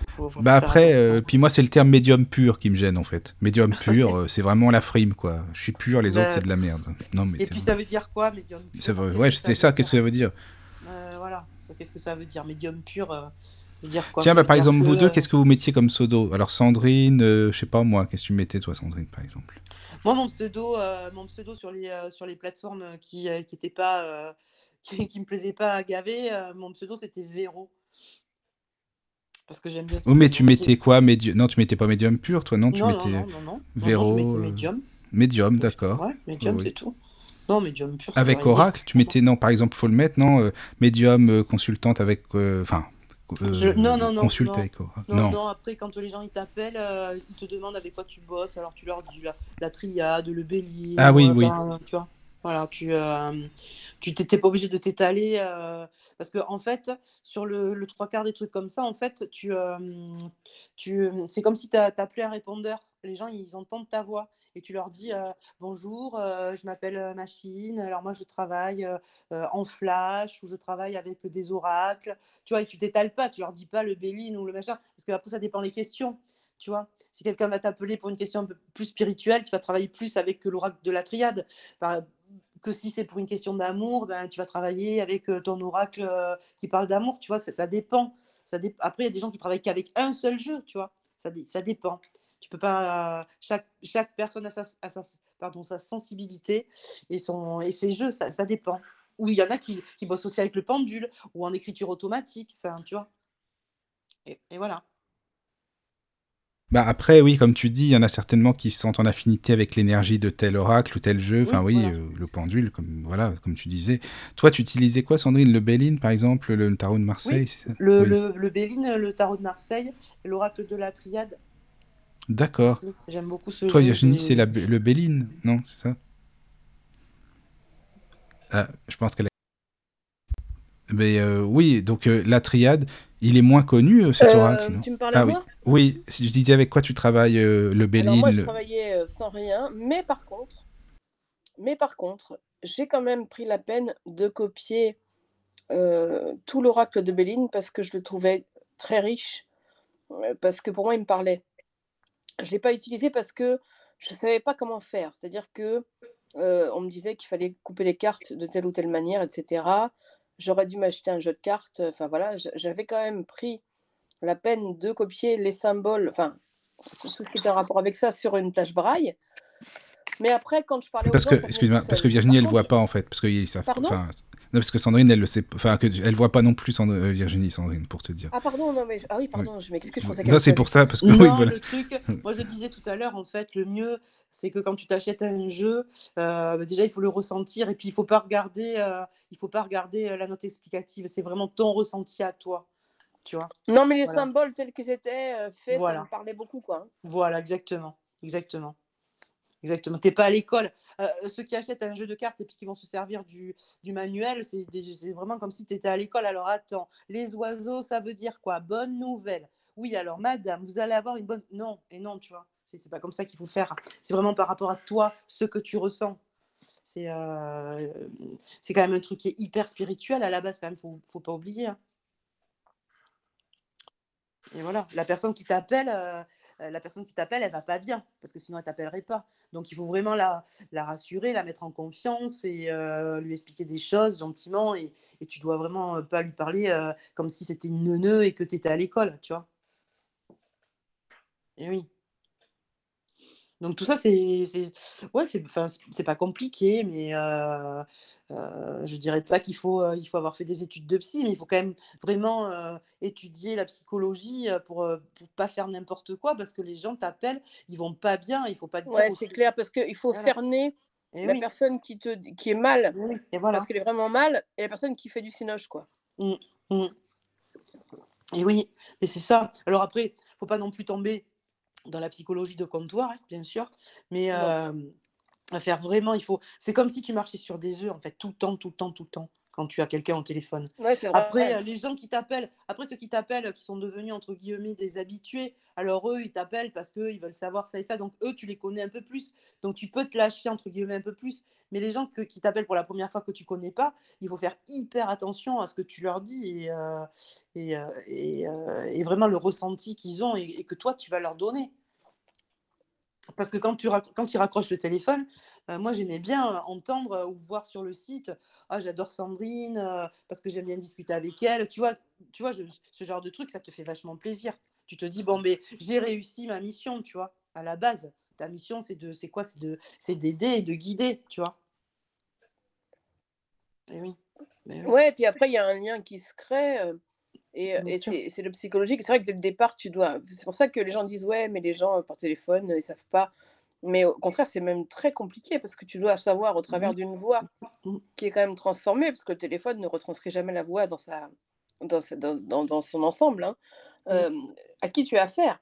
Speaker 4: faut, faut,
Speaker 1: bah après, euh, puis moi c'est le terme médium pur qui me gêne en fait. Médium pur, euh, c'est vraiment la frime quoi. Je suis pur, les autres c'est de la merde.
Speaker 4: Non mais. Et puis ça veut dire quoi médium pur?
Speaker 1: Ça veut... Ouais, c'était ça. Qu'est-ce que ça veut dire?
Speaker 4: Euh, Voilà. Qu'est-ce que ça veut dire médium pur ça veut dire quoi?
Speaker 1: Tiens, bah, par exemple vous deux, qu'est-ce que vous mettiez comme pseudo? Alors Sandrine, je sais pas moi, qu'est-ce que tu mettais toi Sandrine par exemple?
Speaker 4: Moi mon pseudo, mon pseudo sur les sur les plateformes qui qui étaient pas qui, qui, me plaisaient pas à gaver, mon pseudo c'était Véro parce que j'aime bien.
Speaker 1: Oh, mais tu mettais quoi médium Non, tu mettais pas médium pur, toi, non Tu mettais
Speaker 4: non, non, non,
Speaker 1: Véro.
Speaker 4: Non, je mettais médium.
Speaker 1: Médium, d'accord.
Speaker 4: Ouais, médium, c'est tout. Non, médium pur.
Speaker 1: Avec Oracle, tu mettais non, par exemple, faut le mettre, non, euh, médium euh, consultante avec, euh, enfin.
Speaker 4: non, non, non.
Speaker 1: Consulte avec Oracle.
Speaker 4: Non, non, après, quand les gens ils t'appellent, ils te demandent avec quoi tu bosses, alors tu leur dis la, triade, le bélier.
Speaker 1: Ah oui, oui.
Speaker 4: Tu vois voilà, tu euh, tu pas obligé de t'étaler parce que en fait, sur le, trois quarts des trucs comme ça, en fait, tu, tu c'est comme si tu appelé un répondeur. Les gens, ils entendent ta voix et tu leur dis bonjour, je m'appelle Machine. Alors moi, je travaille en flash ou je travaille avec des oracles. Tu vois, et tu t'étales pas. Tu leur dis pas le Béline ou le machin parce que après ça dépend des questions. Tu vois, si quelqu'un va t'appeler pour une question un peu plus spirituelle, tu vas travailler plus avec l'oracle de la triade. Que si c'est pour une question d'amour, ben, tu vas travailler avec ton oracle qui parle d'amour, tu vois, ça, dépend. Ça Après, il y a des gens qui travaillent qu'avec un seul jeu, tu vois, ça, dépend. Tu peux pas. chaque, personne a sa, pardon, sa sensibilité et, son, et ses jeux, ça, dépend. Ou il y en a qui, qui bossent aussi avec le pendule ou en écriture automatique, enfin, tu vois. Et voilà.
Speaker 1: Bah après, oui, comme tu dis, il y en a certainement qui se sentent en affinité avec l'énergie de tel oracle ou tel jeu. Enfin oui,
Speaker 4: voilà.
Speaker 1: euh, le pendule, comme voilà, comme tu disais. Toi, tu utilisais quoi, Sandrine? Le Béline, par exemple, le tarot de Marseille,
Speaker 4: Oui,
Speaker 1: ça?
Speaker 4: le,
Speaker 1: Oui.
Speaker 4: le, le Béline, le tarot de Marseille, l'oracle de la Triade
Speaker 1: D'accord.
Speaker 4: J'aime beaucoup ce
Speaker 1: Toi,
Speaker 4: jeu
Speaker 1: Virginie, c'est
Speaker 4: de...
Speaker 1: le Béline, non? C'est ça? Ah, je pense qu'elle a... Mais euh, oui, donc euh, la triade, il est moins connu, cet oracle,
Speaker 5: Euh,
Speaker 1: non?
Speaker 5: tu me parlais
Speaker 1: Ah
Speaker 5: moi?
Speaker 1: Oui, si je disais avec quoi tu travailles, euh, le
Speaker 5: Alors moi, je travaillais euh, sans rien, mais par contre, mais par contre, j'ai quand même pris la peine de copier euh, tout l'oracle de Béline parce que je le trouvais très riche, parce que pour moi, il me parlait. Je ne l'ai pas utilisé parce que je ne savais pas comment faire. C'est-à-dire que euh, on me disait qu'il fallait couper les cartes de telle ou telle manière, etc. J'aurais dû m'acheter un jeu de cartes. Enfin voilà, j'avais quand même pris la peine de copier les symboles, enfin tout ce qui était en rapport avec ça sur une plage braille. Mais après, quand je parlais aux
Speaker 1: Parce
Speaker 5: gens,
Speaker 1: que, excuse-moi, parce que. Virginie,
Speaker 5: Par
Speaker 1: elle
Speaker 5: contre,
Speaker 1: voit
Speaker 5: je-
Speaker 1: pas en fait, parce savent
Speaker 5: Pardon?
Speaker 1: enfin, non, parce que Sandrine, elle le sait, pas- enfin, que elle voit pas non plus Sand- euh, Virginie, Sandrine, pour te dire.
Speaker 5: Ah pardon, non mais ah oui,
Speaker 1: Oui.
Speaker 5: pardon, je m'excuse, je pensais
Speaker 1: Non,
Speaker 5: qu'elle
Speaker 1: c'est pour ça, parce que oui,
Speaker 4: Non,
Speaker 1: voilà.
Speaker 4: le truc, moi je le disais tout à l'heure, en fait, le mieux, c'est que quand tu t'achètes un jeu, euh, déjà il faut le ressentir et puis il faut pas regarder, euh, il faut pas regarder la note explicative. C'est vraiment ton ressenti à toi, tu vois.
Speaker 5: Non, mais les
Speaker 4: Voilà,
Speaker 5: symboles tels qu'ils étaient euh, faits, ça me parlait beaucoup, quoi. hein.
Speaker 4: voilà, exactement, exactement. Exactement. T'es pas à l'école. Euh, ceux qui achètent un jeu de cartes et puis qui vont se servir du, du manuel, c'est vraiment comme si tu étais à l'école. Alors attends, les oiseaux, ça veut dire quoi? Bonne nouvelle. Oui, alors madame, vous allez avoir une bonne. Non, et non, tu vois. C'est pas comme ça qu'il faut faire. C'est vraiment par rapport à toi, ce que tu ressens. C'est euh, quand même un truc qui est hyper spirituel à la base, quand même, faut, faut pas oublier. hein. Et voilà, la personne qui t'appelle, euh, la personne qui t'appelle, elle va pas bien, parce que sinon elle t'appellerait pas. Donc il faut vraiment la, la rassurer, la mettre en confiance et euh, lui expliquer des choses gentiment. Et, et tu dois vraiment euh, pas lui parler euh, comme si c'était une neuneu et que tu étais à l'école, tu vois. Et oui. Donc tout ça, c'est, c'est, ouais, c'est, pas compliqué, mais euh, euh, je dirais pas qu'il faut, euh, il faut avoir fait des études de psy, mais il faut quand même vraiment euh, étudier la psychologie euh, pour, pour pas faire n'importe quoi, parce que les gens t'appellent, ils vont pas bien, il faut pas dire
Speaker 5: Ouais, c'est clair, parce qu'il faut
Speaker 4: Voilà.
Speaker 5: cerner
Speaker 4: Et
Speaker 5: la
Speaker 4: oui,
Speaker 5: personne qui, te, qui est mal,
Speaker 4: et oui, et
Speaker 5: parce qu'elle est vraiment mal, et la personne qui fait du cinoche, quoi.
Speaker 4: Mm, mm. Et oui, et c'est ça. Alors après, faut pas non plus tomber dans la psychologie de comptoir, hein, bien sûr, mais euh, à faire vraiment, il faut. C'est comme si tu marchais sur des œufs, en fait, tout le temps, tout le temps, tout le temps, quand tu as quelqu'un au téléphone.
Speaker 5: Ouais,
Speaker 4: Après, euh, les gens qui t'appellent, après ceux qui t'appellent, qui sont devenus entre guillemets des habitués, alors eux, ils t'appellent parce qu'ils veulent savoir ça et ça, donc eux, tu les connais un peu plus, donc tu peux te lâcher entre guillemets un peu plus. Mais les gens que- qui t'appellent pour la première fois que tu connais pas, il faut faire hyper attention à ce que tu leur dis et, euh, et, euh, et, euh, et vraiment le ressenti qu'ils ont et, et que toi, tu vas leur donner. Parce que quand, tu rac- quand ils raccrochent le téléphone, euh, moi j'aimais bien entendre ou voir sur le site Ah, j'adore Sandrine parce que j'aime bien discuter avec elle. Tu vois, tu vois je- ce genre de truc, ça te fait vachement plaisir. Tu te dis Bon, mais j'ai réussi ma mission, tu vois, à la base. Ta mission, c'est de, c'est quoi? C'est de, c'est d'aider et de guider, tu vois. Et oui. Mais oui,
Speaker 5: Ouais, puis après, il y a un lien qui se crée, et, et c'est le psychologique. C'est vrai que dès le départ, tu dois. C'est pour ça que les gens disent, ouais, mais les gens euh, par téléphone, ils savent pas. Mais au contraire, c'est même très compliqué parce que tu dois savoir au travers
Speaker 4: Mhm.
Speaker 5: d'une voix
Speaker 4: Mhm.
Speaker 5: qui est quand même transformée, parce que le téléphone ne retranscrit jamais la voix dans, sa, dans, sa- dans, dans- dans son ensemble, hein, euh, à qui tu as affaire.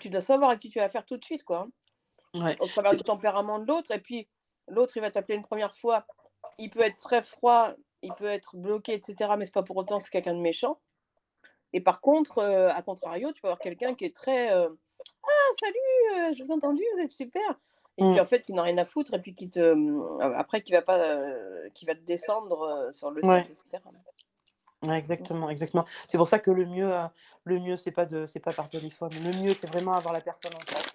Speaker 5: Tu dois savoir à qui tu as affaire tout de suite, quoi. hein,
Speaker 4: Ouais.
Speaker 5: au travers du tempérament de l'autre. Et puis, l'autre, il va t'appeler une première fois. Il peut être très froid, il peut être bloqué, etc. Mais c'est pas pour autant que c'est quelqu'un de méchant. Et par contre, euh, à contrario, tu peux avoir quelqu'un qui est très euh, Ah, salut, euh, je vous ai entendu, vous êtes super. Et puis
Speaker 4: Mm.
Speaker 5: en fait, qui n'a rien à foutre, et puis qui te. euh, après, qui va pas. euh, qui va te descendre sur le
Speaker 4: Ouais.
Speaker 5: site, etc.
Speaker 4: Ouais, exactement, exactement. C'est pour ça que le mieux, euh, le mieux, c'est pas de, c'est pas par téléphone. Le mieux, c'est vraiment avoir la personne en face.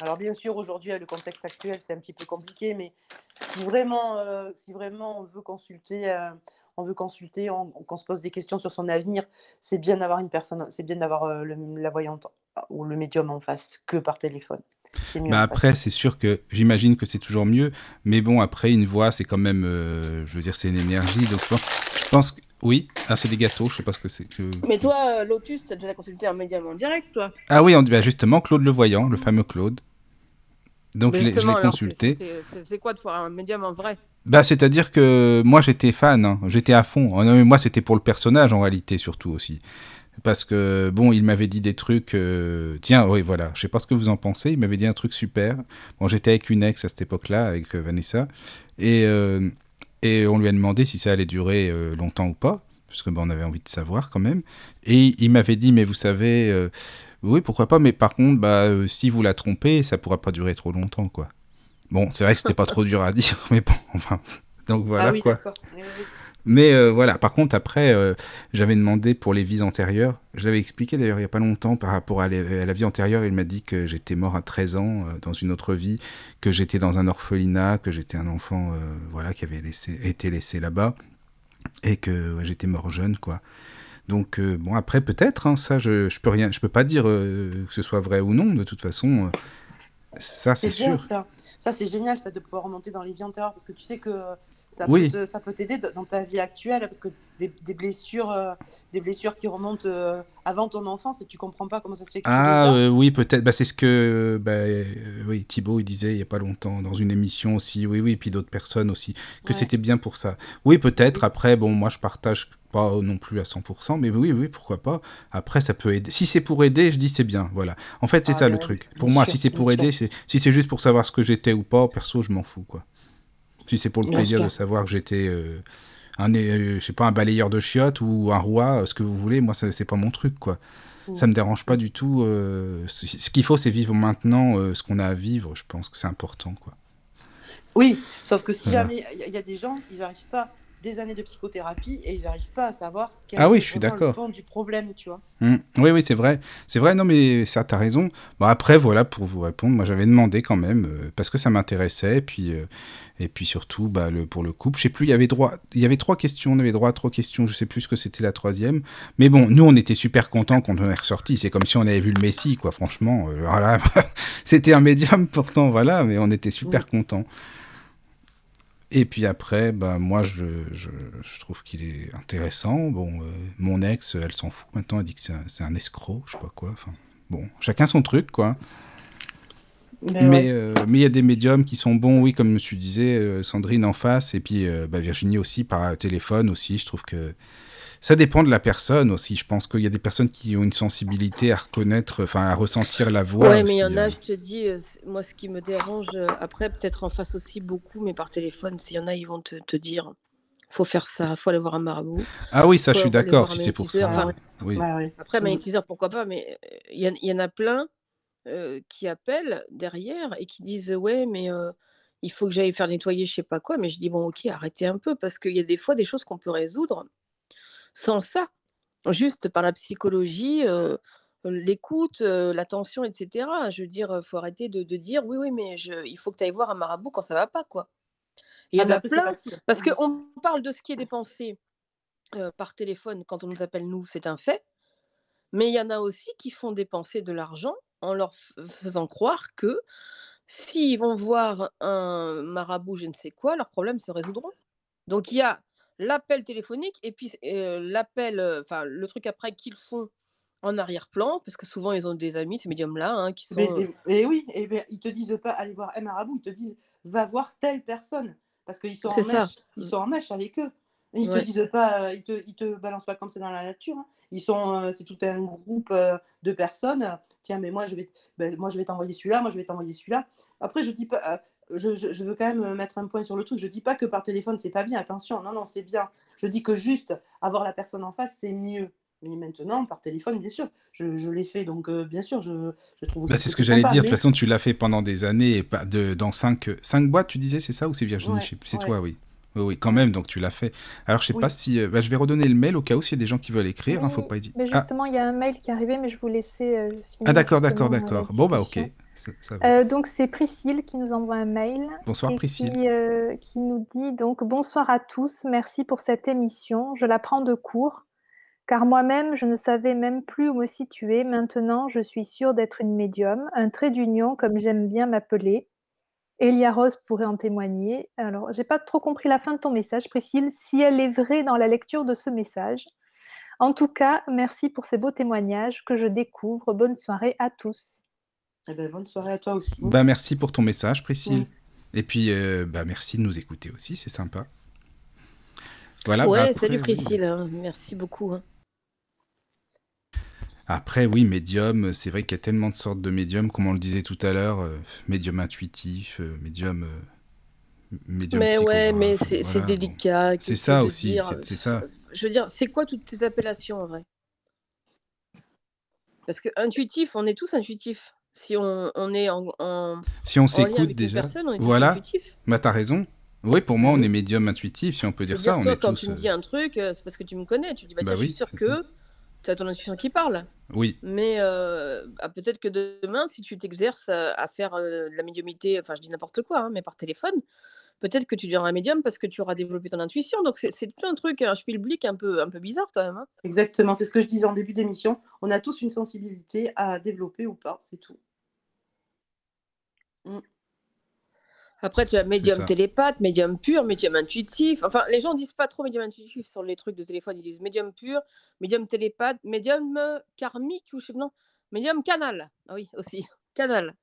Speaker 4: Alors bien sûr, aujourd'hui, le contexte actuel, c'est un petit peu compliqué, mais si vraiment, euh, si vraiment on veut consulter, euh, on veut consulter, on- qu'on se pose des questions sur son avenir, c'est bien d'avoir une personne, c'est bien d'avoir euh, la voyante ou le médium en face que par téléphone. C'est mieux
Speaker 1: Bah
Speaker 4: en
Speaker 1: après, c'est sûr que j'imagine que c'est toujours mieux, mais bon, après, une voix, c'est quand même, euh, je veux dire, c'est une énergie, donc je pense, je pense que- Oui, ah, c'est des gâteaux, je sais pas ce que c'est que.
Speaker 5: Mais toi, euh, Lotus, t'as déjà consulté un médium en direct, toi?
Speaker 1: Ah oui, on bah, justement Claude le voyant, le fameux Claude. Donc je l'ai consulté.
Speaker 5: c'est- c'est c'est quoi de voir un médium en vrai?
Speaker 1: Bah, c'est-à-dire que moi j'étais fan, hein, j'étais à fond. Non, mais moi c'était pour le personnage en réalité surtout aussi. Parce que bon, il m'avait dit des trucs. euh, Tiens, oui, voilà, je sais pas ce que vous en pensez. Il m'avait dit un truc super. Bon, j'étais avec une ex à cette époque-là, avec euh, Vanessa, et euh, et on lui a demandé si ça allait durer euh, longtemps ou pas, parce que bon, on avait envie de savoir quand même. Et il m'avait dit, mais vous savez, oui, pourquoi pas, mais par contre, bah, si vous la trompez, ça pourra pas durer trop longtemps, quoi. Bon, c'est vrai que c'était pas trop dur à dire, mais bon, enfin. Donc voilà
Speaker 4: ah oui,
Speaker 1: quoi. Mais euh, voilà, par contre, après, euh, j'avais demandé pour les vies antérieures. Je l'avais expliqué d'ailleurs il n'y a pas longtemps par rapport à, les- à la vie antérieure. Il m'a dit que j'étais mort à 13 ans euh, dans une autre vie, que j'étais dans un orphelinat, que j'étais un enfant voilà, qui avait laissé, été laissé là-bas et que ouais, j'étais mort jeune, quoi. Donc, bon, après, peut-être, hein, ça, je, je peux rien, je peux pas dire que ce soit vrai ou non, de toute façon. ça, c'est
Speaker 4: bien
Speaker 1: sûr.
Speaker 4: ça. Ça, c'est génial, ça, de pouvoir remonter dans les vies antérieures, parce que tu sais que ça
Speaker 1: Oui.
Speaker 4: peut t'aider dans ta vie actuelle, parce que des, des blessures, euh, des blessures qui remontent euh, avant ton enfance, et tu comprends pas comment ça se fait que
Speaker 1: Ah euh, oui, peut-être. Bah, c'est ce que bah, oui, Thibaut il disait il y a pas longtemps dans une émission aussi. Oui, oui, et puis d'autres personnes aussi que
Speaker 4: Ouais.
Speaker 1: c'était bien pour ça. Oui, peut-être. Après, bon, moi je partage pas non plus à 100%, mais oui, oui, pourquoi pas. Après, ça peut aider. Si c'est pour aider, je dis c'est bien. Voilà. En fait, c'est
Speaker 4: Ah
Speaker 1: ça le truc. Pour moi,
Speaker 4: sûr,
Speaker 1: si c'est pour aider, si c'est juste pour savoir ce que j'étais ou pas, perso, je m'en fous quoi. Si c'est pour le
Speaker 4: Bien
Speaker 1: plaisir
Speaker 4: sûr.
Speaker 1: de savoir que j'étais euh, un, euh, je sais pas, un balayeur de chiottes ou un roi, euh, ce que vous voulez, moi, c'est pas mon truc quoi. Ça me dérange pas du tout. euh, ce qu'il faut, c'est vivre maintenant ce qu'on a à vivre. Je pense que c'est important, quoi.
Speaker 4: Oui, sauf que si
Speaker 1: Voilà.
Speaker 4: jamais il y, y a des gens, ils n'arrivent pas des années de psychothérapie et ils n'arrivent pas à savoir quel
Speaker 1: Ah oui,
Speaker 4: est
Speaker 1: je suis d'accord.
Speaker 4: du problème, tu vois.
Speaker 1: Mm. Oui, oui, c'est vrai. C'est vrai, non, mais ça, t'as raison. Bon, après, voilà, pour vous répondre, moi, j'avais demandé quand même, euh, parce que ça m'intéressait, et puis, euh, et puis surtout, bah, le, pour le couple, je sais plus, il y avait droit, il y avait trois questions, on avait droit à trois questions, je sais plus ce que c'était la troisième. Mais bon, nous, on était super contents quand on est ressorti. C'est comme si on avait vu le Messie, quoi, franchement. euh, voilà. c'était un médium, pourtant, voilà, mais on était super contents. Et puis après, bah, moi, je, je, je trouve qu'il est intéressant. Bon, euh, mon ex, elle s'en fout maintenant, elle dit que c'est un, un escroc, je sais pas quoi. Enfin, bon, chacun son truc, quoi.
Speaker 4: Mais ouais.
Speaker 1: euh, mais il y a des médiums qui sont bons, oui, comme tu disais, euh, Sandrine en face, et puis euh, bah, Virginie aussi par téléphone aussi. Je trouve que ça dépend de la personne aussi. Je pense qu'il y a des personnes qui ont une sensibilité à reconnaître, enfin à ressentir la voix.
Speaker 5: Ouais, mais il y en a,
Speaker 1: euh.
Speaker 5: je te dis, euh, moi, ce qui me dérange, euh, après, peut-être en face aussi beaucoup, mais par téléphone, s'il y en a, ils vont te, te dire, faut faire ça, faut aller voir un marabout.
Speaker 1: Ah oui, ça,
Speaker 5: faut
Speaker 1: je suis d'accord, si c'est pour ça.
Speaker 5: Enfin,
Speaker 1: Oui.
Speaker 4: Ouais, ouais.
Speaker 5: après,
Speaker 4: Mm.
Speaker 5: magnétiseur, pourquoi pas, mais euh, il y, en- il y en a plein euh, qui appellent derrière et qui disent, ouais, mais euh, il faut que j'aille faire nettoyer, je sais pas quoi. Mais je dis, bon, ok, arrêtez un peu, parce qu'il y a des fois des choses qu'on peut résoudre sans ça, juste par la psychologie. euh, l'écoute, euh, l'attention, etc. Je veux dire, faut arrêter de, de dire oui, oui, mais je, il faut que tu ailles voir un marabout quand ça va pas, quoi. Et Il y
Speaker 4: Ah,
Speaker 5: en a
Speaker 4: c'est
Speaker 5: plein, parce qu'on parle de ce qui est dépensé euh, par téléphone quand on nous appelle nous, c'est un fait. Mais il y en a aussi qui font dépenser de l'argent en leur faisant croire que s'ils vont voir un marabout, je ne sais quoi, leurs problèmes se résoudront. Donc il y a l'appel téléphonique et puis euh, l'appel, enfin le truc après qu'ils font en arrière-plan, parce que souvent ils ont des amis, ces médiums-là, hein, qui sont...
Speaker 4: mais oui, et ben, ils te disent pas aller voir un marabout, ils te disent va voir telle personne parce qu'ils sont en mèche, ils sont en mèche avec eux. Et ils te
Speaker 5: Ouais.
Speaker 4: disent pas, ils te, ils te balancent pas comme ça dans la nature. hein. Ils sont, euh, c'est tout un groupe euh, de personnes. Tiens, mais moi je vais, ben, moi je vais t'envoyer celui-là, moi je vais t'envoyer celui-là. Après je dis pas, euh, je, je- je veux quand même mettre un point sur le truc. Je dis pas que par téléphone c'est pas bien. Attention, non non c'est bien. Je dis que juste avoir la personne en face c'est mieux. Mais maintenant par téléphone bien sûr, je, je l'ai fait donc euh, bien sûr je, je trouve aussi
Speaker 1: Bah, c'est ce que j'allais dire. De toute façon, tu l'as fait pendant des années et pas de, dans cinq, cinq boîtes, tu disais, c'est ça ou c'est Virginie?
Speaker 4: Ouais,
Speaker 1: sais. C'est
Speaker 4: ouais.
Speaker 1: toi, oui. Oui, oui, quand même, donc tu l'as fait. Alors, je sais
Speaker 4: Oui.
Speaker 1: pas si. euh, bah, je vais redonner le mail au cas où s'il y a des gens qui veulent écrire. hein, faut
Speaker 3: Oui,
Speaker 1: pas hésiter.
Speaker 3: mais
Speaker 1: Ah,
Speaker 3: justement, il y a un mail qui est arrivé, mais je vous laissais euh, finir
Speaker 1: ah, d'accord, d'accord,
Speaker 3: euh,
Speaker 1: d'accord. Bon, bah, ok. Ça, ça.
Speaker 3: Euh, donc c'est Priscille qui nous envoie un mail
Speaker 1: Bonsoir, Priscille.
Speaker 3: qui, euh, qui nous dit donc bonsoir à tous, merci pour cette émission, je la prends de court car moi-même je ne savais même plus où me situer. Maintenant je suis sûre d'être une médium, un trait d'union comme j'aime bien m'appeler. Elia Rose pourrait en témoigner. Alors, j'ai pas trop compris la fin de ton message, Priscille, si elle est vraie dans la lecture de ce message. En tout cas, merci pour ces beaux témoignages que je découvre. Bonne soirée à tous.
Speaker 4: Eh ben, bonne soirée à toi aussi.
Speaker 1: Bah, merci pour ton message, Priscille. Et puis, euh, bah, merci de nous écouter aussi, c'est sympa.
Speaker 5: Voilà, ouais, bah, après, salut Priscille, hein. merci beaucoup. Hein.
Speaker 1: Après, oui, médium, c'est vrai qu'il y a tellement de sortes de médiums, comme on le disait tout à l'heure, euh, médium intuitif, euh, médium, euh, médium
Speaker 5: Mais ouais, mais c'est
Speaker 1: voilà,
Speaker 5: délicat.
Speaker 1: C'est ça aussi, c'est ça.
Speaker 5: Je veux dire, c'est quoi toutes tes appellations en vrai? Parce que intuitif, on est tous intuitifs. Si on, on est en, en,
Speaker 1: si on s'écoute déjà, on est voilà, bah t'as raison. Oui, pour moi, on est médium intuitif, si on peut dire ça.
Speaker 5: Toi,
Speaker 1: on est
Speaker 5: quand
Speaker 1: tous,
Speaker 5: tu me dis un truc, c'est parce que tu me connais. Tu dis, bah, bah tiens, oui, je suis sûr que tu as ton intuition qui parle.
Speaker 1: Oui.
Speaker 5: Mais euh, ah, peut-être que demain, si tu t'exerces à, à faire euh, de la médiumité, enfin je dis n'importe quoi, hein, mais par téléphone, peut-être que tu deviendras un médium parce que tu auras développé ton intuition. Donc c'est tout un truc, un spielblick un peu, un peu bizarre quand même. Hein.
Speaker 4: Exactement, c'est ce que je disais en début d'émission. On a tous une sensibilité à développer ou pas, c'est tout.
Speaker 5: Mm. Après, tu as médium télépathe, médium pur, médium intuitif. Enfin, les gens disent pas trop médium intuitif sur les trucs de téléphone. Ils disent médium pur, médium télépathe, médium euh, karmique ou je sais pas, non, médium canal. Ah oui, aussi, canal.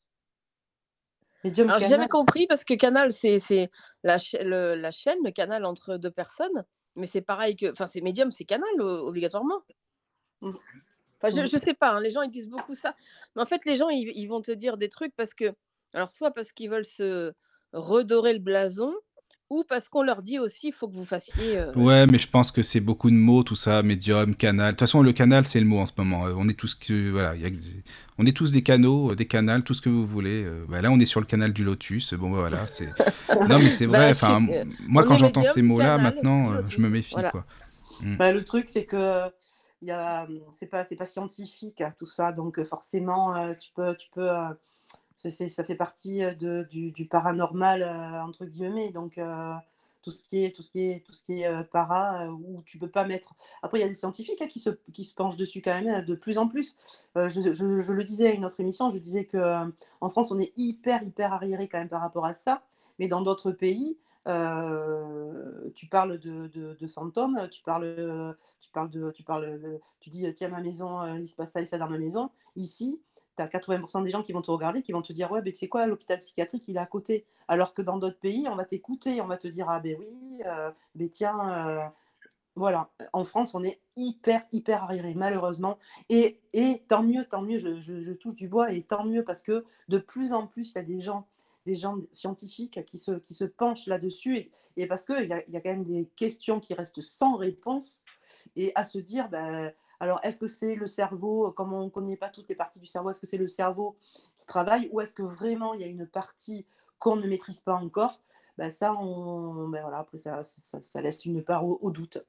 Speaker 5: Alors, j'ai jamais compris parce que canal, c'est la, le, la chaîne, le canal entre deux personnes. Mais c'est pareil que. Enfin, c'est médium, c'est canal obligatoirement. Mmh. Enfin, je, je sais pas, hein, les gens ils disent beaucoup ça. Mais en fait, les gens ils, ils vont te dire des trucs parce que. Alors, soit parce qu'ils veulent se redorer le blason ou parce qu'on leur dit aussi il faut que vous fassiez. Euh...
Speaker 1: Ouais, mais je pense que c'est beaucoup de mots, tout ça, médium, canal. De toute façon, le canal, c'est le mot en ce moment. Euh, on est tous, que, voilà, y a, on est tous des canaux, euh, des canals, tout ce que vous voulez. Bah, là, on est sur le canal du Lotus. Bon, bah, voilà, c'est. non, mais c'est vrai. bah, enfin, moi, quand j'entends ces mots-là, maintenant, euh, je me méfie, voilà. quoi.
Speaker 4: Mm. Bah, le truc, c'est que il y a, c'est pas, c'est pas scientifique tout ça, donc forcément, tu peux, tu peux ça fait partie du, paranormal entre guillemets. Donc tout ce qui est tout ce qui est tout ce qui est para où tu peux pas mettre après il y a des scientifiques hein, qui, se, penchent dessus quand même de plus en plus. Je, le disais à une autre émission je disais que en France on est hyper hyper arriéré quand même par rapport à ça. Mais dans d'autres pays tu parles de, fantômes, tu parles, tu parles de, tu parles, tu dis tiens ma maison, il se passe ça et ça dans ma maison. Ici, as 80% des gens qui vont te regarder, qui vont te dire Ouais, mais c'est quoi, l'hôpital psychiatrique, il est à côté. Alors que dans d'autres pays, on va t'écouter, on va te dire Ah, ben oui, euh, ben tiens, euh, voilà. En France, on est hyper, hyper arriéré, malheureusement. Et, et tant mieux, tant mieux, je, touche du bois, et tant mieux parce que de plus en plus, il y a des gens des gens scientifiques qui se, qui se penchent là-dessus et, et, parce qu'il y a, y a quand même des questions qui restent sans réponse et à se dire, ben, alors est-ce que c'est le cerveau, comme on ne connaît pas toutes les parties du cerveau, est-ce que c'est le cerveau qui travaille ou est-ce que vraiment il y a une partie qu'on ne maîtrise pas encore? Ben, Ça, on, ben, voilà, après ça, ça, ça, laisse une part au, au doute.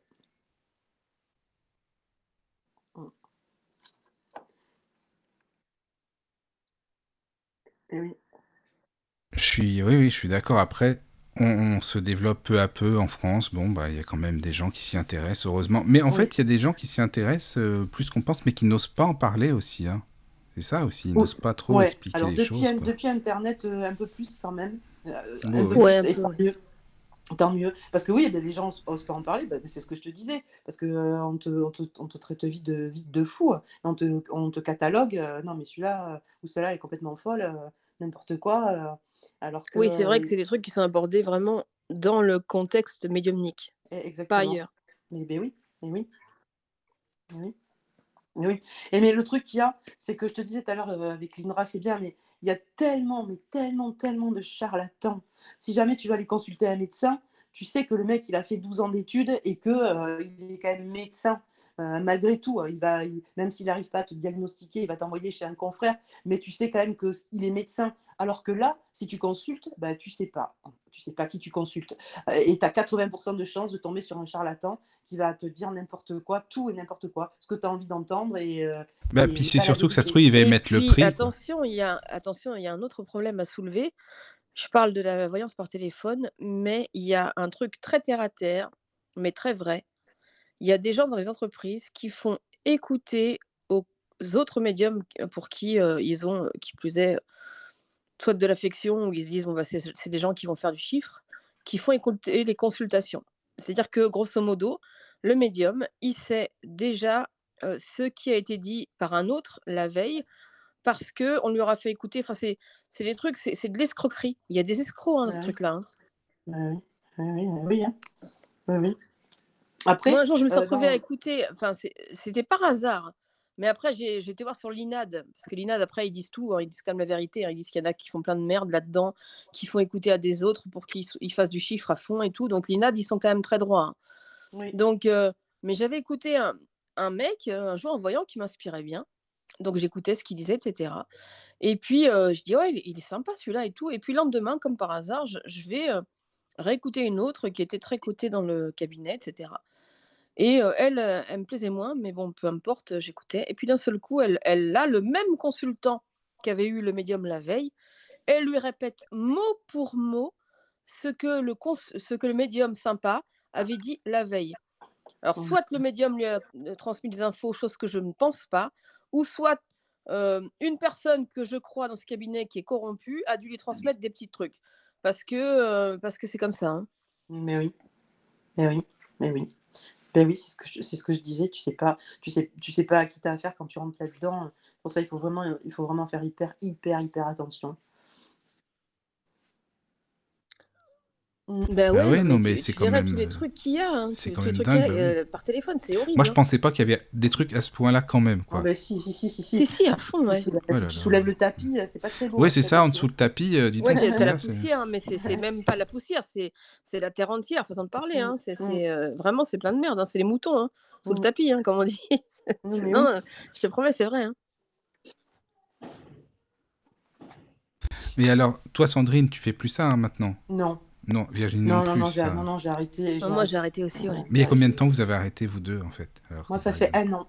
Speaker 4: Et oui.
Speaker 1: Je suis, oui, oui, je suis d'accord. Après, on, on, se développe peu à peu en France. Bon, bah, il y a quand même des gens qui s'y intéressent, heureusement. Mais en oui. fait, il y a des gens qui s'y intéressent euh, plus qu'on pense, mais qui n'osent pas en parler aussi. Hein. C'est ça aussi, ils n'osent pas trop
Speaker 4: ouais.
Speaker 1: expliquer
Speaker 4: Alors,
Speaker 1: les
Speaker 4: depuis,
Speaker 1: choses.
Speaker 4: Un, depuis Internet, euh, un peu plus quand même. Euh,
Speaker 1: Oh,
Speaker 4: un peu
Speaker 5: Ouais,
Speaker 4: plus,
Speaker 5: un
Speaker 4: et
Speaker 5: peu,
Speaker 4: tant mieux. Tant mieux. Parce que oui, ben, les gens n'osent pas en parler, ben, c'est ce que je te disais. Parce qu'on euh, on te, on te, on te traite vite de, vite de fou. On te, on te catalogue. euh, non, mais celui-là euh, ou celle-là est complètement folle, euh, n'importe quoi. Alors que.
Speaker 5: Oui, c'est vrai que c'est des trucs qui sont abordés vraiment dans le contexte médiumnique, pas
Speaker 4: Exactement.
Speaker 5: ailleurs.
Speaker 4: Eh ben oui, eh oui, oui. Oui. Et mais le truc qu'il y a, c'est que je te disais tout à l'heure avec l'INRA, c'est bien, mais il y a tellement, mais tellement, tellement de charlatans. Si jamais tu vas aller consulter un médecin, tu sais que le mec, il a fait 12 ans d'études et que euh, il est quand même médecin. Euh, malgré tout, hein. il va, il- même s'il n'arrive pas à te diagnostiquer, il va t'envoyer chez un confrère, mais tu sais quand même qu'il est médecin. Alors que là, si tu consultes, bah, tu sais pas. Tu sais pas qui tu consultes. Euh, Et tu as 80% de chances de tomber sur un charlatan qui va te dire n'importe quoi, tout et n'importe quoi, ce que tu as envie d'entendre et, euh,
Speaker 1: Bah,
Speaker 4: et
Speaker 1: puis c'est surtout que ça se trouve, il va
Speaker 5: Et
Speaker 1: émettre le prix.
Speaker 5: attention, il y a, attention, il y a un autre problème à soulever. Je parle de la voyance par téléphone, mais il y a un truc très terre à terre, mais très vrai. Il y a des gens dans les entreprises qui font écouter aux autres médiums pour qui euh, ils ont, qui plus est, soit de l'affection, où ils se disent bon, bah, c'est des gens qui vont faire du chiffre, qui font écouter les consultations. C'est-à-dire que, grosso modo, le médium, il sait déjà euh, ce qui a été dit par un autre la veille, parce que on lui aura fait écouter. Enfin, c'est des trucs, c'est de l'escroquerie. Il y a des escrocs hein, ce truc-là. hein.
Speaker 4: Oui. Oui, oui. Après,
Speaker 5: Moi, un jour, je me suis
Speaker 4: euh,
Speaker 5: retrouvée à écouter, enfin, c'était par hasard. Mais après, j'ai été voir sur l'INAD, parce que l'INAD, après, ils disent tout, hein, ils disent quand même la vérité. hein, ils disent qu'il y en a qui font plein de merde là-dedans, qui font écouter à des autres pour qu'ils fassent du chiffre à fond et tout. Donc, l'INAD, ils sont quand même très droits. hein.
Speaker 4: oui.
Speaker 5: Donc, euh, mais j'avais écouté un, un mec euh, un jour en voyant qui m'inspirait bien. Donc, j'écoutais ce qu'il disait, etc. Et puis, euh, je dis, ouais, il, est- il est sympa celui-là et tout. Et puis, le lendemain, comme par hasard, je, je vais euh, réécouter une autre qui était très cotée dans le cabinet, etc. Et euh, elle, elle me plaisait moins, mais bon, peu importe, j'écoutais. Et puis d'un seul coup, elle, elle a le même consultant qu'avait eu le médium la veille. Elle lui répète mot pour mot ce que le, cons- ce que le médium sympa avait dit la veille. Alors,
Speaker 4: Mhm.
Speaker 5: soit le médium lui a euh, transmis des infos, chose que je ne pense pas, ou soit euh, une personne que je crois dans ce cabinet qui est corrompue a dû lui transmettre des petits trucs. Parce que euh, parce que c'est comme ça. hein.
Speaker 4: Mais oui, mais oui, mais oui. Ben oui, c'est ce que je, c'est ce que je disais. Tu sais pas, tu sais, tu sais pas à qui t'as affaire quand tu rentres là-dedans. Pour ça, il faut vraiment, il faut vraiment faire hyper, hyper, hyper attention. Mm.
Speaker 5: Ben
Speaker 1: Bah
Speaker 5: ouais,
Speaker 1: ouais,
Speaker 5: non, mais
Speaker 1: c'est quand même,
Speaker 5: tous les
Speaker 1: euh,
Speaker 5: trucs qu'il y a, hein,
Speaker 1: c'est
Speaker 5: tous-
Speaker 1: quand même
Speaker 5: trucs a,
Speaker 1: dingue, bah oui.
Speaker 5: euh, par téléphone, c'est horrible.
Speaker 1: Moi, je
Speaker 5: hein.
Speaker 1: pensais pas qu'il y avait des trucs à ce point-là quand même, quoi.
Speaker 4: ben si, si, si, si, si.
Speaker 5: Si, si, à fond, ouais.
Speaker 4: Si,
Speaker 1: Oh
Speaker 4: si
Speaker 1: là
Speaker 4: tu
Speaker 1: là.
Speaker 4: soulèves le tapis, euh, c'est pas très beau.
Speaker 1: Ouais, c'est
Speaker 4: après,
Speaker 1: ça, en dessous le tapis, euh, dis
Speaker 5: Ouais,
Speaker 1: donc,
Speaker 5: c'est
Speaker 1: c'est
Speaker 5: la
Speaker 1: c'est...
Speaker 5: poussière, hein, mais c'est c'est même pas la poussière, c'est c'est la terre entière, façon de parler. Hein. C'est
Speaker 4: Mm.
Speaker 5: c'est, euh, vraiment, c'est plein de merde. hein. C'est les moutons, hein, sous le
Speaker 4: Mm.
Speaker 5: tapis, hein, comme on dit. C'est-
Speaker 4: Non,
Speaker 5: c'est- je te promets, c'est vrai. hein.
Speaker 1: Mais alors, toi, Sandrine, tu fais plus ça hein, maintenant?
Speaker 4: Non,
Speaker 1: Non, Virginie
Speaker 4: non,
Speaker 1: non,
Speaker 4: non,
Speaker 1: plus,
Speaker 4: non, j'ai
Speaker 1: ça.
Speaker 4: non, non, j'ai arrêté.
Speaker 5: Non, moi, j'ai arrêté aussi, ouais.
Speaker 1: Mais il y a combien de temps vous avez arrêté, vous deux, en fait alors,
Speaker 4: Moi, ça fait un an.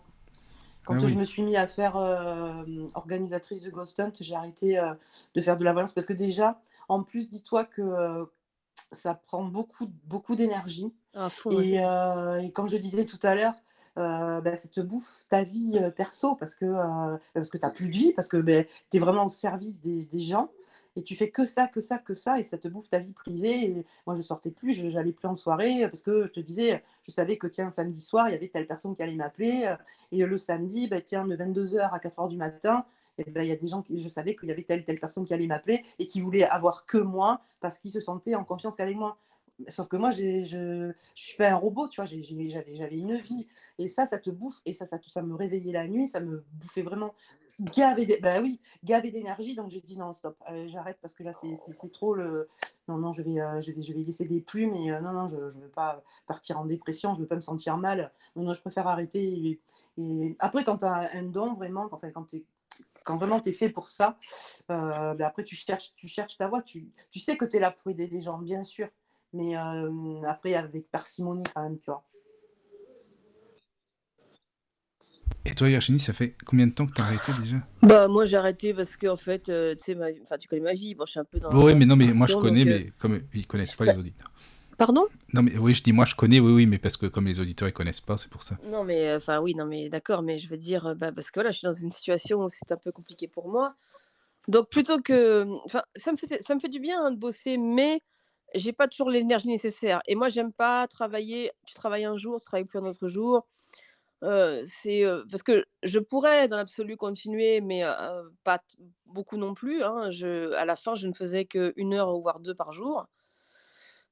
Speaker 4: Quand
Speaker 1: Ah
Speaker 4: je
Speaker 1: oui.
Speaker 4: me suis mis à faire euh, organisatrice de Ghost Hunt, j'ai arrêté euh, de faire de la voyance parce que déjà, en plus, dis-toi que euh, ça prend beaucoup, beaucoup d'énergie.
Speaker 5: Ouais.
Speaker 4: Et, euh, et comme je disais tout à l'heure, euh, bah, ça te bouffe ta vie euh, perso parce que, euh, parce que tu n'as plus de vie, parce que tu es vraiment au service des, des gens et tu fais que ça, que ça, que ça, et ça te bouffe ta vie privée. Moi, je sortais plus, je j'allais plus en soirée parce que je te disais, je savais que tiens, samedi soir, il y avait telle personne qui allait m'appeler, euh, et le samedi, bah, tiens, de 22h à 4h du matin. Et ben, il y a des gens qui, je savais qu'il y avait telle telle personne qui allait m'appeler et qui voulait avoir que moi parce qu'ils se sentaient en confiance qu'avec moi. Sauf que moi, je, je suis pas un robot, tu vois, j'avais, une vie. Et ça, ça te bouffe. Et ça, ça, ça me réveillait la nuit, ça me bouffait vraiment gavé, bah oui, d'énergie. Donc j'ai dit non, stop, j'arrête parce que là, c'est, trop le. Non, non, je vais, euh, je vais, je vais laisser des plumes et euh, non, non, je ne veux pas partir en dépression, je veux pas me sentir mal. Non, non, je préfère arrêter. Et, après, quand tu as un don, vraiment, enfin, quand tu quand vraiment tu es fait pour ça, euh, ben après tu cherches, tu cherches ta voie. Tu, tu sais que tu es là pour aider les gens, bien sûr, mais euh, après avec parcimonie quand même, tu vois.
Speaker 1: Et toi, Virginie, ça fait combien de temps que t'as arrêté déjà?
Speaker 5: Bah, moi, j'ai arrêté parce que, en fait, euh, tu sais, ma... enfin, tu connais ma vie. Bon, je suis un peu dans.
Speaker 1: Oui, mais non, mais moi je connais,
Speaker 5: donc, euh,
Speaker 1: mais comme ils connaissent pas
Speaker 5: bah-
Speaker 1: les auditeurs.
Speaker 5: Pardon?
Speaker 1: Non, mais oui, je dis moi je connais, oui, oui, mais parce que comme les auditeurs ils connaissent pas, c'est pour ça.
Speaker 5: Non, mais enfin, oui, non, mais d'accord, mais je veux dire, euh, bah, parce que voilà, je suis dans une situation où c'est un peu compliqué pour moi. Donc, plutôt que. Enfin, ça me fait, ça me fait du bien hein, de bosser, mais j'ai pas toujours l'énergie nécessaire. Et moi, j'aime pas travailler. Tu travailles un jour, tu travailles plus un autre jour. Euh, c'est euh, parce que je pourrais dans l'absolu continuer, mais euh, pas beaucoup non plus. hein. Je, à la fin, je ne faisais qu'une heure ou voire deux par jour.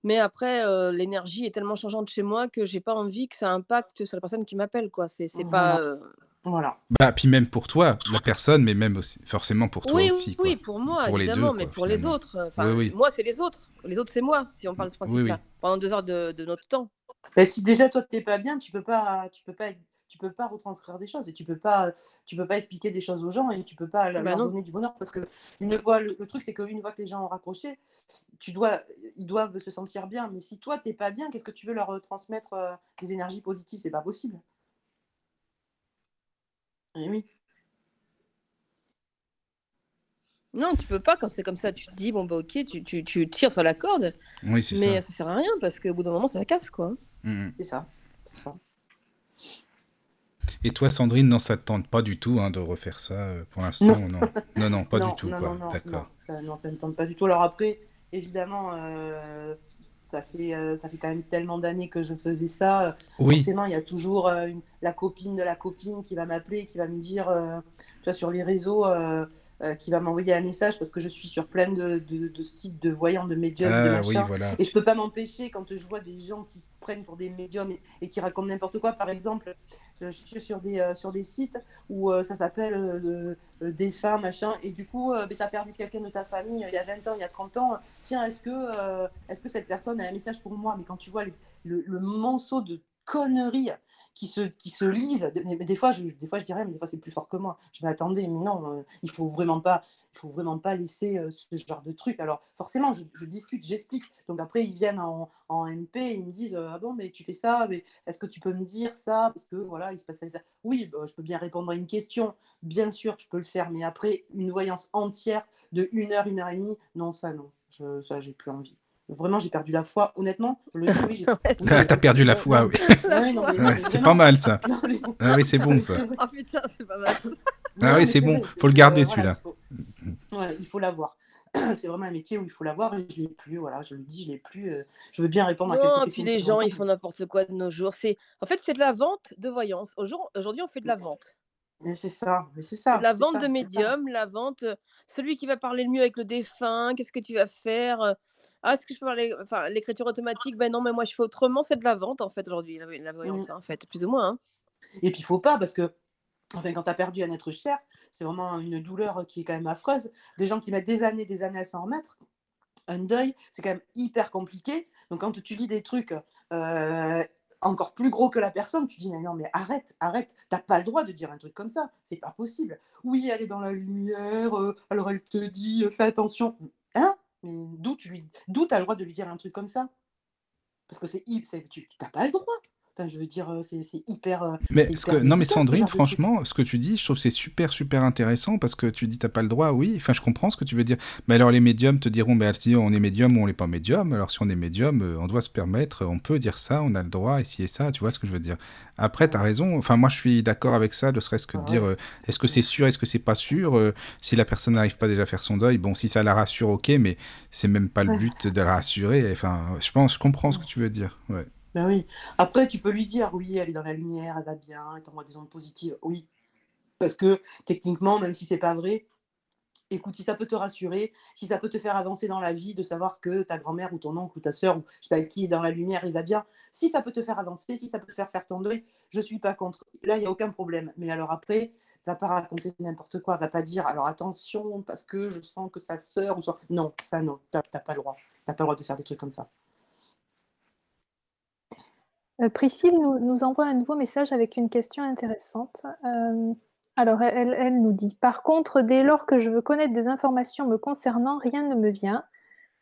Speaker 5: Mais après, l'énergie est tellement changeante chez moi que j'ai pas envie que ça impacte sur la personne qui m'appelle, quoi. C'est, c'est pas. Euh,
Speaker 4: Voilà.
Speaker 1: Bah, puis même pour toi, la personne, mais même aussi, forcément pour toi
Speaker 5: oui,
Speaker 1: aussi.
Speaker 5: oui,
Speaker 1: quoi.
Speaker 5: oui, pour moi,
Speaker 1: Pour les deux,
Speaker 5: évidemment, mais
Speaker 1: quoi,
Speaker 5: pour les autres. Enfin,
Speaker 1: Oui, oui.
Speaker 5: moi, c'est les autres. Les autres, c'est moi, si on parle de ce principe-là.
Speaker 1: oui.
Speaker 5: Pendant deux heures de, de notre temps.
Speaker 4: Ben, si déjà toi t'es pas bien, tu peux pas, tu peux pas, être- tu peux pas retranscrire des choses et tu peux pas, tu peux pas expliquer des choses aux gens et tu peux pas leur
Speaker 5: Bah non.
Speaker 4: donner du bonheur parce que une fois, le, le truc c'est qu'une fois que les gens ont raccroché, tu dois, ils doivent se sentir bien. Mais si toi t'es pas bien, qu'est-ce que tu veux leur euh, transmettre euh, des énergies positives? C'est pas possible. Eh oui.
Speaker 5: Non, tu peux pas quand c'est comme ça. Tu te dis, bon, bah, ok, tu, tu, tu tires sur la corde,
Speaker 1: Oui, c'est
Speaker 5: mais
Speaker 1: ça.
Speaker 5: ça sert à rien parce qu'au bout d'un moment, ça casse, quoi.
Speaker 1: Mm, mm.
Speaker 4: C'est ça. C'est ça.
Speaker 1: Et toi, Sandrine, non, ça te tente pas du tout hein, de refaire ça euh, pour l'instant
Speaker 4: Non.
Speaker 1: non? non, non, pas
Speaker 4: Non,
Speaker 1: du tout,
Speaker 4: non,
Speaker 1: quoi.
Speaker 4: non, non, non,
Speaker 1: D'accord.
Speaker 4: ça, non, ça ne tente pas du tout. Alors après, évidemment, euh, ça fait, euh, ça fait quand même tellement d'années que je faisais ça.
Speaker 1: Oui,
Speaker 4: Forcément, il y a toujours euh, une- la copine de la copine qui va m'appeler, qui va me dire, euh, tu vois, sur les réseaux, euh, euh, qui va m'envoyer un message parce que je suis sur plein de, de- de sites de voyants, de médiums, de
Speaker 1: ah oui,
Speaker 4: machin.
Speaker 1: voilà.
Speaker 4: Et je peux pas m'empêcher quand je vois des gens qui se prennent pour des médiums et, et qui racontent n'importe quoi. Par exemple, je suis sur des, sur des sites où ça s'appelle défunt, machin, et du coup, tu as perdu quelqu'un de ta famille il y a 20 ans, il y a 30 ans. Tiens, est-ce que, est-ce que cette personne a un message pour moi? Mais quand tu vois le, le, le monceau de conneries qui se, qui se lisent, mais, des, fois, je, des fois je dirais, mais des fois c'est plus fort que moi. Je m'attendais, mais non, euh, il faut vraiment pas, il faut vraiment pas laisser euh, ce genre de truc. Alors forcément, je, je discute, j'explique. Donc après, ils viennent en, en MP, ils me disent, euh, ah bon, mais tu fais ça, mais est-ce que tu peux me dire ça? Parce que voilà, il se passe ça. et ça. Oui, bah, je peux bien répondre à une question, bien sûr, je peux le faire, mais après, une voyance entière de une heure, une heure et demie, non, ça non, je, ça j'ai plus envie. Vraiment, j'ai perdu la foi. Honnêtement, le oui, j'ai oui,
Speaker 1: Ah,
Speaker 4: j'ai
Speaker 1: t'as perdu la
Speaker 4: non,
Speaker 1: foi,
Speaker 4: non,
Speaker 1: oui.
Speaker 4: non, non,
Speaker 1: Ouais, c'est pas mal, ça.
Speaker 4: Non, mais-
Speaker 1: Ah oui, c'est
Speaker 4: non,
Speaker 1: bon, ça.
Speaker 5: Oh putain, c'est pas mal.
Speaker 4: Non,
Speaker 1: Ah oui, c'est bon. Faut le garder,
Speaker 4: voilà,
Speaker 1: celui-là.
Speaker 4: il faut, ouais, il faut l'avoir. C'est vraiment un métier où il faut l'avoir et je l'ai plus. Voilà, je le dis, je l'ai plus. euh, je veux bien répondre à quelques
Speaker 5: Non,
Speaker 4: questions
Speaker 5: puis les gens, ils font n'importe quoi de nos jours. C'est, en fait, c'est de la vente de voyance. Aujourd- Aujourd'hui, on fait de la vente.
Speaker 4: Mais c'est ça, mais c'est ça,
Speaker 5: la vente
Speaker 4: ça,
Speaker 5: de médium, la vente, celui qui va parler le mieux avec le défunt, qu'est-ce que tu vas faire Ah, est-ce que je peux parler Enfin, l'écriture automatique, ben non, mais moi je fais autrement, c'est de la vente en fait aujourd'hui, la, la
Speaker 4: Mm.
Speaker 5: voyance, hein, en fait, plus ou moins. hein.
Speaker 4: Et puis il faut pas parce que enfin, quand tu as perdu un être cher, c'est vraiment une douleur qui est quand même affreuse. Des gens qui mettent des années, des années à s'en remettre. Un deuil, c'est quand même hyper compliqué. Donc quand tu lis des trucs euh, encore plus gros que la personne, tu dis mais non mais arrête, arrête, t'as pas le droit de dire un truc comme ça, c'est pas possible. Oui, elle est dans la lumière, euh, alors elle te dit euh, fais attention. Hein? Mais d'où tu lui d'où t'as le droit de lui dire un truc comme ça? Parce que c'est tu- t'as pas le droit. Enfin, je veux dire, euh, c'est hyper. euh,
Speaker 1: Mais ce que, non, mais Sandrine, franchement, ce que tu dis, je trouve c'est super, super intéressant parce que tu dis t'as pas le droit, oui. Enfin, je comprends ce que tu veux dire. Mais alors, les médiums te diront, mais si on est médium ou on n'est pas médium. Alors, si on est médium, euh, on doit se permettre, on peut dire ça, on a le droit, ici et ça. Tu vois ce que je veux dire Après, t'as raison. Enfin, moi, je suis d'accord avec ça, ne serait-ce que de
Speaker 4: Ah
Speaker 1: dire,
Speaker 4: ouais.
Speaker 1: est-ce que c'est sûr, est-ce que c'est pas sûr Euh, Si la personne n'arrive pas déjà à faire son deuil, bon, si ça la rassure, ok, mais c'est même pas le but de la rassurer. Enfin, je pense, je comprends ce que tu veux dire. Ouais.
Speaker 4: Ben oui. Après, tu peux lui dire, oui, elle est dans la lumière, elle va bien, elle t'envoie des ondes positives. Oui. Parce que techniquement, même si c'est pas vrai, écoute, si ça peut te rassurer, si ça peut te faire avancer dans la vie, de savoir que ta grand-mère ou ton oncle ou ta soeur ou je sais pas qui est dans la lumière, il va bien, si ça peut te faire avancer, si ça peut te faire faire ton deuil, je suis pas contre. Là, il n'y a aucun problème. Mais alors après, va pas raconter n'importe quoi, va pas dire, alors attention, parce que je sens que sa soeur ou son... Non, ça non, t'as pas le droit. T'as pas le droit de faire des trucs comme ça.
Speaker 3: Euh, Priscille nous, nous envoie un nouveau message avec une question intéressante. Euh, alors, elle, elle nous dit Par contre, dès lors que je veux connaître des informations me concernant, rien ne me vient.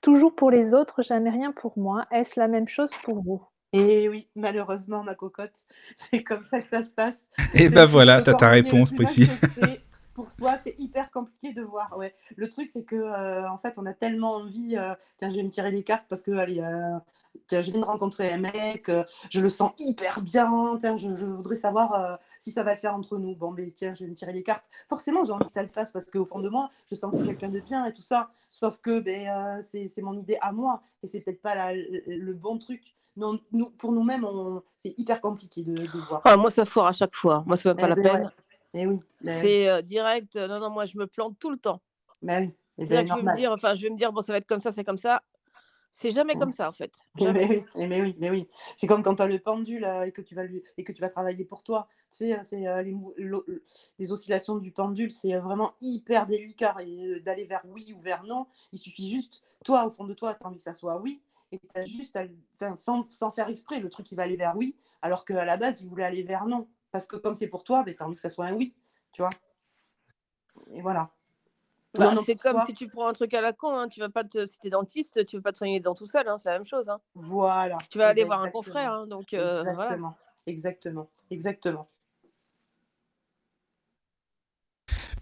Speaker 3: Toujours pour les autres, jamais rien pour moi. Est-ce la même chose pour vous?
Speaker 4: Et oui, malheureusement, ma cocotte, c'est comme ça que ça se passe.
Speaker 1: Et ben
Speaker 4: le
Speaker 1: voilà, t'as ta réponse, Priscille.
Speaker 4: Pour soi, c'est hyper compliqué de voir. Ouais. Le truc, c'est que euh, en fait, on a tellement envie. euh, tiens, je vais me tirer les cartes parce que allez, euh, tiens, je viens de rencontrer un mec, je le sens hyper bien. Tiens, je, je voudrais savoir si ça va le faire entre nous. Bon, mais tiens, je vais me tirer les cartes. Forcément, j'ai envie que ça le fasse parce qu'au fond de moi, je sens que c'est quelqu'un de bien et tout ça. Sauf que ben, c'est c'est mon idée à moi et c'est peut-être pas la- le, le bon truc. Non, nous, pour nous-mêmes, on- c'est hyper compliqué de, de voir.
Speaker 5: Ah, moi, ça foire à chaque fois. Moi, c'est même pas
Speaker 4: Eh
Speaker 5: la
Speaker 4: ben
Speaker 5: peine.
Speaker 4: ouais. Eh oui, ben oui.
Speaker 5: C'est euh, direct. euh, non, non, moi, je me plante tout le temps.
Speaker 4: Ben oui, eh
Speaker 5: C'est-à-dire
Speaker 4: ben,
Speaker 5: que je vais me dire, enfin, je vais me dire, bon, ça va être comme ça, c'est comme ça. C'est jamais comme ça, en fait.
Speaker 4: Eh
Speaker 5: Jamais.
Speaker 4: mais oui, mais oui, mais oui. C'est comme quand tu as le pendule euh, et que tu vas lui et que tu vas travailler pour toi. C'est c'est euh, les, mou- l'o- les oscillations du pendule, c'est vraiment hyper délicat et euh, d'aller vers oui ou vers non, il suffit juste toi au fond de toi, tu as envie que ça soit oui et tu as juste à sans, sans faire exprès, le truc il va aller vers oui alors qu'à la base, il voulait aller vers non parce que comme c'est pour toi, ben, tu as envie que ça soit un oui, tu vois. Et voilà.
Speaker 5: Bah, c'est comme
Speaker 4: soi,
Speaker 5: si tu prends un truc à la con, hein, tu vas pas te, si t'es dentiste, tu veux pas te soigner les dents tout seul, hein, c'est la même chose. hein.
Speaker 4: voilà.
Speaker 5: Tu vas
Speaker 4: Eh
Speaker 5: aller
Speaker 4: ben,
Speaker 5: voir un
Speaker 4: exactement.
Speaker 5: confrère, hein, donc euh, voilà.
Speaker 4: Exactement, exactement, exactement.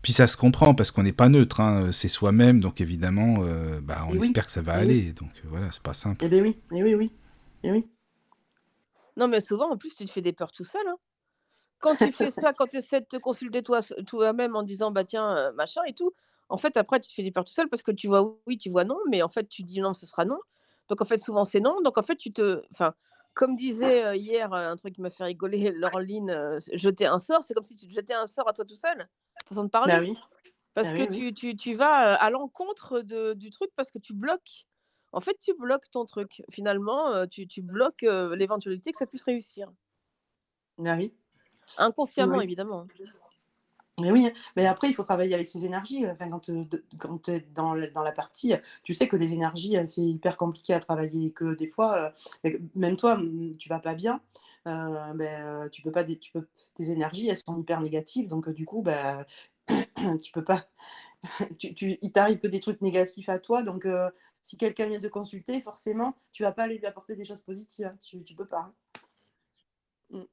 Speaker 1: Puis ça se comprend parce qu'on n'est pas neutre, hein, c'est soi-même, donc évidemment, euh, bah, on
Speaker 4: Et oui,
Speaker 1: espère que ça va
Speaker 4: et oui.
Speaker 1: aller. Donc euh, voilà, c'est pas simple.
Speaker 4: Eh bien oui, eh oui, oui, eh oui.
Speaker 5: Non, mais souvent, en plus, tu te fais des peurs tout seul. Quand tu fais ça, quand tu essaies de te consulter toi, toi-même en disant bah tiens, euh, machin et tout, en fait, après, tu te fais des peurs tout seul parce que tu vois oui, tu vois non, mais en fait, tu dis non, ce sera non. Donc, en fait, souvent, c'est non. Donc, en fait, tu te. Enfin, comme disait euh, hier un truc qui m'a fait rigoler, Laureline, jeter un sort, c'est comme si tu te jetais un sort à toi tout seul, façon de parler.
Speaker 4: Bah oui.
Speaker 5: Parce
Speaker 4: Bah
Speaker 5: que
Speaker 4: oui, oui.
Speaker 5: tu, tu, tu vas à l'encontre du truc parce que tu bloques. En fait, tu bloques ton truc. Finalement, tu, tu bloques l'éventualité que ça puisse réussir.
Speaker 4: Bah oui.
Speaker 5: Inconsciemment,
Speaker 4: Oui.
Speaker 5: évidemment.
Speaker 4: Mais oui, mais après, il faut travailler avec ses énergies. Enfin, quand tu es dans, la- dans la partie, tu sais que les énergies, euh, c'est hyper compliqué à travailler. Que des fois, euh, même toi, tu vas pas bien. euh, ben, euh, tu peux pas, tu peux, tes énergies, elles sont hyper négatives. Donc, euh, du coup, ben, tu peux pas. tu, tu- il t'arrive que des trucs négatifs à toi. Donc, euh, si quelqu'un vient te consulter, forcément, tu vas pas aller lui apporter des choses positives. hein. Tu, tu peux pas. hein. Mm.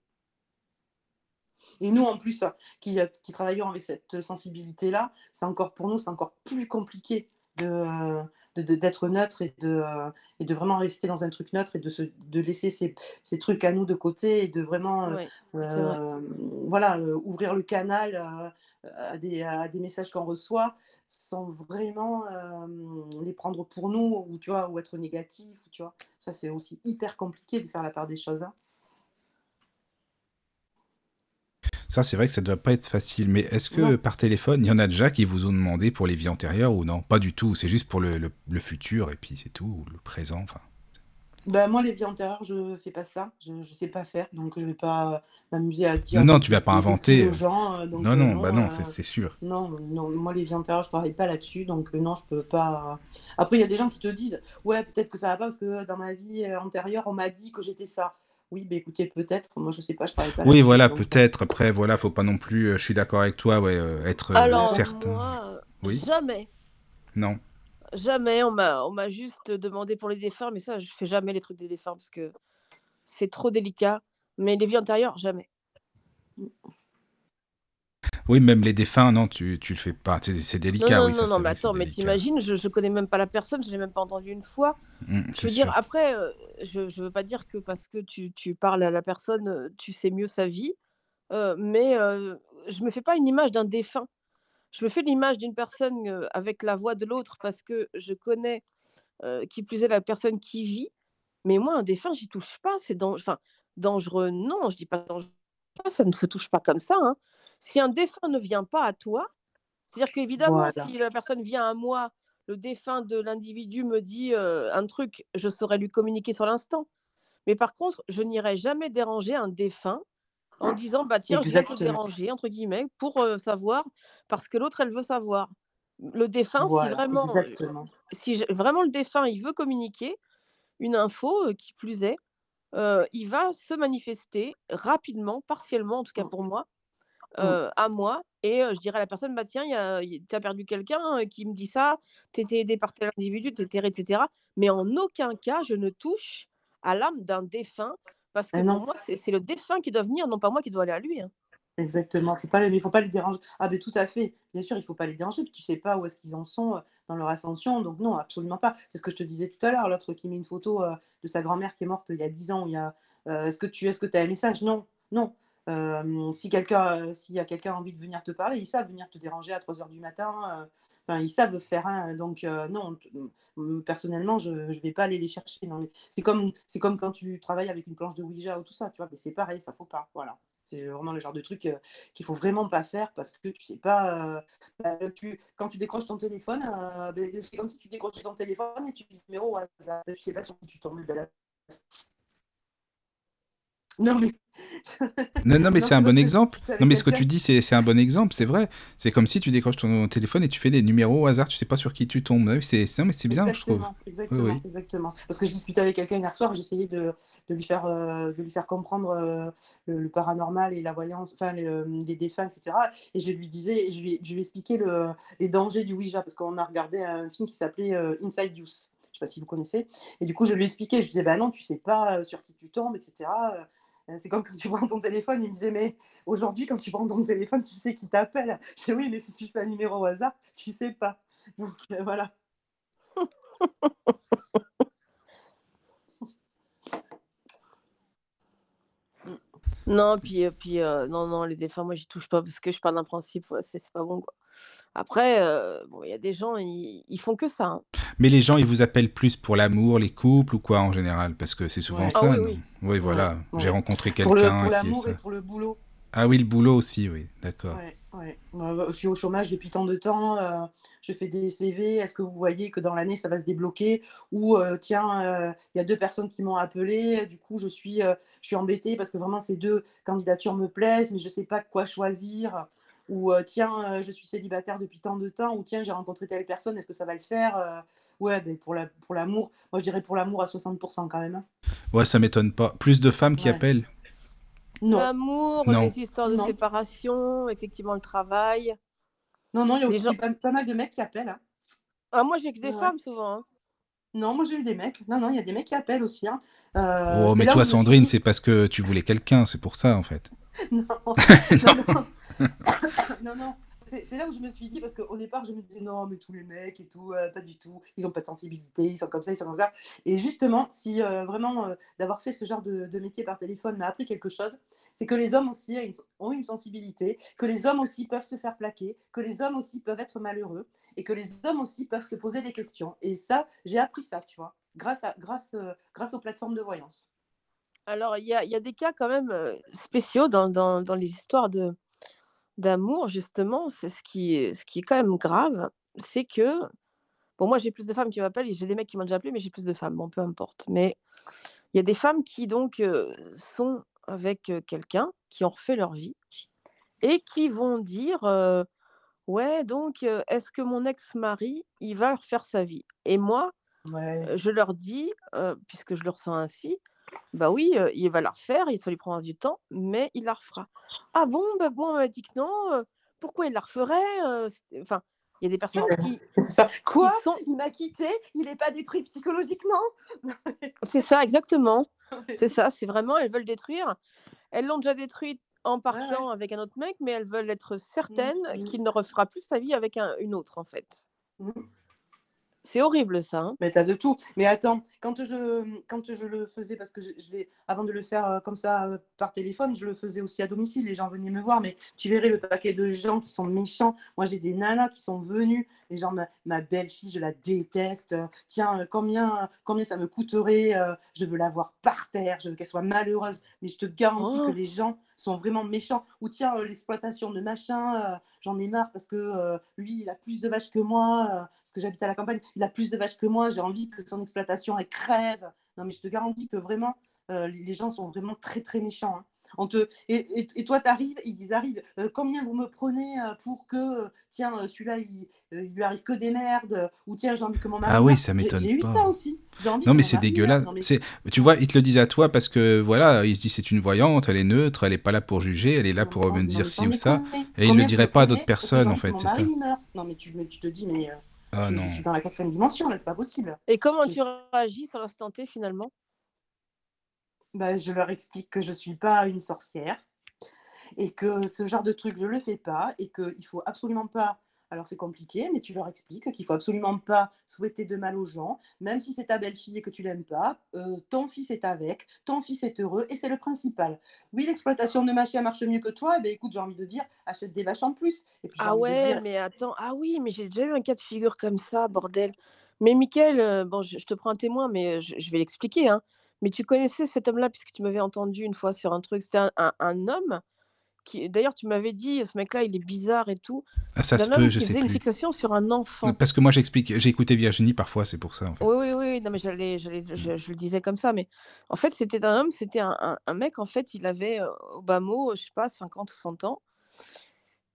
Speaker 4: Et nous, en plus, qui, qui travaillons avec cette sensibilité-là, c'est encore pour nous, c'est encore plus compliqué de, euh, de- de- d'être neutre et de, et de vraiment rester dans un truc neutre et de, se, de laisser ces, ces trucs à nous de côté et de vraiment euh,
Speaker 5: Ouais, c'est vrai.
Speaker 4: euh, voilà, euh, ouvrir le canal à, des, à des messages qu'on reçoit sans vraiment euh, les prendre pour nous ou, tu vois, ou être négatif. ou Tu vois. Ça, c'est aussi hyper compliqué de faire la part des choses. hein.
Speaker 1: Ça, c'est vrai que ça doit pas être facile. Mais est-ce que
Speaker 4: Non.
Speaker 1: par téléphone, il y en a déjà qui vous ont demandé pour les vies antérieures ou non? Pas du tout. C'est juste pour le, le- le futur et puis c'est tout, ou le présent.
Speaker 4: Bah, moi, les vies antérieures, je fais pas ça. Je ne sais pas faire. Donc, je vais pas euh, m'amuser à dire
Speaker 1: Non, non, tu vas pas inventer.
Speaker 4: aux
Speaker 1: euh.
Speaker 4: gens. euh, donc,
Speaker 1: Non, non,
Speaker 4: non,
Speaker 1: bah non,
Speaker 4: euh,
Speaker 1: c'est sûr.
Speaker 4: non, non, moi, les vies antérieures, je travaille pas là-dessus. Donc, non, je peux pas. Après, il y a des gens qui te disent Ouais, peut-être que ça va pas parce que dans ma vie antérieure, on m'a dit que j'étais ça. Oui, bah écoutez, peut-être. Moi, je sais pas, je travaille pas
Speaker 1: Oui, voilà,
Speaker 4: donc,
Speaker 1: peut-être. Après, voilà, faut pas non plus. euh, je suis d'accord avec toi, ouais, euh, être euh,
Speaker 5: Alors,
Speaker 1: certain.
Speaker 5: moi,
Speaker 1: Oui,
Speaker 5: jamais.
Speaker 1: non.
Speaker 5: Jamais. On m'a, on m'a juste demandé pour les défunts, mais ça, je fais jamais les trucs des défunts parce que c'est trop délicat. Mais les vies antérieures, jamais.
Speaker 1: Oui, même les défunts, non, tu, tu le fais pas. C'est c'est
Speaker 5: Non,
Speaker 1: délicat,
Speaker 5: non,
Speaker 1: oui, ça,
Speaker 5: non, non, mais attends, mais
Speaker 1: délicat.
Speaker 5: t'imagines, je, je connais même pas la personne, je l'ai même pas entendue une fois.
Speaker 1: Mm,
Speaker 5: Je veux dire,
Speaker 1: sûr.
Speaker 5: après, euh, je, je veux pas dire que parce que tu, tu parles à la personne, euh, tu sais mieux sa vie, euh, mais euh, je me fais pas une image d'un défunt. Je me fais l'image d'une personne avec la voix de l'autre parce que je connais, euh, qui plus est, la personne qui vit. Mais moi, un défunt, j'y touche pas. C'est dan- enfin, dangereux, non, je dis pas dangereux, ça ne se touche pas comme ça. hein. Si un défunt ne vient pas à toi, c'est-à-dire qu'évidemment,
Speaker 4: Voilà.
Speaker 5: si la personne vient à moi, le défunt de l'individu me dit euh, un truc, je saurais lui communiquer sur l'instant. Mais par contre, je n'irai jamais déranger un défunt en disant bah tiens, je viens te déranger entre guillemets pour euh, savoir parce que l'autre elle veut savoir. Le défunt, si vraiment, euh,
Speaker 4: exactement.
Speaker 5: si je- vraiment le défunt il veut communiquer une info qui plus est, euh, il va se manifester rapidement, partiellement en tout cas
Speaker 4: Mm,
Speaker 5: pour moi,
Speaker 4: mm.
Speaker 5: euh, à moi et euh, je dirais à la personne bah tiens, tu as perdu quelqu'un qui me dit ça, tu étais aidé par tel individu, etc., etc. Mais en aucun cas je ne touche à l'âme d'un défunt parce que pour
Speaker 4: non.
Speaker 5: moi c'est c'est le défunt qui doit venir, non pas moi qui dois aller à lui. hein.
Speaker 4: Exactement, faut pas les, faut pas les déranger. Ah ben tout à fait, bien sûr, il faut pas les déranger, puis tu sais pas où est-ce qu'ils en sont euh, dans leur ascension, donc non, absolument pas. C'est ce que je te disais tout à l'heure, l'autre qui met une photo euh, de sa grand-mère qui est morte il y a 10 ans, il y a, euh, est-ce que tu est-ce que as un message? Non, non. Euh, si quelqu'un, euh, s'il y a quelqu'un envie de venir te parler, ils savent venir te déranger à 3 heures du matin, euh, ils savent faire, hein, donc euh, non, personnellement, je ne vais pas aller les chercher. C'est comme, comme quand tu travailles avec une planche de Ouija ou tout ça, tu vois, mais c'est pareil, ça faut pas, voilà. C'est vraiment le genre de truc euh, qu'il faut vraiment pas faire parce que tu sais pas. euh, bah, tu, quand tu décroches ton téléphone, euh, ben, c'est comme si tu décrochais ton téléphone et tu dis numéro au hasard. Tu sais pas qui tu tombes. Non mais.
Speaker 1: Non, non, mais c'est un bon exemple. Non, mais ce que tu dis, c'est un bon exemple, c'est vrai. C'est comme si tu décroches ton téléphone et tu fais des numéros au hasard, tu sais pas sur qui tu tombes. C'est- non, mais c'est bien, je trouve.
Speaker 4: Exactement,
Speaker 1: Oui,
Speaker 4: exactement,
Speaker 1: oui.
Speaker 4: exactement. Parce que je discutais avec quelqu'un hier soir, j'essayais de, de lui faire, euh, de lui faire comprendre euh, le, le paranormal et la voyance, enfin le- les défunts, etc. Et je lui disais, je lui, je lui expliquais le, les dangers du Ouija, parce qu'on a regardé un film qui s'appelait euh, Inside Use. Je sais pas si vous connaissez. Et du coup, je lui expliquais, je disais, bah non, tu sais pas sur qui tu tombes, etc. Euh, C'est comme quand tu prends ton téléphone, il me disait, mais aujourd'hui, quand tu prends ton téléphone, tu sais qui t'appelle. Je dis, oui, mais si tu fais un numéro au hasard, tu sais pas. Donc euh, voilà.
Speaker 5: Non, puis, heu, puis, non, non, les défunts, moi, j'y touche pas parce que je pars d'un principe, c'est pas bon, quoi. Après, heu, bon, il y a des gens, ils ils font que ça, hein.
Speaker 1: Mais les gens, ils vous appellent plus pour l'amour, les couples ou quoi en général? Parce que c'est souvent
Speaker 4: Ouais.
Speaker 5: Ah
Speaker 1: ça,
Speaker 5: oui,
Speaker 1: non?
Speaker 5: oui.
Speaker 1: Oui,
Speaker 4: Ouais,
Speaker 1: voilà, j'ai rencontré
Speaker 4: Pour le
Speaker 1: quelqu'un,
Speaker 4: pour
Speaker 1: et
Speaker 4: l'amour et
Speaker 1: ça.
Speaker 4: pour le boulot.
Speaker 1: Ah oui, le boulot aussi, oui, d'accord.
Speaker 4: Ouais, ouais. Moi, je suis au chômage depuis tant de temps, heu, je fais des CV. Est-ce que vous voyez que dans l'année, ça va se débloquer? Ou, heu, tiens, il y a 2 personnes qui m'ont appelé, du coup, je suis, je suis embêtée parce que vraiment ces 2 candidatures me plaisent, mais je sais pas quoi choisir. Ou, tiens, je suis célibataire depuis tant de temps. Ou tiens, j'ai rencontré telle personne, est-ce que ça va le faire? Ouais, beh, pour la pour l'amour, moi, je dirais pour l'amour à 60 quand même, hein.
Speaker 1: Ouais, ça m'étonne pas. Plus de femmes qui
Speaker 4: Ouais.
Speaker 1: appellent?
Speaker 4: Non,
Speaker 5: L'amour,
Speaker 1: Non.
Speaker 5: les histoires de
Speaker 4: non.
Speaker 5: séparation, effectivement, le travail.
Speaker 4: Non, non, il y a aussi
Speaker 5: gens
Speaker 4: pas pas mal de mecs qui appellent, hein.
Speaker 5: ah moi, j'ai que des
Speaker 4: Ouais,
Speaker 5: femmes souvent, hein.
Speaker 4: Non, moi j'ai eu des mecs. Non, non, il y a des mecs qui appellent aussi, hein.
Speaker 1: Oh, mais toi, Sandrine,
Speaker 4: dit
Speaker 1: c'est parce que tu voulais quelqu'un, c'est pour ça, en fait.
Speaker 4: non,
Speaker 1: Non.
Speaker 4: non, non. Non, c'est là où je me suis dit parce qu'au départ, je me disais: «Non, mais tous les mecs et tout, heu, pas du tout, ils ont pas de sensibilité, ils sont comme ça, ils sont comme ça» et justement, si, heu, vraiment, heu, d'avoir fait ce genre de métier par téléphone m'a appris quelque chose, c'est que les hommes aussi ont une sensibilité, que les hommes aussi peuvent se faire plaquer, que les hommes aussi peuvent être malheureux et que les hommes aussi peuvent se poser des questions et ça, j'ai appris ça, tu vois? Grâce à grâce, grâce aux plateformes de voyance.
Speaker 5: Alors, il y a y a des cas quand même, spéciaux dans dans les histoires de d'amour, justement. C'est ce qui est ce qui est quand même grave, c'est que bon, moi, j'ai plus de femmes qui m'appellent j'ai des mecs qui m'ont déjà appelé, mais j'ai plus de femmes. Bon, peu importe. Mais il y a des femmes qui donc, heu, sont avec, quelqu'un, qui ont refait leur vie et qui vont dire, «Ouais, donc, est-ce que mon ex-mari, il va refaire sa vie?» et moi,
Speaker 4: Ouais.
Speaker 5: je leur dis, puisque je le ressens ainsi: «Bah oui, heu, il va la refaire, il ça lui prendra du temps, mais il la refera». «Ah bon? Bah, moi, on m'a dit que non, heu, pourquoi il la referait?» heu, enfin, il y a des personnes qui
Speaker 4: c'est ça.
Speaker 5: qui
Speaker 4: Quoi?
Speaker 5: sont
Speaker 4: Il m'a quitté, il est pas détruit psychologiquement?
Speaker 5: c'est ça, exactement. C'est ça, c'est vraiment elles veulent détruire. Elles l'ont déjà détruite en
Speaker 4: Ouais, ouais.
Speaker 5: partant avec un autre mec, mais elles veulent être
Speaker 4: Mmh,
Speaker 5: certaines
Speaker 4: mmh.
Speaker 5: qu'il ne refera plus sa vie avec un une autre, en fait.
Speaker 4: Mmh.
Speaker 5: C'est horrible ça, hein.
Speaker 4: Mais tu as de tout. Mais attends, quand je, quand je le faisais, parce que je, je l'ai, avant de le faire euh, comme ça euh, par téléphone, je le faisais aussi à domicile. Les gens venaient me voir, mais tu verrais le paquet de gens qui sont méchants. Moi, j'ai des nanas qui sont venues. Les gens, ma, ma belle-fille, je la déteste. Tiens, euh, combien, combien ça me coûterait Je veux la voir par terre. Je veux qu'elle soit malheureuse. Mais je te garantis que
Speaker 5: Oh!
Speaker 4: les gens sont vraiment méchants. Ou tiens, l'exploitation de machin, j'en ai marre parce que lui, il a plus de vaches que moi, parce que j'habite à la campagne, il a plus de vaches que moi, j'ai envie que son exploitation, elle crève. Non, mais je te garantis que vraiment, euh, les gens sont vraiment très, très méchants. hein. On te... et, et, et toi, tu arrives, ils arrivent, euh, combien vous me prenez euh, pour que, tiens, celui-là, il, il lui arrive que des merdes, ou tiens, j'ai envie que mon mari
Speaker 1: Ah oui, ça m'étonne
Speaker 4: j'ai eu ça aussi. Envie
Speaker 1: Non, mais c'est dégueulasse.
Speaker 4: Non, mais
Speaker 1: C'est, tu vois, ils te le disent à toi parce que voilà, ils se disent c'est une voyante, elle est neutre, elle est pas là pour juger, elle est là pour
Speaker 4: mais
Speaker 1: ci ou ça. Et ils le
Speaker 4: Combien vous
Speaker 1: diraient pas à d'autres personnes, en fait, c'est ça.
Speaker 4: Non, mais tu, mais tu te dis, mais euh,
Speaker 1: Ah
Speaker 4: je, suis dans la quatrième dimension, là, c'est pas possible.
Speaker 5: Et comment tu réagis sur l'instant T, finalement?
Speaker 4: bah, je leur explique que je suis pas une sorcière et que ce genre de truc, je le fais pas et qu'il faut absolument pas. Alors c'est compliqué, mais tu leur expliques qu'il faut absolument pas souhaiter de mal aux gens, même si c'est ta belle-fille et que tu l'aimes pas. euh, ton fils est avec, ton fils est heureux et c'est le principal. Oui, l'exploitation de ma chien marche mieux que toi. Eh ben écoute, j'ai envie de dire, achète des vaches en plus. Et puis
Speaker 5: Ah ouais,
Speaker 4: dire,
Speaker 5: mais attends, ah oui, mais j'ai déjà eu un cas de figure comme ça, bordel. Mais Mickaël, heu, bon, je je te prends un témoin, mais heu, je je vais l'expliquer, hein. Mais tu connaissais cet homme-là puisque tu m'avais entendu une fois sur un truc. C'était un un un homme qui d'ailleurs tu m'avais dit: «Ce mec-là, il est bizarre et tout».
Speaker 1: Ah, ça se peut, je sais
Speaker 5: faisait une fixation sur un enfant.
Speaker 1: Parce que moi, j'explique, j'ai écouté Virginie parfois, c'est pour ça, en fait.
Speaker 5: Oui, oui, oui, non, mais j'allais j'allais je je le disais comme ça, mais en fait, c'était un homme, c'était un un un mec, en fait, il avait, heu, au bas mot, je sais pas, 50 ou 100 ans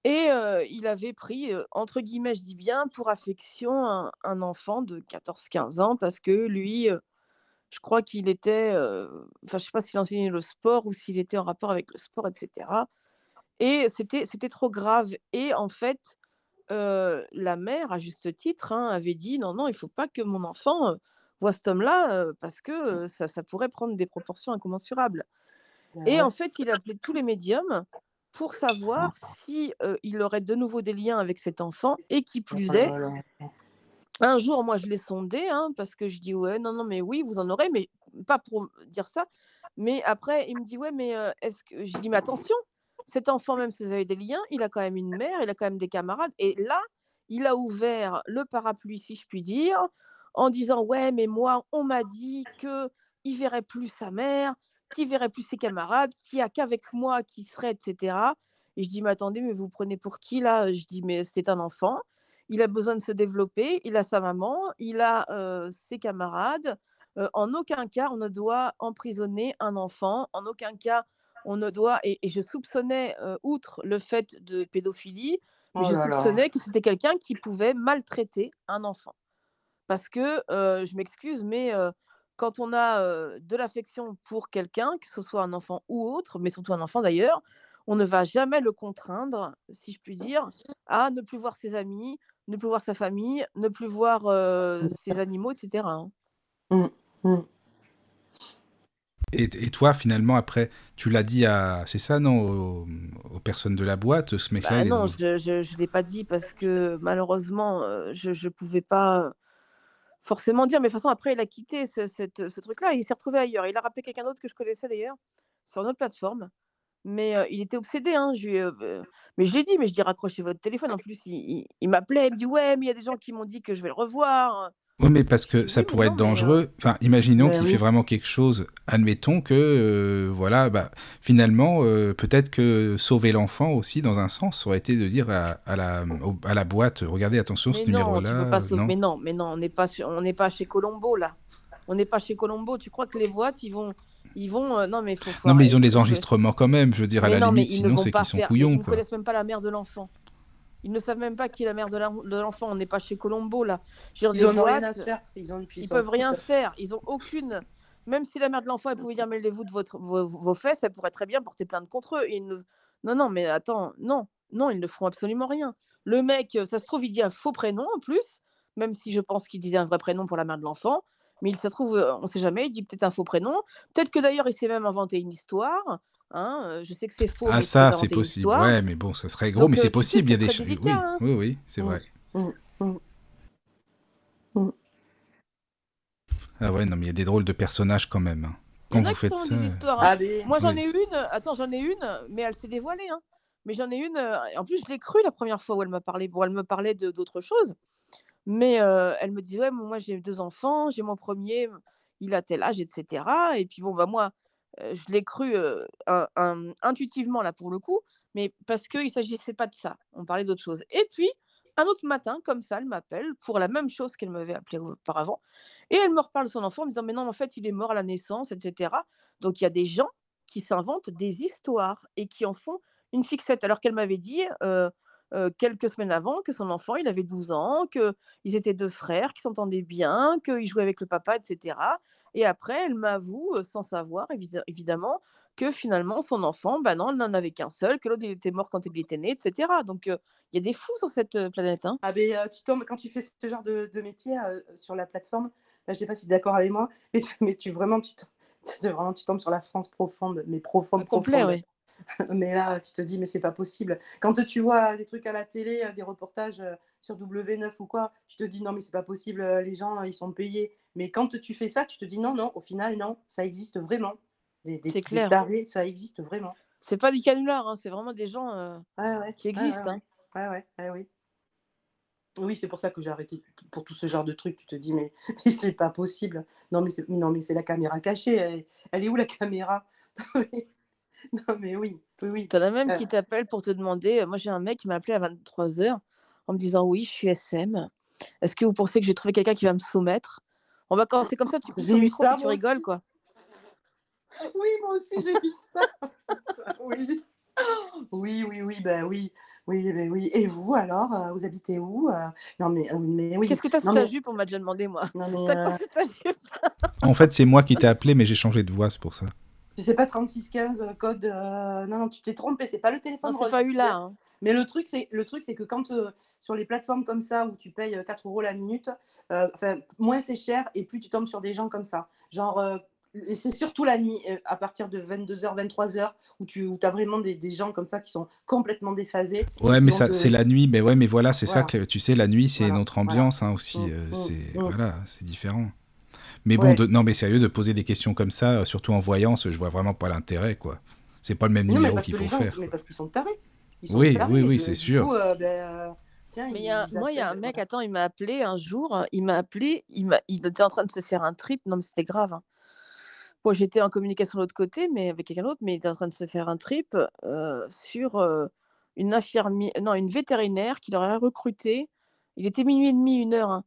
Speaker 5: et heu, il avait pris, heu, entre guillemets, je dis bien, pour affection un un enfant de 14-15 ans parce que lui, je crois qu'il était, enfin, je sais pas s'il enseignait le sport ou s'il était en rapport avec le sport et cetera et c'était c'était trop grave et en fait, la mère, à juste titre, hein, avait dit: «Non, non, il faut pas que mon enfant, voie cet homme-là, parce que, heu, ça ça pourrait prendre des proportions incommensurables»
Speaker 4: bah
Speaker 5: et en fait, il appelait tous les médiums pour savoir si, il aurait de nouveau des liens avec cet enfant et qui
Speaker 4: Oh
Speaker 5: plus est, un jour, moi, je l'ai sondé, hein, parce que je dis: «Ouais, non, non, mais oui, vous en aurez», mais pas pour dire ça, mais après, il me dit: «Ouais, mais est-ce que» j'ai dit: «Mais attention, cet enfant, même si vous avez des liens, il a quand même une mère, il a quand même des camarades» et là, il a ouvert le parapluie, si je puis dire, en disant: «Ouais, mais moi, on m'a dit qu'il verrait plus sa mère, qu'il verrait plus ses camarades, qu'il y a qu'avec moi qui serait» etc. et je dis: «Mais attendez, mais vous prenez pour qui là?» je dis: «Mais c'est un enfant, il a besoin de se développer, il a sa maman, il a, ses camarades, en aucun cas on ne doit emprisonner un enfant, en aucun cas on ne doit» et et je soupçonnais, outre le fait de pédophilie,
Speaker 4: Oh
Speaker 5: je
Speaker 4: là.
Speaker 5: soupçonnais que c'était quelqu'un qui pouvait maltraiter un enfant. Parce que, je m'excuse, mais quand on a, de l'affection pour quelqu'un, que ce soit un enfant ou autre, mais surtout un enfant d'ailleurs, on ne va jamais le contraindre, si je puis dire, à ne plus voir ses amis, ne plus voir sa famille, ne plus voir, ses animaux et cetera, hein.
Speaker 4: Mmh.
Speaker 1: Et et toi, finalement, après, tu l'as dit à c'est ça, non, aux, aux personnes de la boîte, ce mec-là,
Speaker 5: Bah
Speaker 1: est
Speaker 5: non, je je l'ai pas dit parce que malheureusement, heu, je je pouvais pas, forcément dire, mais de toute façon après il a quitté ce cette ce truc-là, il s'est retrouvé ailleurs. Il a rappelé quelqu'un d'autre que je connaissais d'ailleurs, sur une autre plateforme, mais heu, il était obsédé, hein. Je mais je lui ai dit: «Mais je dis raccrochez votre téléphone». En plus, il il il m'appelait, il me dit: «Ouais, mais il y a des gens qui m'ont dit que je vais le revoir».
Speaker 1: Oui, mais parce que ça
Speaker 5: dis: «Mais
Speaker 1: pourrait
Speaker 5: non,
Speaker 1: être
Speaker 5: mais heu»
Speaker 1: dangereux. Enfin, imaginons
Speaker 4: Bah
Speaker 1: qu'il fait vraiment quelque chose. Admettons que, heu, voilà, bah, finalement, heu, peut-être que sauver l'enfant aussi, dans un sens, aurait été de dire à à la, au à la boîte: «Regardez, attention, ce
Speaker 5: Mais
Speaker 1: numéro-là,
Speaker 5: pas
Speaker 1: heu,
Speaker 5: sauver
Speaker 1: non?»
Speaker 5: mais non, mais non, on n'est pas sur on n'est pas chez Colombo là. On n'est pas chez Colombo. Tu crois que les boîtes, ils vont ils vont, non mais faut
Speaker 1: Non, mais ils ont
Speaker 5: je
Speaker 1: enregistrements quand même. Je veux dire, à la
Speaker 5: non,
Speaker 1: limite, sinon c'est qu'ils sont
Speaker 5: faire mais ils
Speaker 1: couillons,
Speaker 5: ne connaissent même pas la mère de l'enfant. Ils ne savent même pas qui est la mère de l'en de l'enfant. On n'est pas chez Colombo là. Dire
Speaker 4: Ils
Speaker 5: des
Speaker 4: en ont rien à faire. Ils ont ils
Speaker 5: peuvent rien faire. Ils ont aucune même si la mère de l'enfant, elle pouvait dire: «Mêlez-vous de votre vos vos fesses», elle pourrait très bien porter plainte contre eux. Ils ne non, non, mais attends, non, non, ils ne feront absolument rien. Le mec, ça se trouve, il dit un faux prénom en plus, même si je pense qu'il disait un vrai prénom pour la mère de l'enfant, mais il se trouve, heu, on sait jamais, il dit peut-être un faux prénom. Peut-être que d'ailleurs, il s'est même inventé une histoire, hein, heu, je sais que c'est faux,
Speaker 1: Ah ça, c'est possible.
Speaker 5: histoire.
Speaker 1: Ouais, mais bon, ça serait gros, mais
Speaker 5: Donc
Speaker 1: c'est possible. Il y a des
Speaker 5: très
Speaker 1: ch
Speaker 5: délicat,
Speaker 1: oui,
Speaker 5: hein.
Speaker 1: oui, oui, c'est
Speaker 4: Mmh.
Speaker 1: vrai.
Speaker 4: Mmh. Mmh. Mmh.
Speaker 1: Ah ouais, non, mais il y a des drôles de personnages quand même, hein. Quand vous faites ça,
Speaker 5: des
Speaker 1: heu
Speaker 5: histoires, hein.
Speaker 4: Ah
Speaker 5: Moi, j'en
Speaker 1: oui.
Speaker 5: ai une, attends, j'en ai une, mais elle s'est dévoilée, hein. Mais j'en ai une, et en plus, je l'ai crue la 1re fois où elle m'a parlé. Bon, elle me parlait d'autres choses, mais elle me disait: «Ouais, moi, j'ai 2 enfants, j'ai mon 1er, il a tel âge et cetera» et puis bon, bah, moi, je l'ai cru, intuitivement là, pour le coup, mais parce qu'il s'agissait pas de ça. On parlait d'autre chose et puis, un autre matin, comme ça, elle m'appelle pour la même chose qu'elle m'avait appelé auparavant et elle me reparle de son enfant en me disant: «Mais non, en fait, il est mort à la naissance et cetera». Donc il y a des gens qui s'inventent des histoires et qui en font une fixette. Alors qu'elle m'avait dit, quelques semaines avant que son enfant, il avait 12 ans, qu'ils étaient 2 frères, qu'ils s'entendaient bien, qu'il jouait avec le papa et cetera et après, elle m'avoue, sans savoir évidemment, que finalement son enfant, bah, non, elle n'en avait qu'1 seul, que l'autre, il était mort quand il était né et cetera. Donc il y a des fous sur cette, planète, hein.
Speaker 4: Ah heu, tu tombes quand tu fais ce genre de de métier, sur la plateforme, là, je sais pas si tu es d'accord avec moi, mais tu mais tu vraiment, tu vraiment, tu tombes sur la France profonde, mais profonde,
Speaker 5: Ah complet,
Speaker 4: profonde.
Speaker 5: oui.
Speaker 4: Mais là, tu te dis: «Mais c'est pas possible». Quand tu vois des trucs à la télé, heu, des reportages, heu, sur W9 ou quoi, tu te dis: «Non, mais c'est pas possible, heu, les gens, ils sont payés». Mais quand tu fais ça, tu te dis: «Non, non, au final, non, ça existe vraiment. Des des
Speaker 5: clair.
Speaker 4: tarés, ça existe vraiment».
Speaker 5: C'est pas des canulars, hein, c'est vraiment des gens,
Speaker 4: ouais.
Speaker 5: qui existent,
Speaker 4: ouais.
Speaker 5: hein.
Speaker 4: Ouais, ouais. Oui. Oui, c'est pour ça que j'ai arrêté pour tout ce genre de trucs. Tu te dis: «Mais mais c'est pas possible. Non, mais c'est non, mais c'est la caméra cachée. Elle elle est où la caméra?» Non, mais oui. Oui, oui.
Speaker 5: Tu en as même qui t'appellent pour te demander, heu moi, j'ai un mec qui m'a appelé à 23:00 en me disant: «Oui, je suis SM. Est-ce que vous pensez que j'ai trouvé quelqu'un qui va me soumettre?» bah, quand c'est comme ça, tu coupes ton micro
Speaker 4: ça
Speaker 5: tu rigoles,
Speaker 4: aussi.
Speaker 5: quoi.
Speaker 4: Oui, moi aussi, j'ai vu ça. Ça, oui. Oui, oui, oui, bah, oui. Oui, beh, oui et vous alors, heu, vous habitez où? Non, mais mais oui.
Speaker 5: «Qu'est-ce que tu as sous ta
Speaker 4: mais
Speaker 5: jupe?» on m'a déjà demandé, moi.
Speaker 4: non, mais
Speaker 5: «Tu as quoi
Speaker 4: heu
Speaker 5: sous ta jupe?»
Speaker 1: En fait, c'est moi qui t'ai appelé, mais j'ai changé de voix, c'est pour ça.
Speaker 4: Si c'est pas 3615, heu, code, heu non, non, tu t'es trompé, c'est pas le
Speaker 5: Non,
Speaker 4: téléphone
Speaker 5: c'est
Speaker 4: rose
Speaker 5: pas
Speaker 4: ici,
Speaker 5: ULA,
Speaker 4: hein. Mais le truc, c'est le truc, c'est que quand, heu, sur les plateformes comme ça où tu payes, heu, 4 € la minute, enfin, moins c'est cher et plus tu tombes sur des gens comme ça. Genre, c'est surtout la nuit, à partir de 22:00-23:00 où tu où tu as vraiment des des gens comme ça qui sont complètement déphasés
Speaker 1: Ouais, mais ça,
Speaker 4: te
Speaker 1: c'est la nuit. Mais ouais, mais voilà, c'est ça que tu sais, la nuit, c'est
Speaker 4: Voilà,
Speaker 1: notre
Speaker 4: voilà.
Speaker 1: ambiance, hein,
Speaker 4: Mmh,
Speaker 1: aussi, heu,
Speaker 4: mmh,
Speaker 1: c'est
Speaker 4: mmh.
Speaker 1: voilà, c'est différent. Mais bon,
Speaker 4: Ouais.
Speaker 1: de- non, mais sérieux, de poser des questions comme ça, euh, surtout en voyance, je vois vraiment pas l'intérêt, quoi. C'est pas le même
Speaker 4: Non,
Speaker 1: numéro qu'il faut
Speaker 4: gens,
Speaker 1: faire.
Speaker 4: mais parce qu'ils sont tarés. Ils sont
Speaker 1: Oui,
Speaker 4: tarés,
Speaker 1: oui, oui, c'est sûr.
Speaker 4: coup, euh, ben, euh, tiens,
Speaker 5: Mais il y a, moi, il y a un mec,
Speaker 4: voilà.
Speaker 5: attends, il m'a appelé un jour, il m'a appelé, il, m'a, il était en train de se faire un trip, non mais c'était grave. hein. Bon, j'étais en communication de l'autre côté, mais avec quelqu'un d'autre, mais il était en train de se faire un trip euh, sur euh, une infirmière, non, une vétérinaire qu'il aurait recrutée. Il était minuit et demi, une heure, hein,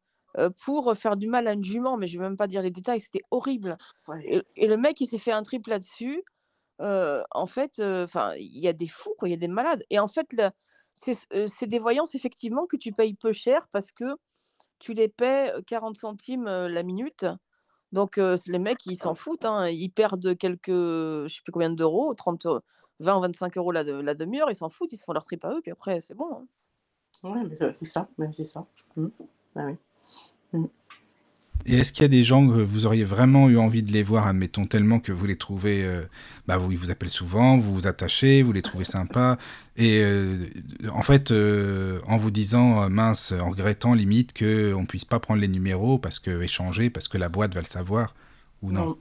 Speaker 5: pour faire du mal à une jument, mais je vais même pas dire les détails, c'était horrible.
Speaker 4: Ouais.
Speaker 5: Et, et le mec, il s'est fait un trip là-dessus. euh, en fait, enfin, il y a des fous, quoi, il y a des malades. Et en fait, c'est euh, des voyances, effectivement, que tu payes peu cher parce que tu les paies euh, 40 centimes euh, la minute. Donc, euh, les mecs, ils s'en foutent. hein, Ils perdent quelques, je sais plus combien d'euros, 30, euh, 20 ou 25 euros la, la demi-heure. Ils s'en foutent, ils se font leur trip à eux, puis après, c'est bon. hein.
Speaker 4: Ouais, mais c'est ça, mais c'est ça. Mm. Ah oui.
Speaker 1: Et est-ce qu'il y a des gens que vous auriez vraiment eu envie de les voir, admettons, tellement que vous les trouvez, euh, bah, vous, ils vous appellent souvent, vous vous attachez, vous les trouvez sympas, et euh, en fait, euh, en vous disant, mince, en regrettant limite qu'on ne puisse pas prendre les numéros parce que échanger, parce que la boîte va le savoir, ou non,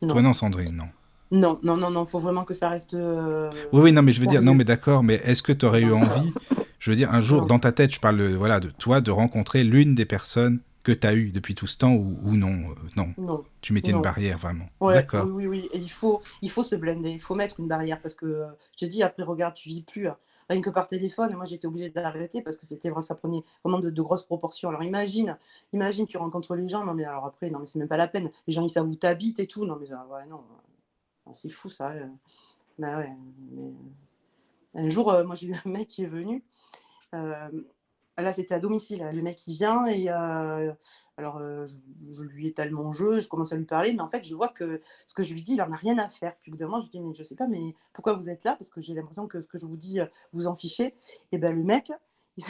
Speaker 4: Non.
Speaker 1: Toi non, Sandrine, non.
Speaker 4: Non, non, non, non, faut vraiment que ça reste.
Speaker 1: Oui, oui, non, mais je veux dire, non, mais d'accord, mais est-ce que tu aurais eu envie, je veux dire, un jour, dans ta tête, je parle, voilà, de toi, de rencontrer l'une des personnes que tu as eues depuis tout ce temps, ou, ou non, euh, non,
Speaker 4: Non.
Speaker 1: tu mettais une barrière, vraiment.
Speaker 4: Ouais,
Speaker 1: D'accord.
Speaker 4: oui, oui, oui. Et il faut, il faut se blender, il faut mettre une barrière parce que euh, je te dis, après, regarde, tu vis plus. hein. Rien que par téléphone, moi j'étais obligée d'arrêter parce que c'était vraiment, ça prenait vraiment de, de grosses proportions. Alors imagine, imagine, tu rencontres les gens, non mais alors après, non mais c'est même pas la peine. Les gens ils savent où t'habites et tout, non mais euh, ouais, non, c'est fou ça. euh. Bah ouais, mais, Un jour, moi j'ai eu un mec qui est venu. euh, Là, c'était à domicile. Le mec, il vient et euh, alors euh, je, lui étale mon jeu, je commence à lui parler, mais en fait, je vois que ce que je lui dis, il en a rien à faire. Puis au bout je lui dis, mais je sais pas, mais pourquoi vous êtes là? Parce que j'ai l'impression que ce que je vous dis, euh, vous en fichez. Et ben le mec,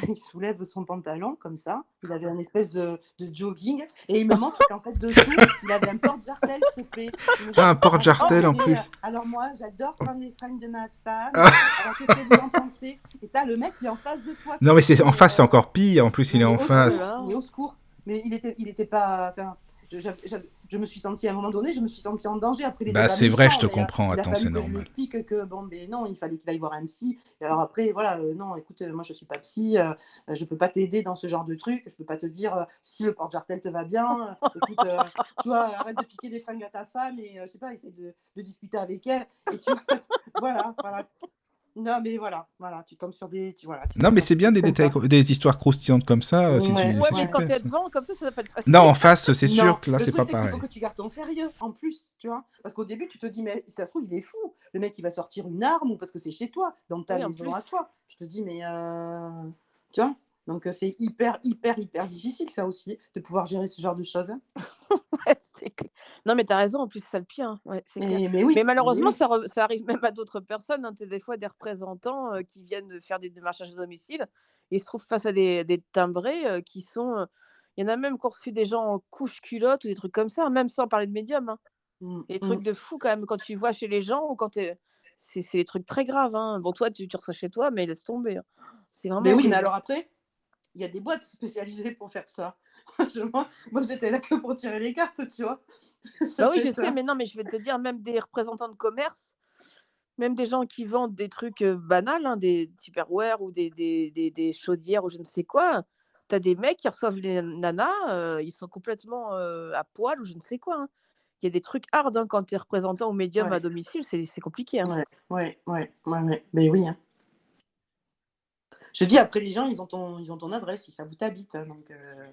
Speaker 4: il, soulève son pantalon comme ça. Il avait un espèce de, de jogging et il me montre qu'en fait, dessous, il avait un porte-jartel, dit,
Speaker 1: Ah, un porte-jartel en
Speaker 4: Oh,
Speaker 1: plus.
Speaker 4: euh, Alors moi, j'adore prendre les fringues de ma femme.
Speaker 1: Ah.
Speaker 4: Alors qu'est-ce que vous en pensez? Et t'as le mec, il est en face de toi.
Speaker 1: Non, mais c'est en face, c'est
Speaker 4: euh,
Speaker 1: encore pire. En plus, il est en face.
Speaker 4: Mais au secours. Mais il était, il était pas. Enfin, je, me suis sentie à un moment donné, je me suis sentie en danger. Après, était
Speaker 1: Bah, c'est vrai, je te
Speaker 4: euh,
Speaker 1: comprends. Attends, c'est
Speaker 4: que Je lui
Speaker 1: normal.
Speaker 4: explique que bon, ben non, il fallait qu'il aille voir un psy. Et alors après, voilà, euh, non, écoute, euh, moi je suis pas psy, euh, je peux pas t'aider dans ce genre de truc. Je peux pas te dire euh, si le porte-jartel te va bien. écoute, tu vois, arrête de piquer des fringues à ta femme et je sais pas, essaie de, de discuter avec elle. Et tu, voilà, voilà. Non, mais voilà, voilà, tu tombes sur des, tu voilà. tu
Speaker 1: Non, mais c'est bien des détails, des histoires croustillantes comme ça. euh, c'est
Speaker 4: Ouais.
Speaker 1: su-
Speaker 4: Ouais,
Speaker 5: Ouais,
Speaker 1: c'est
Speaker 5: mais
Speaker 1: super.
Speaker 5: quand t'es devant, comme ça, ça s'appelle.
Speaker 1: Non, en face, c'est
Speaker 4: Non,
Speaker 1: sûr que là,
Speaker 4: le
Speaker 1: c'est
Speaker 4: truc,
Speaker 1: pas
Speaker 4: c'est qu'il
Speaker 1: pareil.
Speaker 4: faut que tu gardes ton sérieux en plus, tu vois. Parce qu'au début, tu te dis, mais ça se trouve, il est fou. Le mec, il va sortir une arme ou parce que c'est chez toi, dans ta
Speaker 5: Oui,
Speaker 4: maison à toi. Tu te dis, mais euh, tu vois. Donc euh, c'est hyper, hyper, hyper difficile, ça aussi, de pouvoir gérer ce genre de choses. hein.
Speaker 5: Non, mais t'as raison, en plus, c'est ça le pire. hein. Ouais, c'est clair.
Speaker 4: Mais, mais oui.
Speaker 5: Mais malheureusement,
Speaker 4: oui.
Speaker 5: ça, re- ça arrive même à d'autres personnes. Hein. Des fois des représentants euh, qui viennent faire des démarchages à domicile et ils se trouvent face à des, des timbrés euh, qui sont. euh, Il y en a même qui ont reçu des gens en couche culotte ou des trucs comme ça, même sans parler de médium. Hein.
Speaker 4: Mm,
Speaker 5: Des
Speaker 4: mm.
Speaker 5: trucs de fou quand même quand tu vois chez les gens ou quand t'es. C'est c'est des trucs très graves. Hein. Bon, toi, tu, tu reçois chez toi, mais laisse tomber. hein. C'est vraiment.
Speaker 4: Mais oui, mais alors après, il y a des boîtes spécialisées pour faire ça. Moi, j'étais là que pour tirer les cartes, tu vois.
Speaker 5: Bah oui, je sais, mais non, mais je vais te dire, même des représentants de commerce, même des gens qui vendent des trucs euh, banals, hein, des Tupperware ou des, des, des, des chaudières ou je ne sais quoi, t'as des mecs qui reçoivent les nanas, euh, ils sont complètement euh, à poil ou je ne sais quoi. hein. Il y a des trucs hard hein, quand tu es représentant au médium à domicile, c'est c'est compliqué. hein.
Speaker 4: Ouais, ouais, ouais, ouais, ouais. Mais oui. hein. Je dis, après, les gens, ils ont ton, ils ont ton adresse, ils savent où t'habites. hein, donc, euh,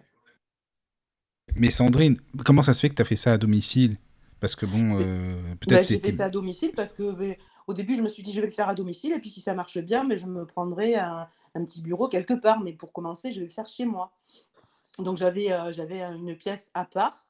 Speaker 1: Mais Sandrine, comment ça se fait que tu as fait ça à domicile? Parce que bon, euh,
Speaker 4: bah,
Speaker 1: peut-être
Speaker 4: j'ai
Speaker 1: c'était.
Speaker 4: fait ça à domicile parce que au début, je me suis dit, je vais le faire à domicile. Et puis, si ça marche bien, mais je me prendrai un, un petit bureau quelque part. Mais pour commencer, je vais le faire chez moi. Donc, j'avais euh, j'avais une pièce à part.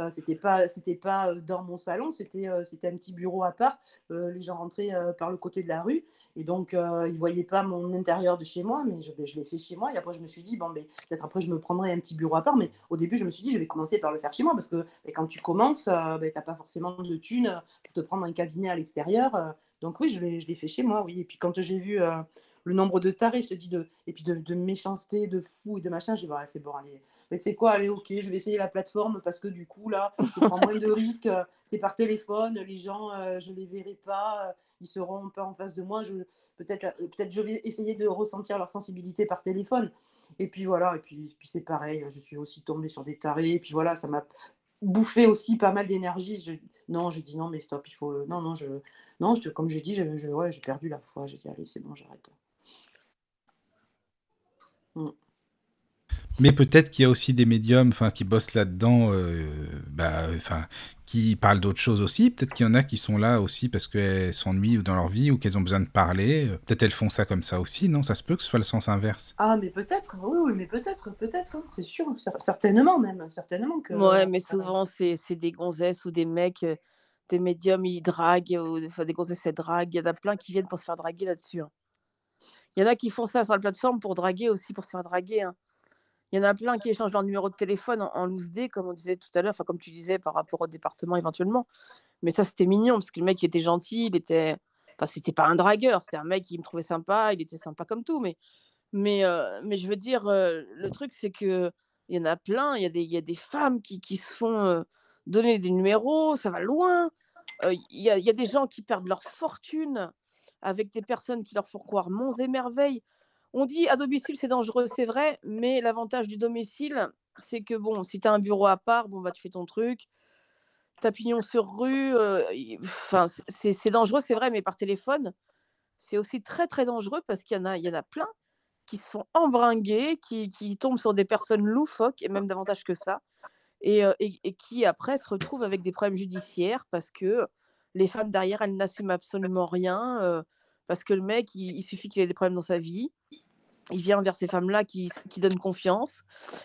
Speaker 4: Euh, c'était pas c'était pas dans mon salon, c'était euh, c'était un petit bureau à part. Les gens rentraient par le côté de la rue et donc euh, ils voyaient pas mon intérieur de chez moi, mais je, ben, je l'ai fait chez moi. Et après je me suis dit bon ben peut-être après je me prendrai un petit bureau à part, mais au début je me suis dit je vais commencer par le faire chez moi parce que ben, quand tu commences, euh, ben, t'as pas forcément de thunes pour te prendre un cabinet à l'extérieur. euh, donc oui je l'ai fait chez moi, oui. Et puis quand j'ai vu euh, le nombre de tarés, je te dis, de, et puis de, de méchanceté, de fou et de machin, j'ai dit, ouais, c'est bon, allez. Mais c'est quoi, allez, ok, je vais essayer la plateforme parce que du coup, là, je prends moins de risques. C'est par téléphone, les gens, euh, je ne les verrai pas, ils seront pas en face de moi. Peut-être peut je vais essayer de ressentir leur sensibilité par téléphone. Et puis voilà, et puis, puis c'est pareil, je suis aussi tombée sur des tarés, et puis voilà, ça m'a bouffé aussi pas mal d'énergie. Non, j'ai dit non, mais stop, il faut. Non, non, je, non je, comme j'ai dit, j'ai ouais, perdu la foi. J'ai dit, allez, c'est bon, j'arrête.
Speaker 1: Mm. Mais peut-être qu'il y a aussi des médiums enfin, qui bossent là-dedans, euh, bah, enfin, qui parlent d'autres choses aussi. Peut-être qu'il y en a qui sont là aussi parce qu'elles s'ennuient dans leur vie ou qu'elles ont besoin de parler. Peut-être elles font ça comme ça aussi, non? Ça se peut que ce soit le sens inverse.
Speaker 4: Ah, mais peut-être, oui, oui, mais peut-être, peut-être, hein, c'est sûr, certainement même, certainement que...
Speaker 5: Ouais, mais souvent, c'est des gonzesses ou des mecs, euh, des médiums, ils draguent, ou enfin, des gonzesses, elles draguent. Il y en a plein qui viennent pour se faire draguer là-dessus. Hein. Il y en a qui font ça sur la plateforme pour draguer aussi, pour se faire draguer. Hein. Il y en a plein qui échangent leur numéro de téléphone en, loose day, comme on disait tout à l'heure, enfin comme tu disais par rapport au département éventuellement. Mais ça, c'était mignon parce que le mec, il était gentil, il était. Enfin, c'était pas un dragueur, c'était un mec qui me trouvait sympa, il était sympa comme tout. Mais, mais, euh, mais je veux dire, euh, le truc, c'est que il y en a plein, il y, a des, y a des femmes qui, qui se font euh, donner des numéros, ça va loin. Il y, a, il y a des gens qui perdent leur fortune avec des personnes qui leur font croire monts et merveilles. On dit à domicile, c'est dangereux, c'est vrai, mais l'avantage du domicile, c'est que bon, si tu as un bureau à part, bon, bah, tu fais ton truc. Ta pignon sur rue, enfin, c'est dangereux, c'est vrai, mais par téléphone, c'est aussi très très dangereux parce qu'il y en a, il y en plein qui se font embringuer, qui, tombent sur des personnes loufoques, et même davantage que ça, et, et, qui après se retrouvent avec des problèmes judiciaires parce que les femmes derrière, elles n'assument absolument rien, parce que le mec, il suffit qu'il ait des problèmes dans sa vie, il vient vers ces femmes-là qui, qui donnent confiance.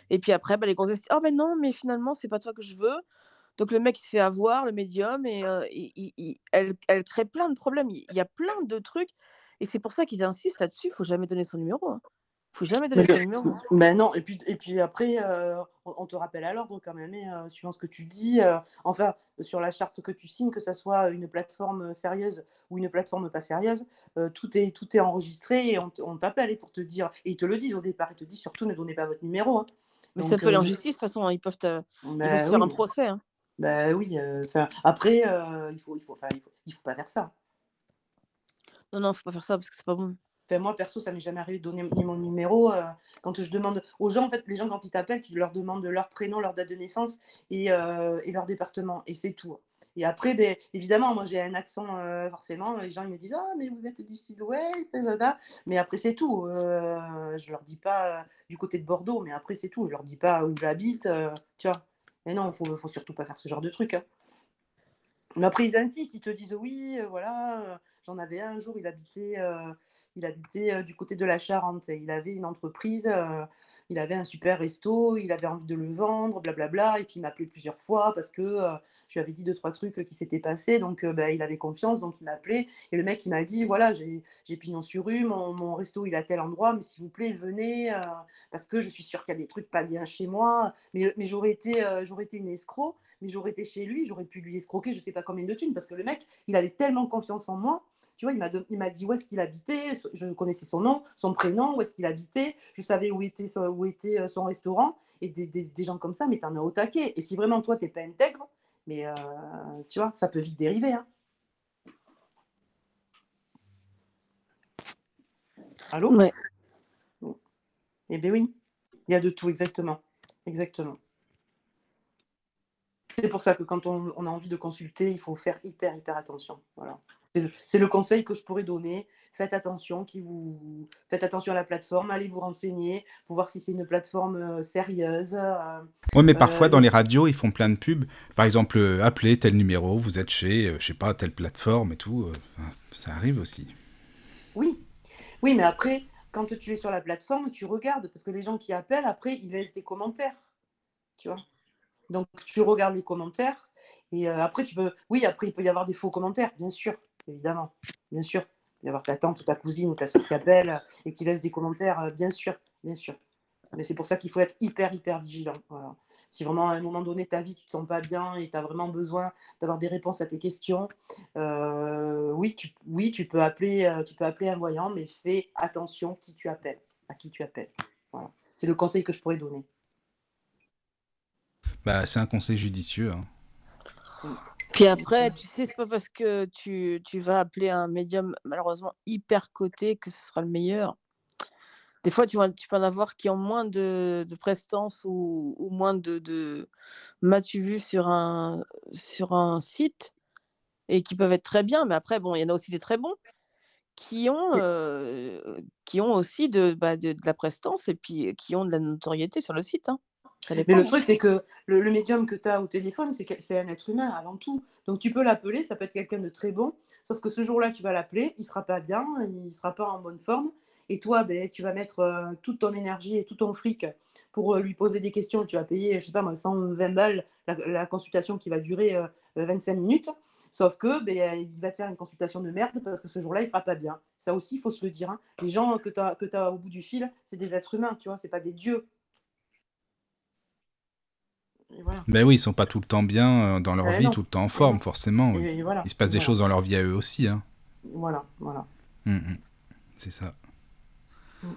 Speaker 5: Et puis après, bah, les grossesses Oh, mais non, mais finalement, c'est pas toi que je veux. Donc le mec, il se fait avoir, le médium, et, elle, elle, crée plein de problèmes. Il y a plein de trucs. Et c'est pour ça qu'ils insistent là-dessus il faut jamais donner son numéro. Hein faut jamais donner le numéro.
Speaker 4: Ben non, et puis, et puis après, euh, on, te rappelle à l'ordre quand même, euh, suivant ce que tu dis. Euh, enfin, sur la charte que tu signes, que ce soit une plateforme sérieuse ou une plateforme pas sérieuse, tout, est, tout est enregistré et on, t'appelle pour te dire, et ils te le disent au départ, ils te disent surtout ne donnez pas votre numéro. Hein.
Speaker 5: Mais ça peut aller en justice, de toute façon, hein, ils peuvent, te, ben faire un procès. Hein.
Speaker 4: Ben oui, après, il faut, il, faut, il, faut, il faut pas faire ça.
Speaker 5: Non, non, il faut pas faire ça parce que c'est pas bon
Speaker 4: moi, perso, ça m'est jamais arrivé de donner mon numéro. Euh, quand je demande aux gens, en fait, les gens, quand ils t'appellent, tu leur demandes leur prénom, leur date de naissance et, euh, leur département. Et c'est tout. Et après, ben, évidemment, moi, j'ai un accent, euh, forcément. Les gens, ils me disent Ah, mais vous êtes du sud-ouest. Mais après, c'est tout. je leur dis pas du côté de Bordeaux, mais après, c'est tout. Je leur dis pas où j'habite. tu vois. Et non, faut, faut surtout pas faire ce genre de truc. Hein. Mais après, ils insistent, ils te disent oui, voilà, J'en avais un, jour, il habitait, euh, il habitait euh, du côté de la Charente. Il avait une entreprise, euh, il avait un super resto, il avait envie de le vendre, blablabla. Et puis il m'appelait plusieurs fois parce que je lui avais dit deux, trois trucs qui s'étaient passés. Donc ben, il avait confiance, donc il m'appelait. Et le mec, il m'a dit voilà, j'ai pignon sur rue, mon, mon, resto, il a tel endroit, mais s'il vous plaît, venez parce que je suis sûre qu'il y a des trucs pas bien chez moi. Mais, mais j'aurais été, j'aurais été une escroc mais j'aurais été chez lui, j'aurais pu lui escroquer je sais pas combien de thunes, parce que le mec, il avait tellement confiance en moi. Tu vois, il m'a dit où est-ce qu'il habitait, je connaissais son nom, son prénom, où est-ce qu'il habitait, je savais où était, son, où était euh, son restaurant, et des, des, gens comme ça, mais t'en as au taquet. Et si vraiment toi, t'es pas intègre, mais euh, tu vois, ça peut vite dériver. Hein. Allô?
Speaker 5: Ouais.
Speaker 4: Eh bien oui, il y a de tout, exactement. Exactement. C'est pour ça que quand on, a envie de consulter, il faut faire hyper, hyper attention. Voilà. C'est le, conseil que je pourrais donner. Faites attention, qui vous... Faites attention à la plateforme, allez vous renseigner pour voir si c'est une plateforme euh, sérieuse. Euh,
Speaker 1: oui, mais parfois dans euh, les radios, ils font plein de pubs. Par exemple, appelez tel numéro, vous êtes chez, je sais pas, telle plateforme et tout. ça arrive aussi.
Speaker 4: Oui, oui, mais après, quand tu es sur la plateforme, tu regardes parce que les gens qui appellent, après, ils laissent des commentaires. Tu vois? Donc, tu regardes les commentaires. Et euh, après, tu peux. Oui, après, il peut y avoir des faux commentaires, bien sûr, évidemment. Bien sûr. Il peut y avoir ta tante ou ta cousine ou ta soeur qui appelle et qui laisse des commentaires, euh, bien sûr, bien sûr. Mais c'est pour ça qu'il faut être hyper, hyper vigilant. Si vraiment à un moment donné ta vie, tu te sens pas bien et tu as vraiment besoin d'avoir des réponses à tes questions, euh, oui, tu, oui, tu peux appeler, tu peux appeler un voyant, mais fais attention qui tu appelles, à qui tu appelles. C'est le conseil que je pourrais donner.
Speaker 1: Bah, c'est un conseil judicieux. hein.
Speaker 5: Puis après, tu sais, c'est pas parce que tu, tu vas appeler un médium malheureusement hyper coté que ce sera le meilleur. Des fois, tu, vas, tu peux en avoir qui ont moins de, de prestance ou, ou moins de, de m'as-tu vu sur un, sur un site et qui peuvent être très bien. Mais après, bon, il y en a aussi des très bons qui ont, euh, qui ont aussi de, bah, de, de la prestance et puis qui ont de la notoriété sur le site. hein.
Speaker 4: Mais le truc, c'est que le, médium que tu as au téléphone, c'est un être humain avant tout. Donc tu peux l'appeler, ça peut être quelqu'un de très bon, sauf que ce jour-là, tu vas l'appeler, il sera pas bien, il sera pas en bonne forme. Et toi, ben, tu vas mettre euh, toute ton énergie et tout ton fric pour euh, lui poser des questions. Tu vas payer, je sais pas moi, 120 balles la, consultation qui va durer euh, 25 minutes. Sauf que ben, il va te faire une consultation de merde parce que ce jour-là, il sera pas bien. Ça aussi, il faut se le dire. hein. Les gens que tu as au bout du fil, c'est des êtres humains, tu vois, c'est pas des dieux. Voilà.
Speaker 1: Ben oui, ils sont pas tout le temps bien euh, dans leur
Speaker 4: Eh
Speaker 1: vie,
Speaker 4: non.
Speaker 1: tout le temps en forme, forcément. oui.
Speaker 4: Et, et voilà.
Speaker 1: Il se passe des
Speaker 4: voilà.
Speaker 1: choses dans leur vie à eux aussi. Hein.
Speaker 4: Voilà, voilà.
Speaker 1: Mm, mm. C'est ça.
Speaker 4: Mm.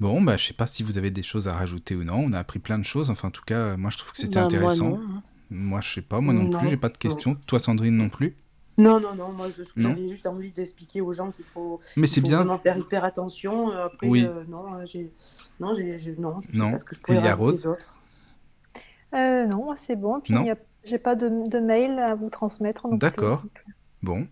Speaker 1: Bon, bah, je sais pas si vous avez des choses à rajouter ou non. On a appris plein de choses. Enfin, en tout cas, moi, je trouve que c'était
Speaker 5: moi,
Speaker 1: intéressant.
Speaker 5: non, hein.
Speaker 1: Moi, je sais pas. Moi non, plus,
Speaker 4: Non,
Speaker 1: j'ai pas de
Speaker 4: non.
Speaker 1: questions. Toi, Sandrine, non plus?
Speaker 4: Non, non, non, moi j'avais juste envie d'expliquer aux gens qu'il faut,
Speaker 1: Mais c'est bien.
Speaker 4: vraiment faire hyper attention. Euh, Après,
Speaker 1: Oui.
Speaker 4: euh, non, euh, j'ai, non, j'ai, non, je sais
Speaker 1: Non.
Speaker 4: pas ce que je pourrais rajouter
Speaker 1: Rose
Speaker 4: d'autre.
Speaker 3: Euh, non, moi, c'est bon. Puis
Speaker 1: Non
Speaker 3: il y a- j'ai pas de, de mail à vous transmettre non plus.
Speaker 1: D'accord.
Speaker 3: donc, euh,
Speaker 1: Bon.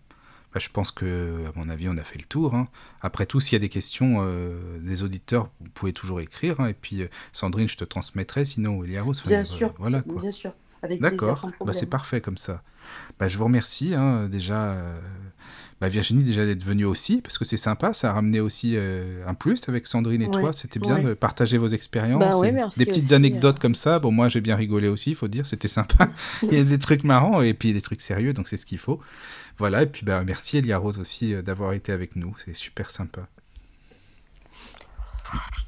Speaker 1: Bah, je pense que, à mon avis, on a fait le tour. hein. Après tout, s'il y a des questions euh, des auditeurs, vous pouvez toujours écrire. hein. Et puis, Sandrine, je te transmettrai. Sinon, Elia Rose. enfin,
Speaker 4: Bien sûr,
Speaker 1: Voilà quoi.
Speaker 4: bien sûr, avec plaisir,
Speaker 1: D'accord,
Speaker 4: sans
Speaker 1: bah,
Speaker 4: problème.
Speaker 1: c'est parfait comme ça. Bah, je vous remercie hein, déjà, euh, bah, Virginie, déjà d'être venue aussi, parce que c'est sympa, ça a ramené aussi euh, un plus avec Sandrine et
Speaker 4: Ouais,
Speaker 1: toi. C'était bien
Speaker 4: ouais.
Speaker 1: de partager vos expériences.
Speaker 5: Bah ouais,
Speaker 1: des petites
Speaker 5: aussi,
Speaker 1: anecdotes
Speaker 5: euh.
Speaker 1: comme ça. Bon, moi j'ai bien rigolé aussi, il faut dire, c'était sympa. Il y a des trucs marrants et puis des trucs sérieux, donc c'est ce qu'il faut. Voilà, et puis bah, merci Elia Rose aussi euh, d'avoir été avec nous, c'est super sympa.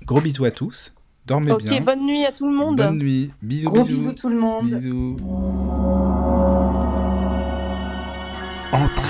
Speaker 1: Gros bisous à tous, dormez
Speaker 5: Ok,
Speaker 1: bien.
Speaker 5: bonne nuit à tout le monde.
Speaker 1: Bonne nuit, bisous,
Speaker 4: Gros
Speaker 1: bisous.
Speaker 4: bisous tout le monde.
Speaker 1: Bisous.